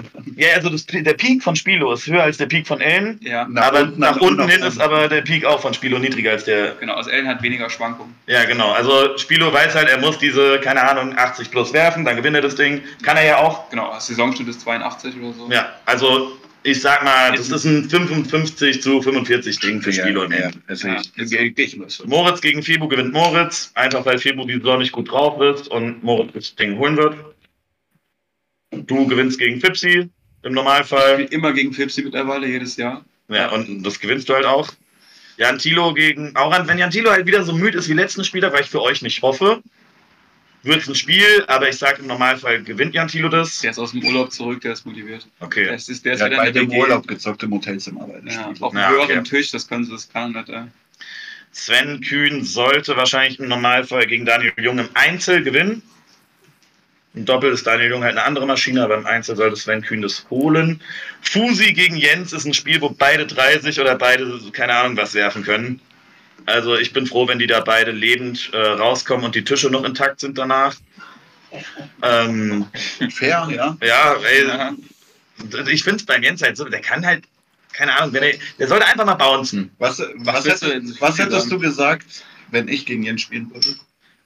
also das, der Peak von Spilo ist höher als der Peak von Ellen. Ja, aber nach, unten hin nach ist aber der Peak auch von Spilo niedriger als der. genau. Also Ellen hat weniger Schwankungen. Ja, genau. Also Spilo weiß halt, er muss diese, keine Ahnung, 80 plus werfen, dann gewinnt er das Ding. Kann er ja auch. Genau, Saisonschnitt ist 82 oder so. Ja, also ich sag mal, das ist ein 55 zu 45 Ding für Ja, End. das Ja, ich. Ich. Moritz gegen Febu gewinnt Moritz, einfach weil Febu die Saison nicht gut drauf ist und Moritz das Ding holen wird. Du gewinnst gegen Fipsi im Ich Normalfall. spiele immer gegen Pipsi mittlerweile, jedes Jahr. Ja, und das gewinnst du halt auch. Jan Tilo gegen Auran. Wenn Jan Tilo halt wieder so müde ist wie letzten Spieler, weil ich für euch nicht hoffe, wird es ein Spiel, aber ich sage im Normalfall gewinnt Jan Tilo das. Der ist aus dem Urlaub zurück, der ist motiviert. Der Okay. ist, der ist Der hat wieder im WG. Urlaub gezockt im Hotelzimmer. beide Ja, auf dem Ja, höheren okay. Tisch, das können sie, das kann nicht. Äh. Sven Kühn sollte wahrscheinlich im Normalfall gegen Daniel Jung im Einzel gewinnen. Im Doppel ist Daniel Jung halt eine andere Maschine, aber im Einzel sollte Sven Kühn das holen. Fusi gegen Jens ist ein Spiel, wo beide 30 oder beide, keine Ahnung, was werfen können. Also ich bin froh, wenn die da beide lebend äh, rauskommen und die Tische noch intakt sind danach. Ähm, Fair, ja. ja, ey, ich finde es beim Jens halt so, der kann halt, keine Ahnung, wenn er, der sollte einfach mal bouncen. Was, was, willst du hätte, denn was hättest du gesagt, wenn ich gegen Jens spielen würde?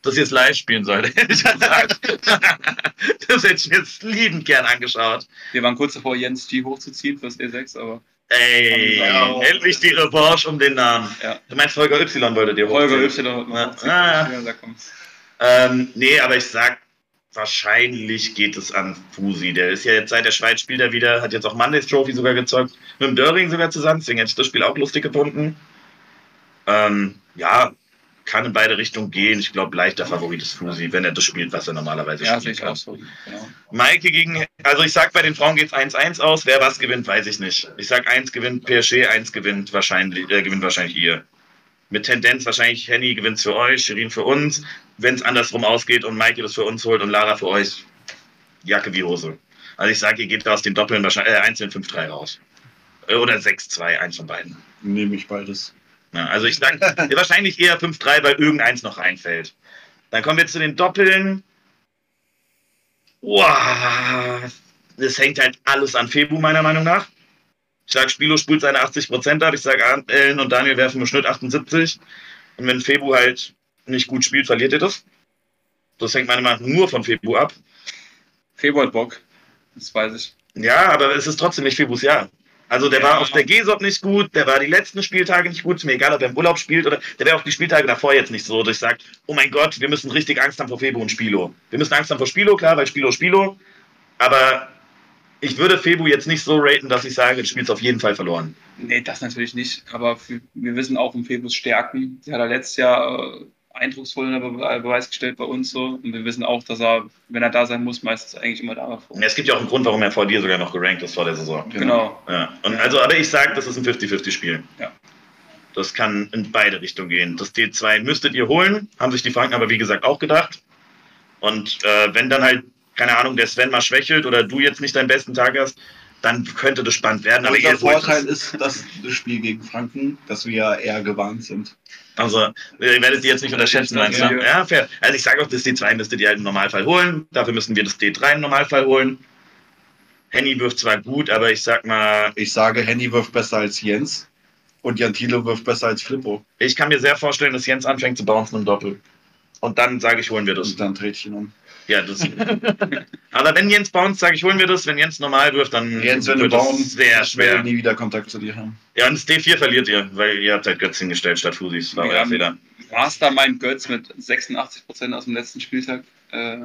dass ich jetzt live spielen sollte. hätte ich gesagt. das hätte ich mir jetzt liebend gern angeschaut. Wir waren kurz davor, Jens G hochzuziehen fürs E6, aber Ey, Ja. endlich die Revanche um den Namen. Ja. Du meinst Holger Y wollte dir Holger hochziehen. Y Ja. Ah. Ja, da kommt's. Ähm, nee, aber ich sag, wahrscheinlich geht es an Fusi. Der ist ja jetzt seit der Schweiz spielt er wieder, hat jetzt auch Mondays Trophy sogar gezockt, mit dem Döring sogar zusammen, deswegen hätte ich das Spiel auch lustig gefunden. Ähm, ja, kann in beide Richtungen gehen. Ich glaube, leichter Favorit ist Fusi, wenn er das spielt, was er normalerweise Ja, spielen ich kann. auch so. Genau. Maike gegen, also ich sag, bei den Frauen geht's 1-1 aus. Wer was gewinnt, weiß ich nicht. Ich sag, 1 gewinnt PSG, 1 gewinnt wahrscheinlich, äh, gewinnt wahrscheinlich ihr. Mit Tendenz wahrscheinlich Henny gewinnt's für euch, Shirin für uns. Wenn es andersrum ausgeht und Maike das für uns holt und Lara für euch, Jacke wie Hose. Also ich sag, ihr geht aus den Doppeln wahrscheinlich, äh, einzeln 5-3 raus. Äh, Oder 6-2, eins von beiden. Nehme ich beides. Ja, also ich sag, wahrscheinlich eher 5-3, weil irgendeins noch reinfällt. Dann kommen wir zu den Doppeln. Wow, das hängt halt alles an Febu, meiner Meinung nach. Ich sag, Spilo spult seine 80% ab. Ich sag, Ellen und Daniel werfen im Schnitt 78. Und wenn Febu halt nicht gut spielt, verliert ihr das. Das hängt meiner Meinung nach nur von Febu ab. Februar hat Bock. Das weiß ich. Ja, aber es ist trotzdem nicht Febus Jahr. Also der Ja. war auf der GESOP nicht gut, der war die letzten Spieltage nicht gut, ist mir egal, ob er im Urlaub spielt oder der wäre auch die Spieltage davor jetzt nicht so, dass ich sage, oh mein Gott, wir müssen richtig Angst haben vor Febu und Spilo. Wir müssen Angst haben vor Spilo, klar, weil Spilo Spilo, aber ich würde Febu jetzt nicht so raten, dass ich sage, das Spiel ist auf jeden Fall verloren. Nee, das natürlich nicht. Aber wir wissen auch um Febus Stärken. Der hat er letztes Jahr äh, eindrucksvoll unter Be Beweis gestellt bei uns so. Und wir wissen auch, dass er, wenn er da sein muss, meistens eigentlich immer da war. Es gibt ja auch einen Grund, warum er vor dir sogar noch gerankt ist vor der Saison. Genau. Ja. Und also, aber ich sage, das ist ein 50-50-Spiel. Ja. Das kann in beide Richtungen gehen. Das T2 müsstet ihr holen, haben sich die Franken aber wie gesagt auch gedacht. Und äh, wenn dann halt, keine Ahnung, der Sven mal schwächelt oder du jetzt nicht deinen besten Tag hast, dann könnte das spannend werden. Aber holt Vorteil ist, dass das Spiel gegen Franken, dass wir eher gewarnt sind. Also, ihr werdet die jetzt nicht unterschätzen, meinst du? Ja, fair. Also ich sage auch, das D2 müsstet ihr halt im Normalfall holen. Dafür müssen wir das D3 im Normalfall holen. Henny wirft zwar gut, aber ich sag mal, Ich sage, Henny wirft besser als Jens und Jan Thilo wirft besser als Flippo. Ich kann mir sehr vorstellen, dass Jens anfängt zu bouncen im Doppel. Und dann sage ich, holen wir das. Und dann dreht ich ihn um. Ja, das. Aber wenn Jens bounced, sage ich, holen wir das. Wenn Jens normal wirft, dann Jens, wenn du wird das bauen, sehr schwer. nie wieder Kontakt zu dir haben. Ja, und das D4 verliert ihr, weil ihr habt halt Götz hingestellt statt Fusis. War Ja. euer Fehler. Master meint Götz mit 86% aus dem letzten Spieltag. Äh,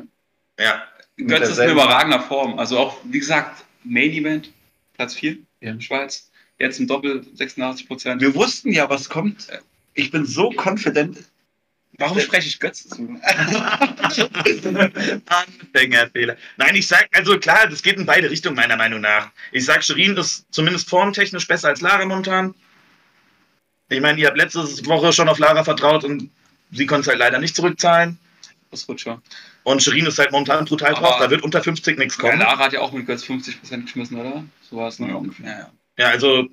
Ja. Götz ist in überragender Form. Also auch, wie gesagt, Main Event, Platz 4 Ja. in Schweiz. Jetzt im Doppel 86 Prozent. Wir wussten ja, was kommt. Ich bin so confident. Warum spreche ich Götz zu? Anfängerfehler. Nein, ich sag, also klar, das geht in beide Richtungen, meiner Meinung nach. Ich sag, Shirin ist zumindest formtechnisch besser als Lara momentan. Ich meine, ihr habt letzte Woche schon auf Lara vertraut und sie konnte es halt leider nicht zurückzahlen. Ausrutscher. Und Shirin ist halt momentan brutal Aber- drauf, da wird unter 50 nichts Ja, kommen. Lara hat ja auch mit Götz 50 Prozent geschmissen, oder? So war es, ne? Ja, ungefähr. Ja, ja. Ja, also,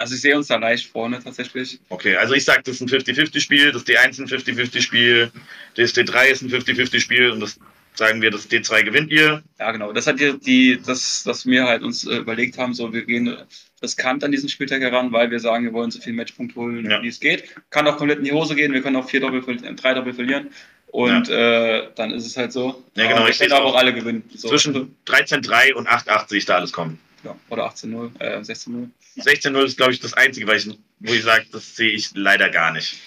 Also ich sehe uns da leicht vorne tatsächlich. okay, also ich sag, das ist ein 50-50-Spiel, das D1 ist ein 50-50-Spiel, das D3 ist ein 50-50-Spiel und das sagen wir, das D2 gewinnt ihr. Ja, genau. Das hat die, die das, was wir halt uns äh, überlegt haben, so wir gehen riskant an diesen Spieltag heran, weil wir sagen, wir wollen so viel Matchpunkt holen, Ja. wie es geht. Kann auch komplett in die Hose gehen, wir können auch vier Doppel, äh, drei Doppel verlieren. Und äh, dann ist es halt so. Ja, genau, Aber ich aber auch. auch alle gewinnen. So. Zwischen 13-3 und 8-8 sehe ich da alles kommen. Ja, oder 18-0, äh, 16-0. 16-0 ist, glaube ich, das Einzige, weil ich, wo ich sage, das sehe ich leider gar nicht.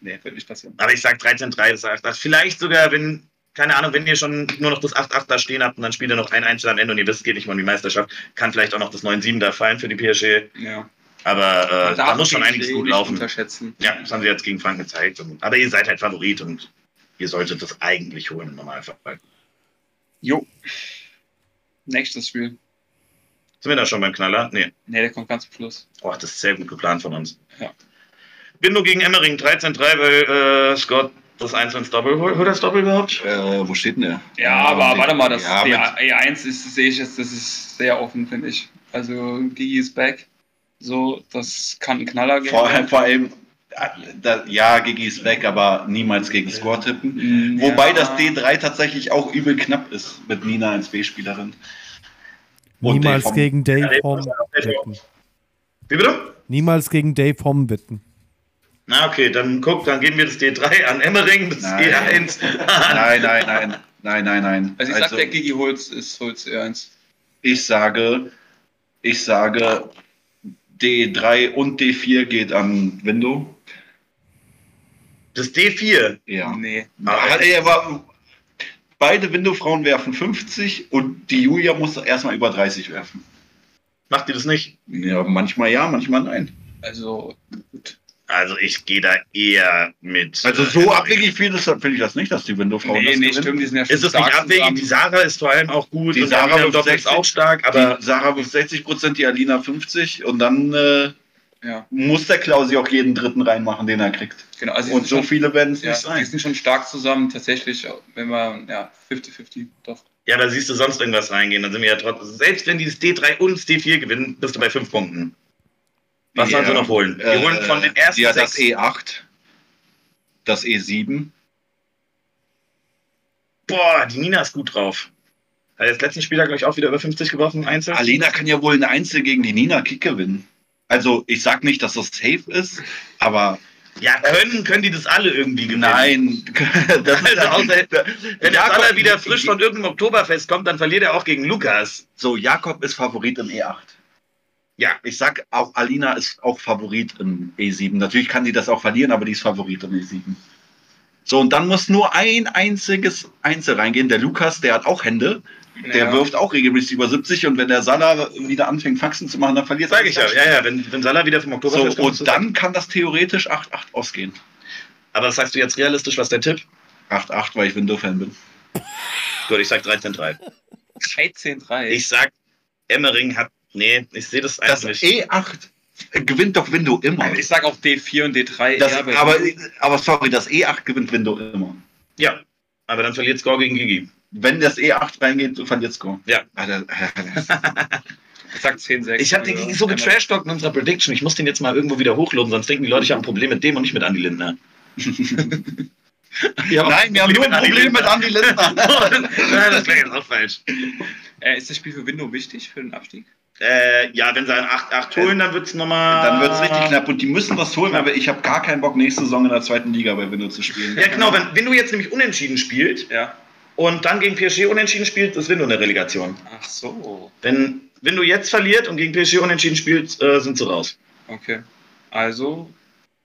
Nee, wird nicht passieren. Aber ich sage 13-3, das 8-8. Vielleicht sogar, wenn, keine Ahnung, wenn ihr schon nur noch das 8-8 da stehen habt und dann spielt ihr noch ein Einzel am Ende und ihr wisst, es geht nicht mal um die Meisterschaft, kann vielleicht auch noch das 9-7 da fallen für die PSG. Ja. Aber äh, da muss schon einiges gut laufen. Unterschätzen. Ja, das haben sie jetzt gegen Frank gezeigt. Und, aber ihr seid halt Favorit und ihr solltet das eigentlich holen im Normalfall. Jo. Nächstes Spiel. Sind wir da schon beim Knaller? Nee. Nee, der kommt ganz zum Schluss. Oh, das ist sehr gut geplant von uns. Ja. Bindo gegen Emmering 13-3, weil äh, Scott das 1 ins Doppel holt. Holt das Doppel überhaupt? Äh, wo steht denn der? Ja, aber warte mal, das ja, die mit- E1 ist, sehe ich jetzt, das ist sehr offen, finde ich. Also Gigi ist back. So, das kann ein Knaller geben. Vor, vor allem, äh, ja, Gigi ist weg, aber niemals gegen Score tippen. Wobei ja. das D3 tatsächlich auch übel knapp ist mit Nina als B-Spielerin. Niemals Dave gegen Dave Hom wetten. Wie bitte? Niemals gegen Dave Hom wetten. Na okay, dann guck, dann geben wir das D3 an Emmering, das Nein. E1 an. Nein, nein, nein, nein, nein, nein. Also ich sag, der Gigi holt's, ist holt's E1. ich sage, ich sage, D3 und D4 geht an Window. Das D4. Ja. Nee. Aber, ey, aber beide Window-Frauen werfen 50 und die Julia muss erstmal über 30 werfen. Macht ihr das nicht? Ja, manchmal ja, manchmal nein. Also, gut. Also ich gehe da eher mit. Also äh, so Emmering. abwegig viel ist, finde ich das nicht, dass die Window-Frauen Nee, das nee, stimmt, die sind ja schon Ist es nicht abwegig? zusammen. Die Sarah ist vor allem auch gut. Die Sarah wirft ist 60. auch stark, aber die Sarah wirft 60 Prozent, die Alina 50 und dann äh, Ja, muss der Klausi auch jeden dritten reinmachen, den er kriegt. genau. Also die Und so schon- viele werden es Ja, nicht die sein. sind schon stark zusammen, tatsächlich, wenn man, ja, 50-50, doch. ja, da siehst du sonst irgendwas reingehen. Dann sind wir ja trotzdem. Selbst wenn die das D3 und das D4 gewinnen, bist du bei fünf Punkten. Was sollen sie noch holen? Wir Äh, holen von den ersten Ja, das sechs. E8, das E E7. Boah, die Nina ist gut drauf. Hat jetzt letzten Spieltag, glaube ich, auch wieder über 50 geworfen, Einzel. Alina kann ja wohl ein Einzel gegen die Nina Kick gewinnen. Also ich sag nicht, dass das safe ist, aber Ja, können, können die das alle irgendwie gewinnen. nein. Das ist Also außer, wenn der Jakob- Salah wieder frisch von irgendeinem Oktoberfest kommt, dann verliert er auch gegen Lukas. So, Jakob ist Favorit im E8. Ja, Ich sag auch, Alina ist auch Favorit im E7. Natürlich kann sie das auch verlieren, aber die ist Favorit im E7. So, und dann muss nur ein einziges Einzel reingehen. Der Lukas, der hat auch Hände. Der Ja. wirft auch regelmäßig über 70 und wenn der Salah wieder anfängt, Faxen zu machen, dann verliert sag ich ja. Ja, ja, wenn, wenn Salah wieder vom So, Oktoberfest kommt. ist und das- dann kann das theoretisch 8-8 ausgehen. Aber das sagst du jetzt realistisch, was der Tipp? 8-8, weil ich Window-Fan bin. Gut, ich sag 13-3. 13-3. Ich sag, Emmering hat. Nee, ich sehe das Das einfach nicht. E8 gewinnt doch Window immer. Ich sag auch D4 und D3. Das, aber, aber sorry, das E8 gewinnt Window immer. Ja, aber dann verliert Score gegen Gigi. Wenn das E8 reingeht, verliert Score. Ja. Alter, ich sag 10-6. Ich habe den so getrashtalkt in unserer Prediction. Ich muss den jetzt mal irgendwo wieder hochloben, sonst denken die Leute, ich habe ein Problem mit dem und nicht mit Andy Lindner. Ja, Nein, wir haben nur ein Problem mit Andy Lindner. Nein, das klingt jetzt auch falsch. Äh, ist das Spiel für Window wichtig für den Abstieg? Äh, ja, wenn sie einen 8-8 holen, dann wird es nochmal. Dann wird es richtig knapp und die müssen was holen, aber ich habe gar keinen Bock, nächste Saison in der zweiten Liga bei Window zu spielen. Ja, genau, wenn, du jetzt nämlich unentschieden spielst Ja. Und dann gegen PSG unentschieden spielst, ist Window eine Relegation. Ach so. Wenn, wenn du jetzt verliert und gegen PSG unentschieden spielst, äh, sind sie raus. Okay. Also,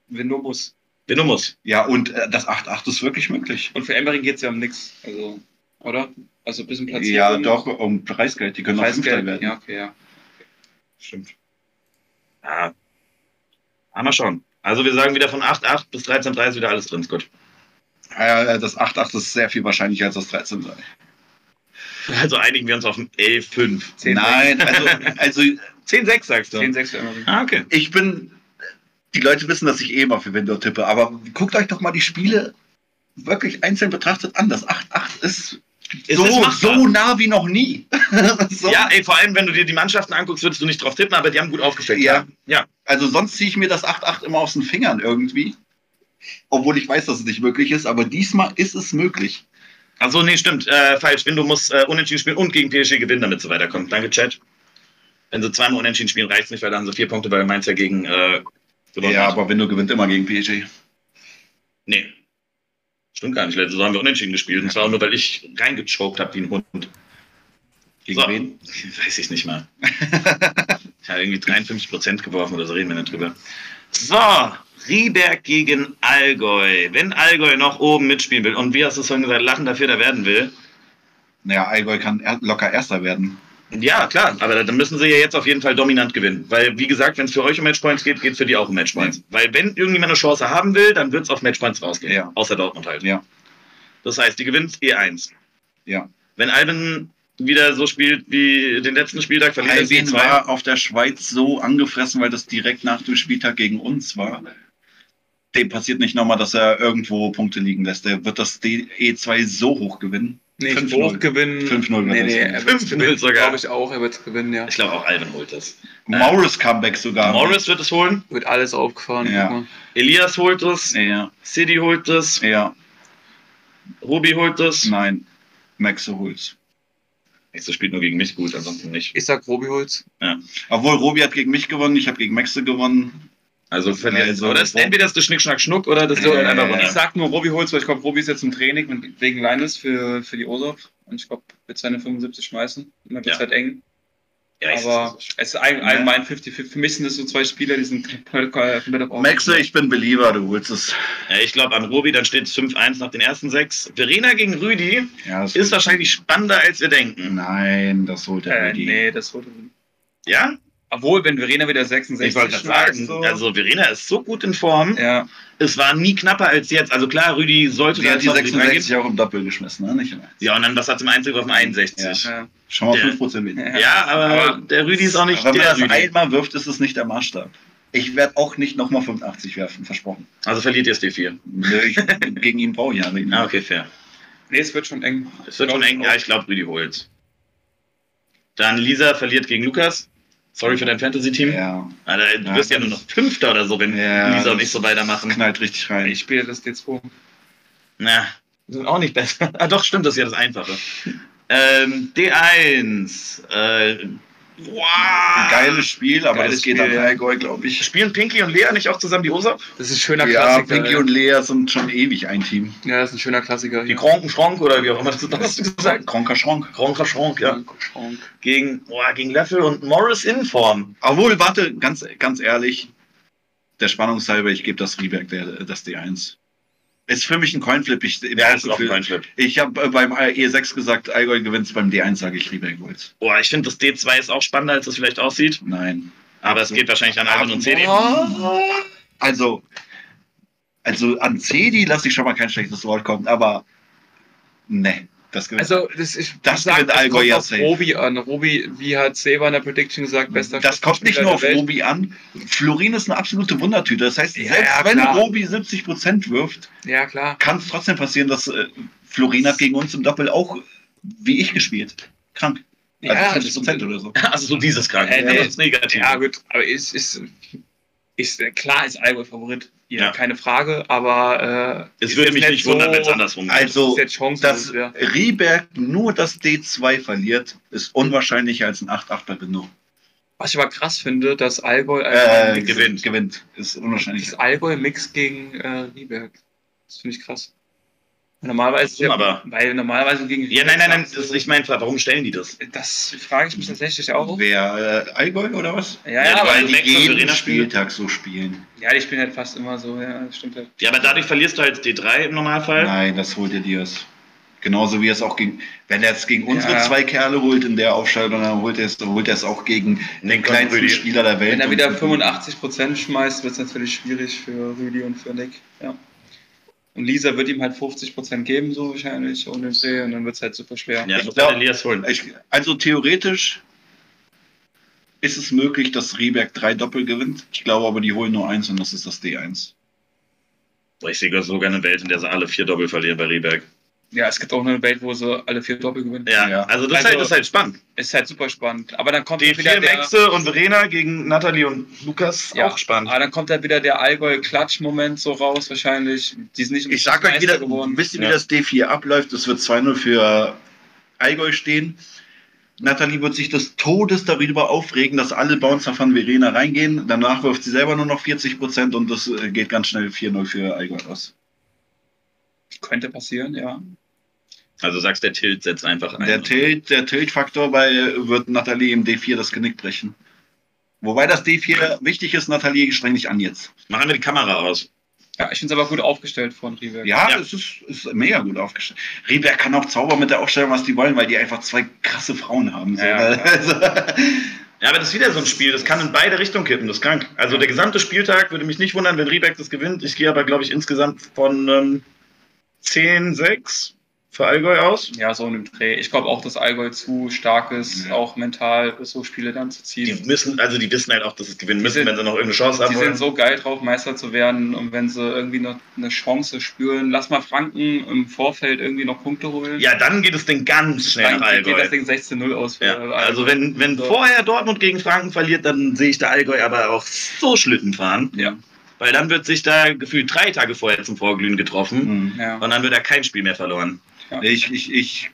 Window muss. Window muss. Ja, und äh, das 8-8 ist wirklich möglich. Und für Emmering geht es ja um nichts. Also, oder? Also ein bisschen Platzierung. Ja, doch, um Preisgeld. Die können auch Fünfter Preisgeld. werden. Ja, okay, ja. Stimmt. Ja. Haben wir schon. Also wir sagen wieder von 8,8 bis 13,3 ist wieder alles drin. Ist gut. Äh, das 8-8 ist sehr viel wahrscheinlicher als das 13 Also einigen wir uns auf ein 11,5. 10, Nein, also, also 10,6 sagst du? 10, 6 immer. Ah, okay. ich bin. Die Leute wissen, dass ich eh immer für Windows tippe, aber guckt euch doch mal die Spiele wirklich einzeln betrachtet an. Das 8-8 ist, Es so, so nah wie noch nie. so. Ja, ey, vor allem, wenn du dir die Mannschaften anguckst, würdest du nicht drauf tippen, aber die haben gut aufgestellt. Ja. Ja. Also sonst ziehe ich mir das 8-8 immer aus den Fingern irgendwie. Obwohl ich weiß, dass es nicht möglich ist, aber diesmal ist es möglich. Also nee, stimmt. Äh, falsch. Window muss äh, unentschieden spielen und gegen PSG gewinnen, damit sie weiterkommt. Danke, Chat. Wenn sie zweimal unentschieden spielen, reicht es nicht, weil dann haben sie vier Punkte, weil Mainz ja gegen äh, gewonnen Ja, hat. aber Window gewinnt immer gegen PSG. Nee. Stimmt gar nicht. Letzte Saison haben wir unentschieden gespielt. Und zwar nur, weil ich reingechoked habe wie ein Hund. Gegen So. wen? Weiß ich nicht mal. ich habe irgendwie 53 Prozent geworfen oder so, reden wir nicht drüber. So, Rieberg gegen Allgäu. Wenn Allgäu noch oben mitspielen will und wie hast du es vorhin gesagt, lachen dafür da werden will. Naja, Allgäu kann er locker Erster werden. Ja, klar, aber dann müssen sie ja jetzt auf jeden Fall dominant gewinnen. Weil, wie gesagt, wenn es für euch um Matchpoints geht, geht es für die auch um Matchpoints. Weil, wenn irgendjemand eine Chance haben will, dann wird es auf Matchpoints rausgehen. Ja. Außer Dortmund halt. Ja. Das heißt, die gewinnt E1. Ja. Wenn Alben wieder so spielt wie den letzten Spieltag, verliert er Alvin E2. war auf der Schweiz so angefressen, weil das direkt nach dem Spieltag gegen uns war. Dem passiert nicht nochmal, dass er irgendwo Punkte liegen lässt. Der wird das E2 so hoch gewinnen. 5-0. hoch gewinnen. 5-0 wird Nee, das nee, er wird 5-0 gewinnen. sogar. Glaube ich auch, er wird gewinnen, ja. Ich glaube auch Alvin holt es. Morris Comeback sogar. Morris wird es holen, Wird alles aufgefahren. Ja. Elias holt es, Ja, City holt es, ja, Ruby holt es. nein. Maxe holt's. Nächste spielt nur gegen mich gut, ansonsten nicht. Ich sag Robi holt's. Obwohl Robi hat gegen mich gewonnen, ich habe gegen Maxe gewonnen. Also verliert. Also, oder ist entweder ist das Schnick, Schnack, Schnuck oder das Äh, Tor einfach runter. Ich sag nur Robi holt's, weil ich glaube, Robi ist jetzt im Training mit, wegen Leines für, für die Osop. Und ich glaube, wird seine 75 schmeißen. Und dann wird Ja. halt eng. Ja, Aber es ist all- allgemein 50-50. Für mich sind das so zwei Spieler, die sind Maxe, ich bin Believer, du holst es. ja, ich glaube an Ruby, dann steht es 5-1 nach den ersten sechs. Verena gegen Rüdi Ja, ist wahrscheinlich spannender, als wir denken. Nein, das holt er Äh, Rudi. nee, das wurde. Ja? Obwohl, wenn Verena wieder 66 Ich wollte sagen, so. also Verena ist so gut in Form. ja, Es war nie knapper als jetzt. Also klar, Rüdi sollte da hat die jetzt noch mit reingehen. 66 auch im Doppel geschmissen, ne? Nicht im. Ja, und dann was hat zum Einzug auf dem 61. Ja, ja. Schon mal Der- 5% weniger. Ja. aber, Aber der Rüdi ist auch nicht Aber wenn man der das Rüdi. einmal wirft, ist es nicht der Maßstab. Ich werde auch nicht nochmal 85 werfen, versprochen. Also verliert ihr es D4. Nö, ich, gegen ihn brauche ich ja reden. Ah, okay, fair. Nee, es wird schon eng. Es wird schon eng. Ja, ich glaube, Rüdi holt. Dann Lisa verliert gegen Lukas. Sorry für dein Fantasy-Team. Ja, Alter, du Ja, wirst ja nur noch Fünfter oder so, wenn Ja, Lisa und ich so weitermachen. knallt richtig rein. Ich spiele das D2. Na, wir sind auch nicht besser. ah, doch, stimmt, das ist ja das Einfache. Ähm, D1. Äh, wow. Ein geiles Spiel, aber Geiles das geht Spiel, an ja. Allgäu, glaube ich. Spielen Pinky und Lea nicht auch zusammen die Osop? Das ist ein schöner Ja, Klassiker. Pinky ja. und Lea sind schon ewig ein Team. ja, das ist ein schöner Klassiker. Die Kronken Schronk oder wie auch immer das hast du gesagt? Kronker Schronk. Kronker Schronk, ja. Schrank. Gegen, boah, gegen Löffel und Morris in Form. Obwohl, warte, ganz, ganz ehrlich, der Spannungshalber, ich gebe das Rieberg der, das D1. Ist für mich ein Coinflip. Ich, Ja, ist auch ein Coinflip. ich habe äh, beim E6 gesagt, Allgäu gewinnt beim D1, sage ich Rieberg holt's. Boah, ich finde, das D2 ist auch spannender, als es vielleicht aussieht. Nein. Aber es geht wahrscheinlich an Alvin und CD. Also, also an Cedi lasse ich schon mal kein schlechtes Wort kommen, aber ne, das gewinnt. Also, das, ich Das sag, gewinnt das Allgäu kommt ja auf. Robi an. Robi, wie hat Seba in der Prediction gesagt, bester das kommt nicht nur auf. Robi an. Florin ist eine absolute Wundertüte. Das heißt, Ja, selbst ja, wenn. Robi 70% wirft, Ja, klar. kann es trotzdem passieren, dass äh, Florin hat gegen uns im Doppel auch wie ich gespielt. Krank. Ja, Also das 50 Prozent oder so. Also so dieses Krank. Äh, nee. das ist negativ. Ja, gut, aber ist, ist, ist klar, ist Allgäu Favorit. Ja, Ja. keine Frage, aber äh, es ist würde mich nicht so- wundern, wenn es andersrum wäre. Also, ist jetzt Chance, dass ja. Rieberg nur das D2 verliert, ist unwahrscheinlicher als ein 8-8 bei Bindung. Was ich aber krass finde, dass Allgäu Äh, äh, gewinnt. Gewinnt. Ist unwahrscheinlich. das Allgäu Mix gegen äh, Rieberg. Das finde ich krass. Normalerweise, aber? weil normalerweise gegen Ja, nein, nein, nein. Das, ich meine, warum stellen die das? Das frage ich mich tatsächlich auch. Wer? Äh, Allgäu oder was? Ja, Ja, ja, aber, weil Weil die und jeden. Spieltag so spielen. ja, die spielen halt fast immer so, ja, stimmt halt. Ja, aber dadurch verlierst du halt D3 im Normalfall. Nein, das holt ihr Dias. Genauso wie er es auch gegen, wenn er es gegen unsere Ja. zwei Kerle holt in der Aufstellung, dann holt er es, dann holt er es auch gegen den kleinsten Rüdi. Spieler der Welt. Wenn er wieder Und- 85% schmeißt, wird es natürlich schwierig für Rüdi und für Nick. Ja. Und Lisa wird ihm halt 50% geben, so wahrscheinlich, ohne Dreh, und dann wird es halt super schwer. Ja, Ich glaub- Elias holen. Ich, also theoretisch ist es möglich, dass Rieberg drei Doppel gewinnt. Ich glaube aber, die holen nur eins und das ist das D1. Ich sehe sogar eine Welt, in der sie alle vier Doppel verlieren bei Rieberg. Ja, es gibt auch eine Welt, wo sie alle vier Doppel gewinnen. Ja, Ja. also das, ist Also- halt, das ist halt spannend. Ist halt super spannend. Aber dann kommt Die wieder vier der, Maxe und Verena gegen Nathalie und Lukas, Ja. auch spannend. aber dann kommt halt wieder der Allgäu-Klatsch-Moment so raus, wahrscheinlich. Die sind nicht Ich sag euch wieder, geworden. wisst ihr, wie Ja. das D4 abläuft? Es wird 2-0 für Allgäu stehen. Nathalie wird sich des Todes darüber aufregen, dass alle Bouncer von Verena reingehen. Danach wirft sie selber nur noch 40 Prozent und das äh, geht ganz schnell 4-0 für Allgäu aus. Könnte passieren, ja. Also sagst der Tilt setzt einfach ein. Der Tilt, der Tilt-Faktor bei wird Nathalie im D4 das Genick brechen. Wobei das D4 wichtig ist, Nathalie streng dich an jetzt. Machen wir die Kamera aus. Ja, ich finde es aber gut aufgestellt von Rieberg. Ja, Ja. es ist, ist mega gut aufgestellt. Rieberg kann auch zaubern mit der Aufstellung, was die wollen, weil die einfach zwei krasse Frauen haben. So, Ja, ja. also, Ja, aber das ist wieder so ein Spiel, das kann in beide Richtungen kippen, das ist krank. Also der gesamte Spieltag würde mich nicht wundern, wenn Riebeck das gewinnt. Ich gehe aber, glaube ich, insgesamt von ähm, 10-6 für Allgäu aus. Ja, so in dem Dreh. Ich glaube auch, dass Allgäu zu stark ist, Ja. auch mental so Spiele dann zu ziehen. Die müssen, also die wissen halt auch, dass sie es gewinnen Die müssen, sind- wenn sie noch irgendeine Chance haben Die sind so geil drauf, Meister zu werden. Und wenn sie irgendwie noch eine Chance spüren, lass mal Franken im Vorfeld irgendwie noch Punkte holen. ja, dann geht es Ding ganz schnell nach dann geht Allgäu. das Ding 16-0 aus. für Ja, also wenn, wenn So. vorher Dortmund gegen Franken verliert, dann sehe ich da Allgäu aber auch so Schlitten fahren. Ja, Weil dann wird sich da gefühlt drei Tage vorher zum Vorglühen getroffen hm. ja. und dann wird da kein Spiel mehr verloren. Ich, ich, ich,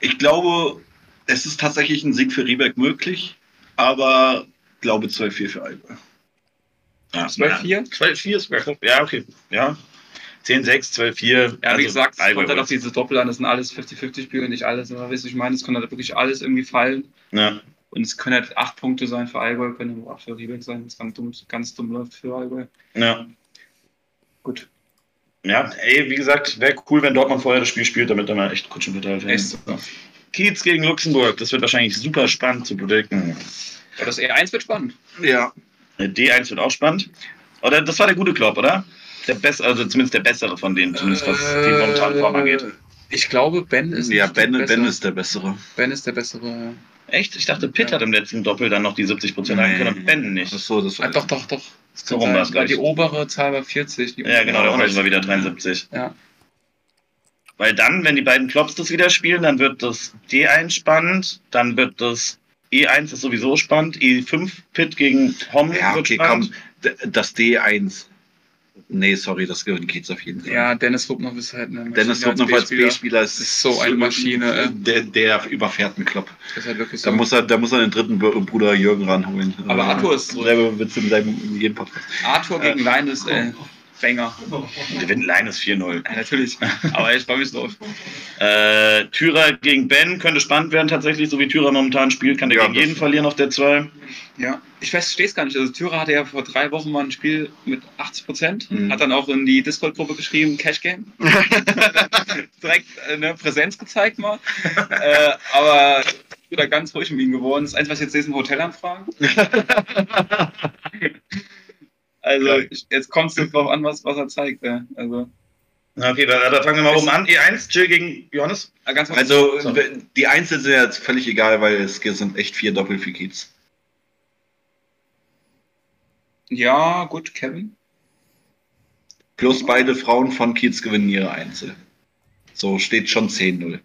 ich glaube, es ist tatsächlich ein Sieg für Rieberg möglich, aber glaube 12-4 für Allgäu. Ja, 12-4? 12-4 ist sogar Ja, okay. Ja. 10-6, 12-4. Ja, wie Also gesagt, es kommt halt auf holt. diese Doppel an, das sind alles 50-50-Spiele, nicht alles, aber weißt du, ich meine, es kann halt wirklich alles irgendwie fallen. Ja. Und es können halt acht Punkte sein für Allgäu, können aber auch für Riebeck sein, das ganz dumm, ganz dumm läuft für Allgäu. ja. Gut. Ja, ey, wie gesagt, wäre cool, wenn Dortmund vorher das Spiel spielt, damit da mal echt Echt fällt. super. Kiez gegen Luxemburg, das wird wahrscheinlich super spannend zu predikten. Aber das E1 wird spannend. Ja. D1 wird auch spannend. Oder das war der gute Klopp, oder? Der bessere, also zumindest der bessere von denen, zumindest was die momentane Form angeht. Ich glaube, Ben ist Ja, Ben, der Ben Bessere. ist der Bessere. Ben ist der bessere. Echt? Ich dachte, Pitt Ja. hat im letzten Doppel dann noch die 70% haben können und Ben nicht. Ach so, das Ah, doch, doch, doch. So rum war's Weil gleich. die obere Zahl war 40. Die Ja, genau, der untere- war wieder 73. Ja. Weil dann, wenn die beiden Klops das wieder spielen, dann wird das D1 spannend, dann wird das E1 ist sowieso spannend, E5 Pit gegen Hom Ja, wird okay, spannend. komm. D- Das D1. Nee, sorry, das geht's auf jeden Fall. Ja, Dennis Rupnow ist halt eine Dennis Maschine Rupnow als B-Spieler. Ist, ist so eine Maschine, äh. Der, der überfährt einen Klopp. Ist halt wirklich Da so. muss er, da muss er den dritten Br- Bruder Jürgen ranholen. Aber Äh, Arthur ist so. Selber Witz in seinem jeden Podcast. Arthur gegen Leines, äh, Banger. Gewinnt Leines 4-0. Ja, natürlich. Aber ich freue mich drauf. Äh, Thürer gegen Ben könnte spannend werden tatsächlich, so wie Thürer momentan spielt, kann der Ja, gegen jeden verlieren auf der 2. Ja, ich verstehe es gar nicht. Also Thürer hatte ja vor drei Wochen mal ein Spiel mit 80 Prozent, Mhm. hat dann auch in die Discord-Gruppe geschrieben, Cash Game. Direkt äh, eine Präsenz gezeigt mal. äh, aber wieder ganz ruhig mit ihm geworden. Das Einzige, was ich jetzt sehe, sind Hotelanfragen. also ich, jetzt kommt es drauf an, was, was er zeigt. Ja. Also Okay, da, da fangen wir mal oben an. E1, Jill gegen Johannes. äh, ganz Also so. die Einzel sind jetzt völlig egal, weil es sind echt vier Doppel für Kiez. ja, gut, Kevin. Plus beide Frauen von Kiez gewinnen ihre Einzel. So steht schon 10-0.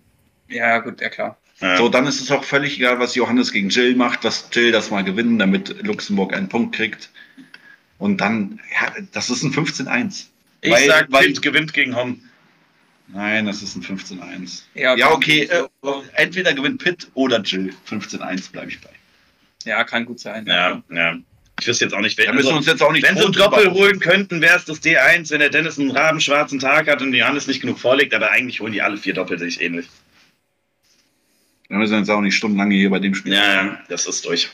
Ja, gut, ja klar. Ja. So, dann ist es auch völlig egal, was Johannes gegen Jill macht. Lass Jill das mal gewinnen, damit Luxemburg einen Punkt kriegt. Und dann, ja, das ist ein 15-1. ich weil- sag, weil- Pitt gewinnt gegen Hom. Nein, das ist ein 15-1. Ja, Ja, okay, äh, entweder gewinnt Pitt oder Jill. 15-1 bleibe ich bei. Ja, kann gut sein. Ja, ja. Ich wüsste jetzt auch nicht, wir Also, uns jetzt auch nicht wenn sie drüber Doppel holen könnten, wäre es das D1, wenn der Dennis einen rabenschwarzen Tag hat und Johannes nicht genug vorlegt, aber eigentlich holen die alle vier Doppel sich ähnlich. Wir müssen jetzt auch nicht stundenlang hier bei dem Spiel. Ja, ja, das ist durch.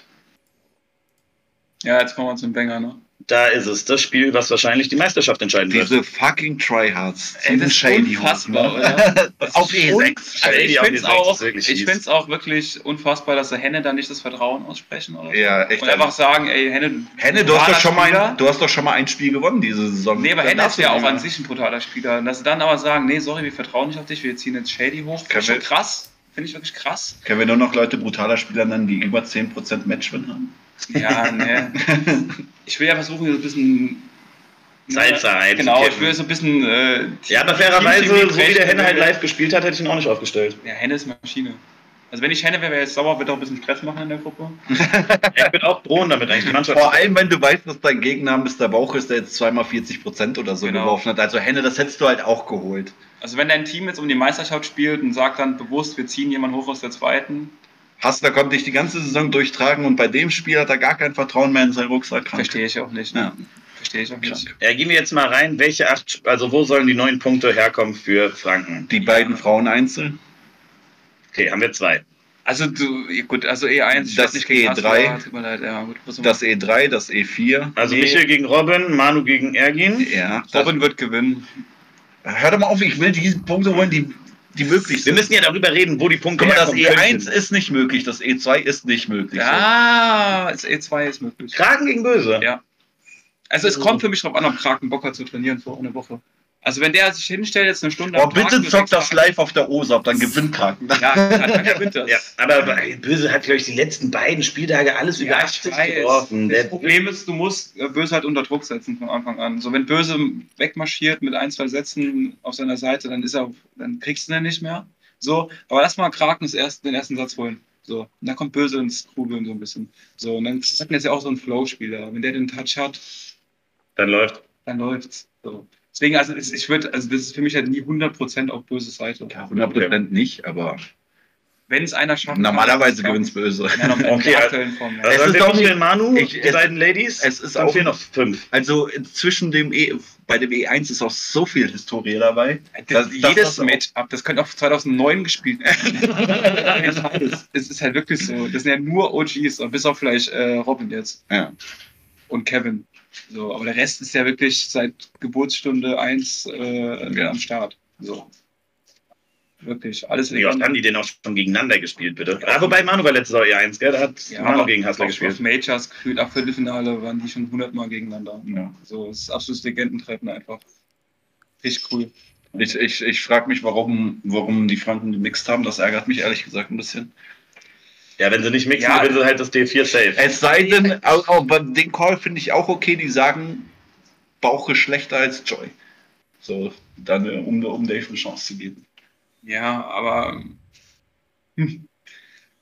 Ja, jetzt kommen wir zum Banger, ne? Da ist es. Das Spiel, was wahrscheinlich die Meisterschaft entscheiden wird. Diese fucking Tryhards. Ey, das ist Shady unfassbar, ne? oder? Auf E6. Also ich Shady auf finde es auch, ist ich find's auch wirklich unfassbar, dass der Henne da nicht das Vertrauen aussprechen oder so. Ja, echt. Und einfach sagen, ey, Henne, Henne, du hast, doch schon mal ein, du hast doch schon mal ein Spiel gewonnen diese Saison. Nee, aber Henne ist ja auch an sich ein brutaler Spieler. Und dass sie dann aber sagen, nee, sorry, wir vertrauen nicht auf dich, wir ziehen jetzt Shady hoch. Können ich schon krass. Finde ich wirklich krass. Können wir nur noch Leute brutaler Spieler nennen, die über 10% Matchwin haben? Ja, ne. Ich will ja versuchen, so ein bisschen. Salz rein. Genau, ich will so ein bisschen. Äh, Ja, aber fairerweise, so wie der. Henne halt live gespielt hat, hätte ich ihn auch nicht aufgestellt. Ja, Henne ist Maschine. Also, wenn ich Henne wäre, wäre ich jetzt sauer, würde auch ein bisschen Stress machen in der Gruppe. Ich bin auch drohen damit eigentlich. Vor allem, wenn du weißt, dass dein Gegner Mr. Bauch ist, der jetzt zweimal 40% oder so Genau. geworfen hat. Also Henne, das hättest du halt auch geholt. Also, wenn dein Team jetzt um die Meisterschaft spielt und sagt dann bewusst, wir ziehen jemanden hoch aus der zweiten, Hassler konnte dich die ganze Saison durchtragen und bei dem Spiel hat er gar kein Vertrauen mehr in seinen Rucksack. verstehe ich auch nicht. Ja. Ne? Verstehe ich auch nicht. Ja, gehen wir jetzt mal rein. Welche acht, also wo sollen die neun Punkte herkommen für Franken? Die beiden Frauen einzeln. Okay, haben wir zwei. Also, du, gut, also E1, ich Das gegen E3. Hassler, tut mir leid, ja, gut, Das E3, das E4. Also Nee. Michel gegen Robin, Manu gegen Ergin. Ja. Robin wird gewinnen. hör doch mal auf, ich will diese Punkte holen, die, die möglich Wir sind. müssen ja darüber reden, wo die Punkte mal, das herkommen E1 könnten. ist nicht möglich, das E2 ist nicht möglich. Ja, das E2 ist möglich. Kragen gegen Böse. Ja. Also es kommt für mich drauf an, ob Kraken Bock hat zu trainieren vor einer Woche. Also wenn der sich hinstellt, jetzt eine Stunde Oh, bitte für zock sechs das live auf der OSAP, dann gewinnt Kraken. Ja, dann, gewinnt das. Ja, aber Böse hat, glaube ich, die letzten beiden Spieltage alles über Ja, 80 ich weiß. geworfen. Das Der, Problem ist, du musst äh, Böse halt unter Druck setzen von Anfang an. So, wenn Böse wegmarschiert mit ein, zwei Sätzen auf seiner Seite, dann ist er, dann kriegst du ihn nicht mehr. So, aber lass mal Kraken das erste, den ersten Satz holen. So, und dann kommt Böse ins Grubeln so ein bisschen. So, und dann Kraken ist ja auch so ein Flow-Spieler. Wenn der den Touch hat, dann läuft. dann läuft's. So. Deswegen, also es- ich würde, also das ist für mich halt nie 100% auf böse Seite. Ja, 100% nicht, aber Wenn es einer schafft. normalerweise kann- gewinnt's böse. Ja, Okay, okay, der aktuellen Form. Ja. Also Es dann ist wir doch nicht- Manu, ich- die es- beiden Ladies. es ist auch- fehlen noch fünf. Also zwischen dem E, bei dem E1 ist auch so viel Historie dabei. Das, Das- jedes Matchup, das könnte auch 2009 gespielt werden. es ist halt wirklich so. Das sind ja nur OGs, und bis auf vielleicht äh, Robin jetzt Ja. und Kevin. So, aber der Rest ist ja wirklich seit Geburtsstunde 1 äh, Ja. am Start. So. Wirklich, alles Wie oft haben die denn auch schon gegeneinander gespielt, bitte? Ah, wobei Manu war letztes Jahr E1, gell? Da hat Ja, Manu gegen Hassler gespielt. Auf Majors gefühlt, ab Viertelfinale waren die schon 100 Mal gegeneinander. Ja. So, es ist absolutes Legendentreffen einfach. Richtig cool. Ich, ich, ich frage mich, warum, warum die Franken gemixt haben. Das ärgert mich ehrlich gesagt ein bisschen. Ja, wenn sie nicht mixen, Ja. gewinnen sie halt das D4 safe. Es sei denn, auch, auch bei den Call finde ich auch okay, die sagen, Bauch ist schlechter als Joy. So, dann, äh, um, um Dave eine Chance zu geben. Ja, aber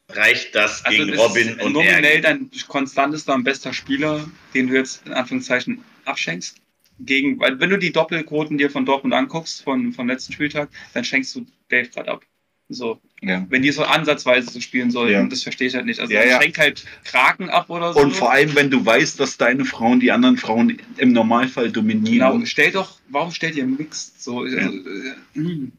Reicht das also gegen das Robin ist und nominell dein konstantester und bester Spieler, den du jetzt in Anführungszeichen abschenkst. Gegen, weil wenn du die Doppelquoten dir von Dortmund anguckst, von, von letzten Spieltag, dann schenkst du Dave gerade ab. So, Ja. wenn die so ansatzweise so spielen sollten, Ja. das verstehe ich halt nicht. Also Ja, ja, ja. halt Kraken ab oder so. Und vor allem, wenn du weißt, dass deine Frauen die anderen Frauen im Normalfall dominieren. Genau, stell doch, warum stellt ihr Mixed? So, also, äh, hm.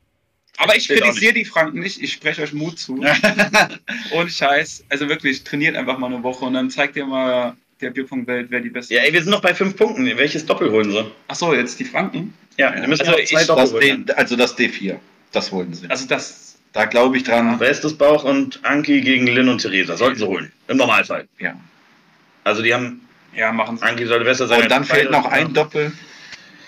Aber ich Steht kritisiere die Franken nicht, ich spreche euch Mut zu. Ohne Scheiß. Also wirklich, trainiert einfach mal eine Woche und dann zeigt ihr mal der Bierpunktwelt, wer die beste Ja, ey, wir sind noch bei fünf Punkten. Welches Doppel holen sie? Achso, jetzt die Franken. Ja, wir müssen Also noch zwei ich- Doppel das holen. D, also das D4, das wollten sie. Also das, Da glaube ich dran. Bestes Bauch und Anki gegen Lynn und Theresa. Sollten sie holen. Im Normalfall. Ja. Also die haben, ja, machen sie. Anki sollte besser sein. Und dann als fehlt noch ein Doppel.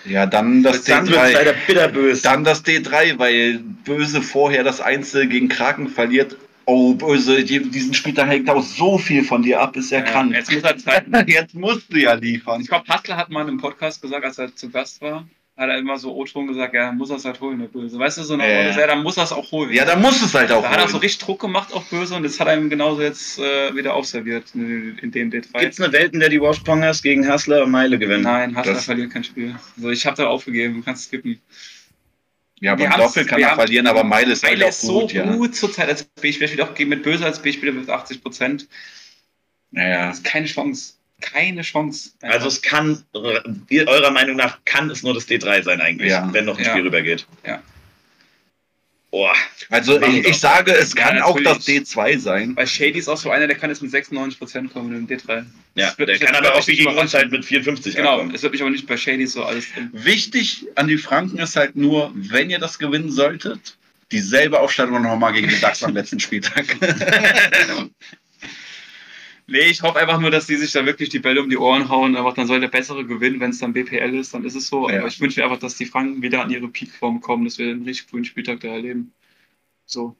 Ja, dann das Dann wird es D3. leider bitterbös. Dann das D3, weil Böse vorher das Einzel gegen Kraken verliert. Oh, Böse, die- diesen Spieltag hängt auch so viel von dir ab, ist ja, Ja, krank. jetzt muss er zeigen. Jetzt musst du ja liefern. Ich glaube, Hassler hat mal in einem Podcast gesagt, als er zu Gast war, hat er immer so O-Ton gesagt, ja, dann muss er es halt holen, der Böse. Weißt du, so eine Ja. ja. ja, dann muss er es auch holen. Ja, dann musst du es halt auch Da hat er so holen. richtig Druck gemacht auf Böse und das hat er ihm genauso jetzt äh, wieder aufserviert in, in dem D3. Gibt es eine Welt, in der die Washpongers gegen Hassler und Meile gewinnen? Nein, Hassler Das- verliert kein Spiel. Also ich habe da aufgegeben, du kannst skippen. Ja, beim Doppel kann er haben- verlieren, aber Meile ist halt Meile auch ist so gut, ja. gut zurzeit als B-Spieler. Ich will auch mit Böse als B-Spieler mit 80 Prozent. Naja. Das ist keine Chance. Keine Chance. Also es kann, ihr- eurer Meinung nach, kann es nur das D3 sein eigentlich, Ja. wenn noch ein Ja. Spiel rübergeht. Oh, Also ich, ich sage, es Ja, kann auch das natürlich. D2 sein. Weil Shady ist auch so einer, der kann jetzt mit 96% kommen in dem D3. ja, Das wird der kann aber auch wie gegen uns halt mit 54 Genau, ankommen. es wird mich aber nicht bei Shady so alles. Wichtig an die Franken ist halt nur, wenn ihr das gewinnen solltet, dieselbe Aufstellung nochmal gegen die DAX am letzten Spieltag. Nee, ich hoffe einfach nur, dass die sich da wirklich die Bälle um die Ohren hauen. Einfach dann soll der Bessere gewinnen. Wenn es dann BPL ist, dann ist es so. Ja. Aber ich wünsche mir einfach, dass die Franken wieder an ihre Peakform kommen, dass wir einen richtig coolen Spieltag da erleben. So.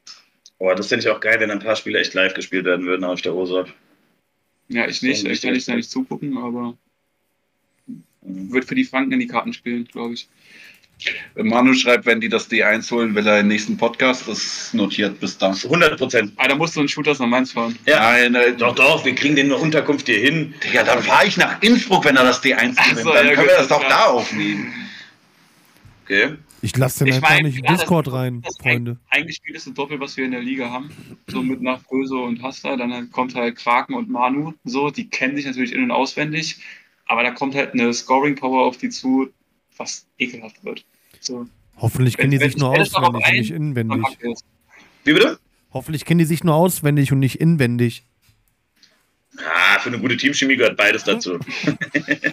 Oh, das finde ich auch geil, wenn ein paar Spiele echt live gespielt werden würden auf der OSAP. Ja, ich nicht. Ich kann nicht da nicht zugucken, aber wird für die Franken in die Karten spielen, glaube ich. Manu schreibt, wenn die das D1 holen, will er den nächsten Podcast. Das ist notiert bis da. 100 Prozent. Ah, da musst du einen Shooters nach Mainz fahren. Ja. Nein, äh, Doch, doch, wir kriegen den eine Unterkunft hier hin. Digga, dann fahre ich nach Innsbruck, wenn er das D1 Ach gewinnt. so, dann ja, können gut, wir das doch da aufnehmen. Okay. Ich lasse den Ich einfach mein, nicht in ja, das- Discord rein, Das Freunde. eingespielteste Doppel, was wir in der Liga haben. So mit nach Böse und Hasta. Dann halt kommt halt Kraken und Manu. So, die kennen sich natürlich in- und auswendig. Aber da kommt halt eine Scoring-Power auf die zu, was ekelhaft wird. So. Hoffentlich kennen die sich nur auswendig und nicht inwendig. Wie bitte? Hoffentlich kennen die sich nur auswendig und nicht inwendig. Ah, für eine gute Teamchemie gehört beides dazu.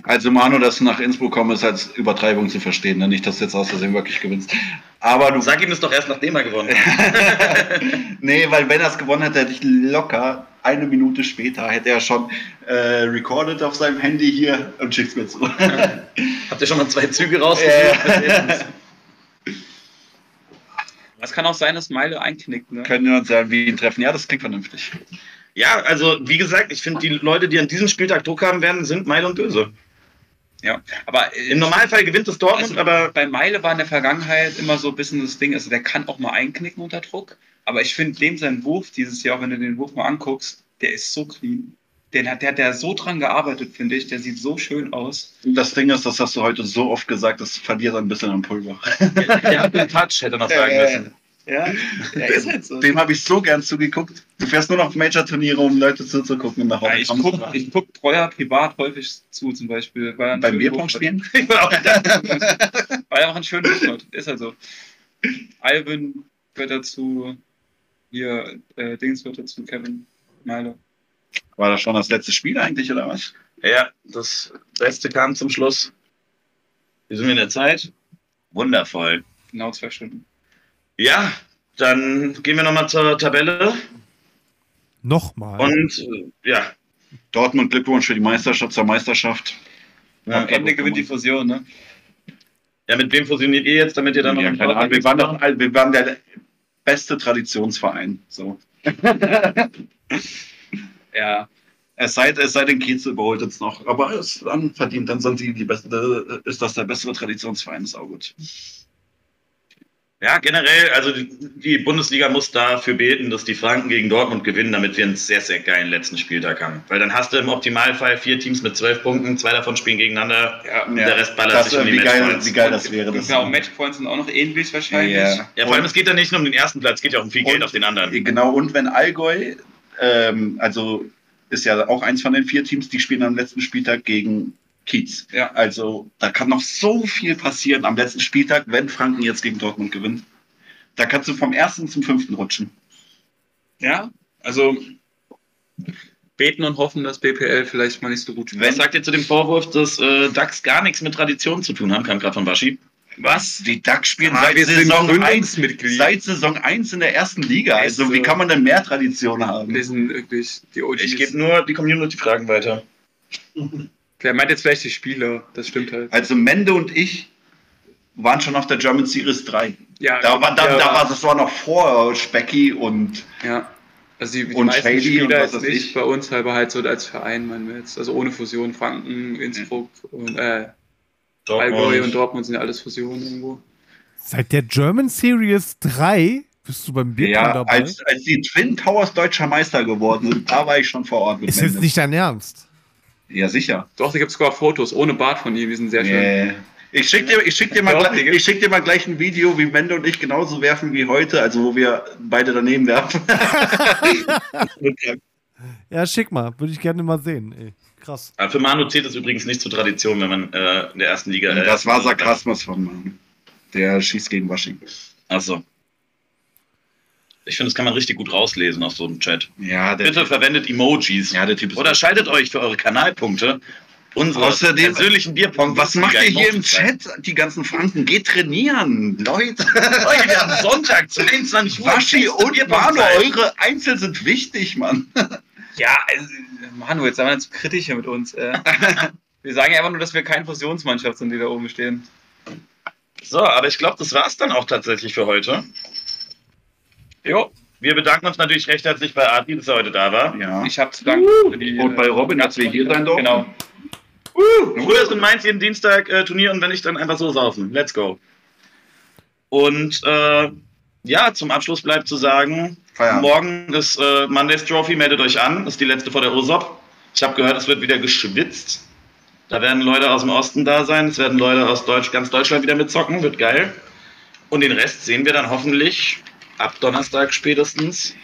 Also Manu, dass du nach Innsbruck kommst, ist als Übertreibung zu verstehen. Ne? Nicht, dass du jetzt aus Versehen wirklich gewinnst. Aber du Sag ihm das doch erst, nachdem er gewonnen hat. nee, weil wenn er es gewonnen hätte, hätte ich locker eine Minute später hätte er schon äh, recorded auf seinem Handy hier und schickt's mir zu. Habt ihr schon mal zwei Züge rausgesucht? Es kann auch sein, dass Meile einknickt. Ne? Können wir uns ja wie ihn treffen? Ja, das klingt vernünftig. Ja, also wie gesagt, ich finde, die Leute, die an diesem Spieltag Druck haben werden, sind Meil und Böse. Ja, aber äh, Im Normalfall gewinnt es Dortmund, Also, aber bei Meile war in der Vergangenheit immer so ein bisschen das Ding, also der kann auch mal einknicken unter Druck, aber ich finde dem sein Wurf dieses Jahr, wenn du den Wurf mal anguckst, der ist so clean. Den hat, der hat der so dran gearbeitet, finde ich. Der sieht so schön aus. Das Ding ist, das hast du heute so oft gesagt, das verliert ein bisschen am Pulver. der hat einen Touch, hätte er noch sagen müssen. Ja, der ist halt so. Dem habe ich so gern zugeguckt. Du fährst nur noch auf Major-Turniere, um Leute zuzugucken nach Ja, ich gucke ich guck Breuer privat häufig zu, zum Beispiel. Weil einen Beim schönen Bierpong spielen? Weil er auch einen schönen Wurf hat. Ist halt so. Alvin gehört dazu. Hier, äh, Dings gehört dazu, Kevin Meile. War das schon das letzte Spiel eigentlich, oder was? Ja, das Beste kam zum Schluss. Wie sind wir in der Zeit? Wundervoll. Genau zwei Stunden. Ja, dann gehen wir nochmal zur Tabelle. Nochmal. Und äh, ja, Dortmund, Glückwunsch für die Meisterschaft zur Meisterschaft. Am Ende gewinnt die Fusion, ne? ja, mit wem fusioniert ihr jetzt, damit ihr dann Ja, noch keine Ahnung, wir, waren doch, wir waren der beste Traditionsverein. So. Ja. Es sei, es sei denn, Kiez überholt jetzt noch. Aber es ist dann verdient, dann sind die die beste, ist das der bessere Traditionsverein, ist auch gut. Ja, generell, also die, Bundesliga muss dafür beten, dass die Franken gegen Dortmund gewinnen, damit wir einen sehr, sehr geilen letzten Spieltag haben. Weil dann hast du im Optimalfall vier Teams mit zwölf Punkten, zwei davon spielen gegeneinander Ja, und Ja, der Rest ballert das, sich um die wie, geil, Matchpoints. wie geil das wäre. Das Ja, auch Matchpoints sind auch noch ähnlich wahrscheinlich. Ja. Ja, vor allem, es geht ja nicht nur um den ersten Platz, es geht ja auch um viel Geld Und- auf den anderen. Genau, und wenn Allgäu, ähm, also ist ja auch eins von den vier Teams, die spielen am letzten Spieltag gegen Kiez. Ja. Also da kann noch so viel passieren am letzten Spieltag, wenn Franken jetzt gegen Dortmund gewinnt. Da kannst du vom ersten zum fünften rutschen. Ja, also beten und hoffen, dass BPL vielleicht mal nicht so gut spielt. Was sagt ihr zu dem Vorwurf, dass äh, DAX gar nichts mit Tradition zu tun haben? Kam gerade von Baschi. Was? Die DAX spielen Ah, seit, Saison 1, Gründungsmitglied. seit Saison 1 in der ersten Liga. Ist Also wie kann man denn mehr Tradition haben? Wir sind wirklich die OGs. Ich gebe nur die Community-Fragen weiter. Der meint jetzt vielleicht die Spieler, das stimmt halt. Also Mende und ich waren schon auf der German Series 3. Ja, Da war, da, ja, da war, das war noch vor Specky und Ja. Also die, die Und meisten Shady und Spieler was jetzt weiß nicht ich. bei uns, aber halt so als Verein, meinen wir jetzt. Also ohne Fusion, Franken, Innsbruck und äh, Allgäu und Dortmund sind ja alles Fusionen irgendwo. Seit der German Series 3 bist du beim Bierpong ja, dabei. als, als die Twin Towers deutscher Meister geworden sind, da war ich schon vor Ort mit Ist jetzt Mende. nicht dein Ernst. Ja, sicher. Doch, da gibt es sogar Fotos ohne Bart von ihm, die sind sehr schön. Nee. Ich schick dir, ich schick dir, mal, Doch, ich schick dir mal gleich ein Video, wie Mende und ich genauso werfen wie heute, also wo wir beide daneben werfen. Ja, schick mal. Würde ich gerne mal sehen. Ey. Krass. Für Manu zählt es übrigens nicht zur Tradition, wenn man äh, in der ersten Liga. Äh, das war Sarkasmus von Mann. Der schießt gegen Washington. Achso. Ich finde, das kann man richtig gut rauslesen aus so einem Chat. Ja, der, Bitte verwendet Emojis. ja, der Typ ist. Oder schaltet euch für eure Kanalpunkte unsere Außerdem- persönlichen Bierpong. was macht ihr hier im Chat? Die ganzen Franken, geht trainieren. Leute, Leute, wir haben Sonntag, 22 Uhr. Waschi und Manu, eure Einzel sind wichtig, Mann. Ja, also, Manu, jetzt sei mal nicht zu kritisch hier mit uns. Äh. Wir sagen ja einfach nur, dass wir keine Fusionsmannschaft sind, die da oben stehen. So, aber ich glaube, das war's dann auch tatsächlich für heute. Jo, Wir bedanken uns natürlich recht herzlich bei Adi, dass er heute da war. Ja. ich habe zu danken für die. Und bei Robin, dass wir hier sein durften. Genau. Früher ist in Mainz jeden Dienstag äh, Turnier und wenn nicht, dann einfach so saufen. Let's go. Und äh, ja, zum Abschluss bleibt zu sagen, Feierabend. morgen ist äh, Mondays Trophy, meldet euch an. Das ist die letzte vor der Ursop. Ich habe gehört, es wird wieder geschwitzt. Da werden Leute aus dem Osten da sein, es werden Leute aus Deutsch, ganz Deutschland wieder mitzocken, wird geil. Und den Rest sehen wir dann hoffentlich ab Donnerstag spätestens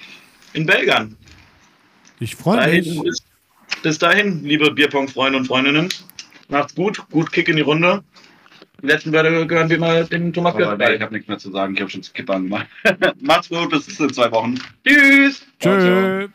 in Belgien. Ich freue mich. bis, bis dahin, liebe Bierpong-Freunde und Freundinnen. Macht's gut, gut Kick in die Runde. Die letzten Wörter gehören wie mal dem Thomas Aber nee, ich habe nichts mehr zu sagen. Ich habe schon zu Kippern gemacht. Macht's gut, bis in zwei Wochen. Tschüss. Tschö.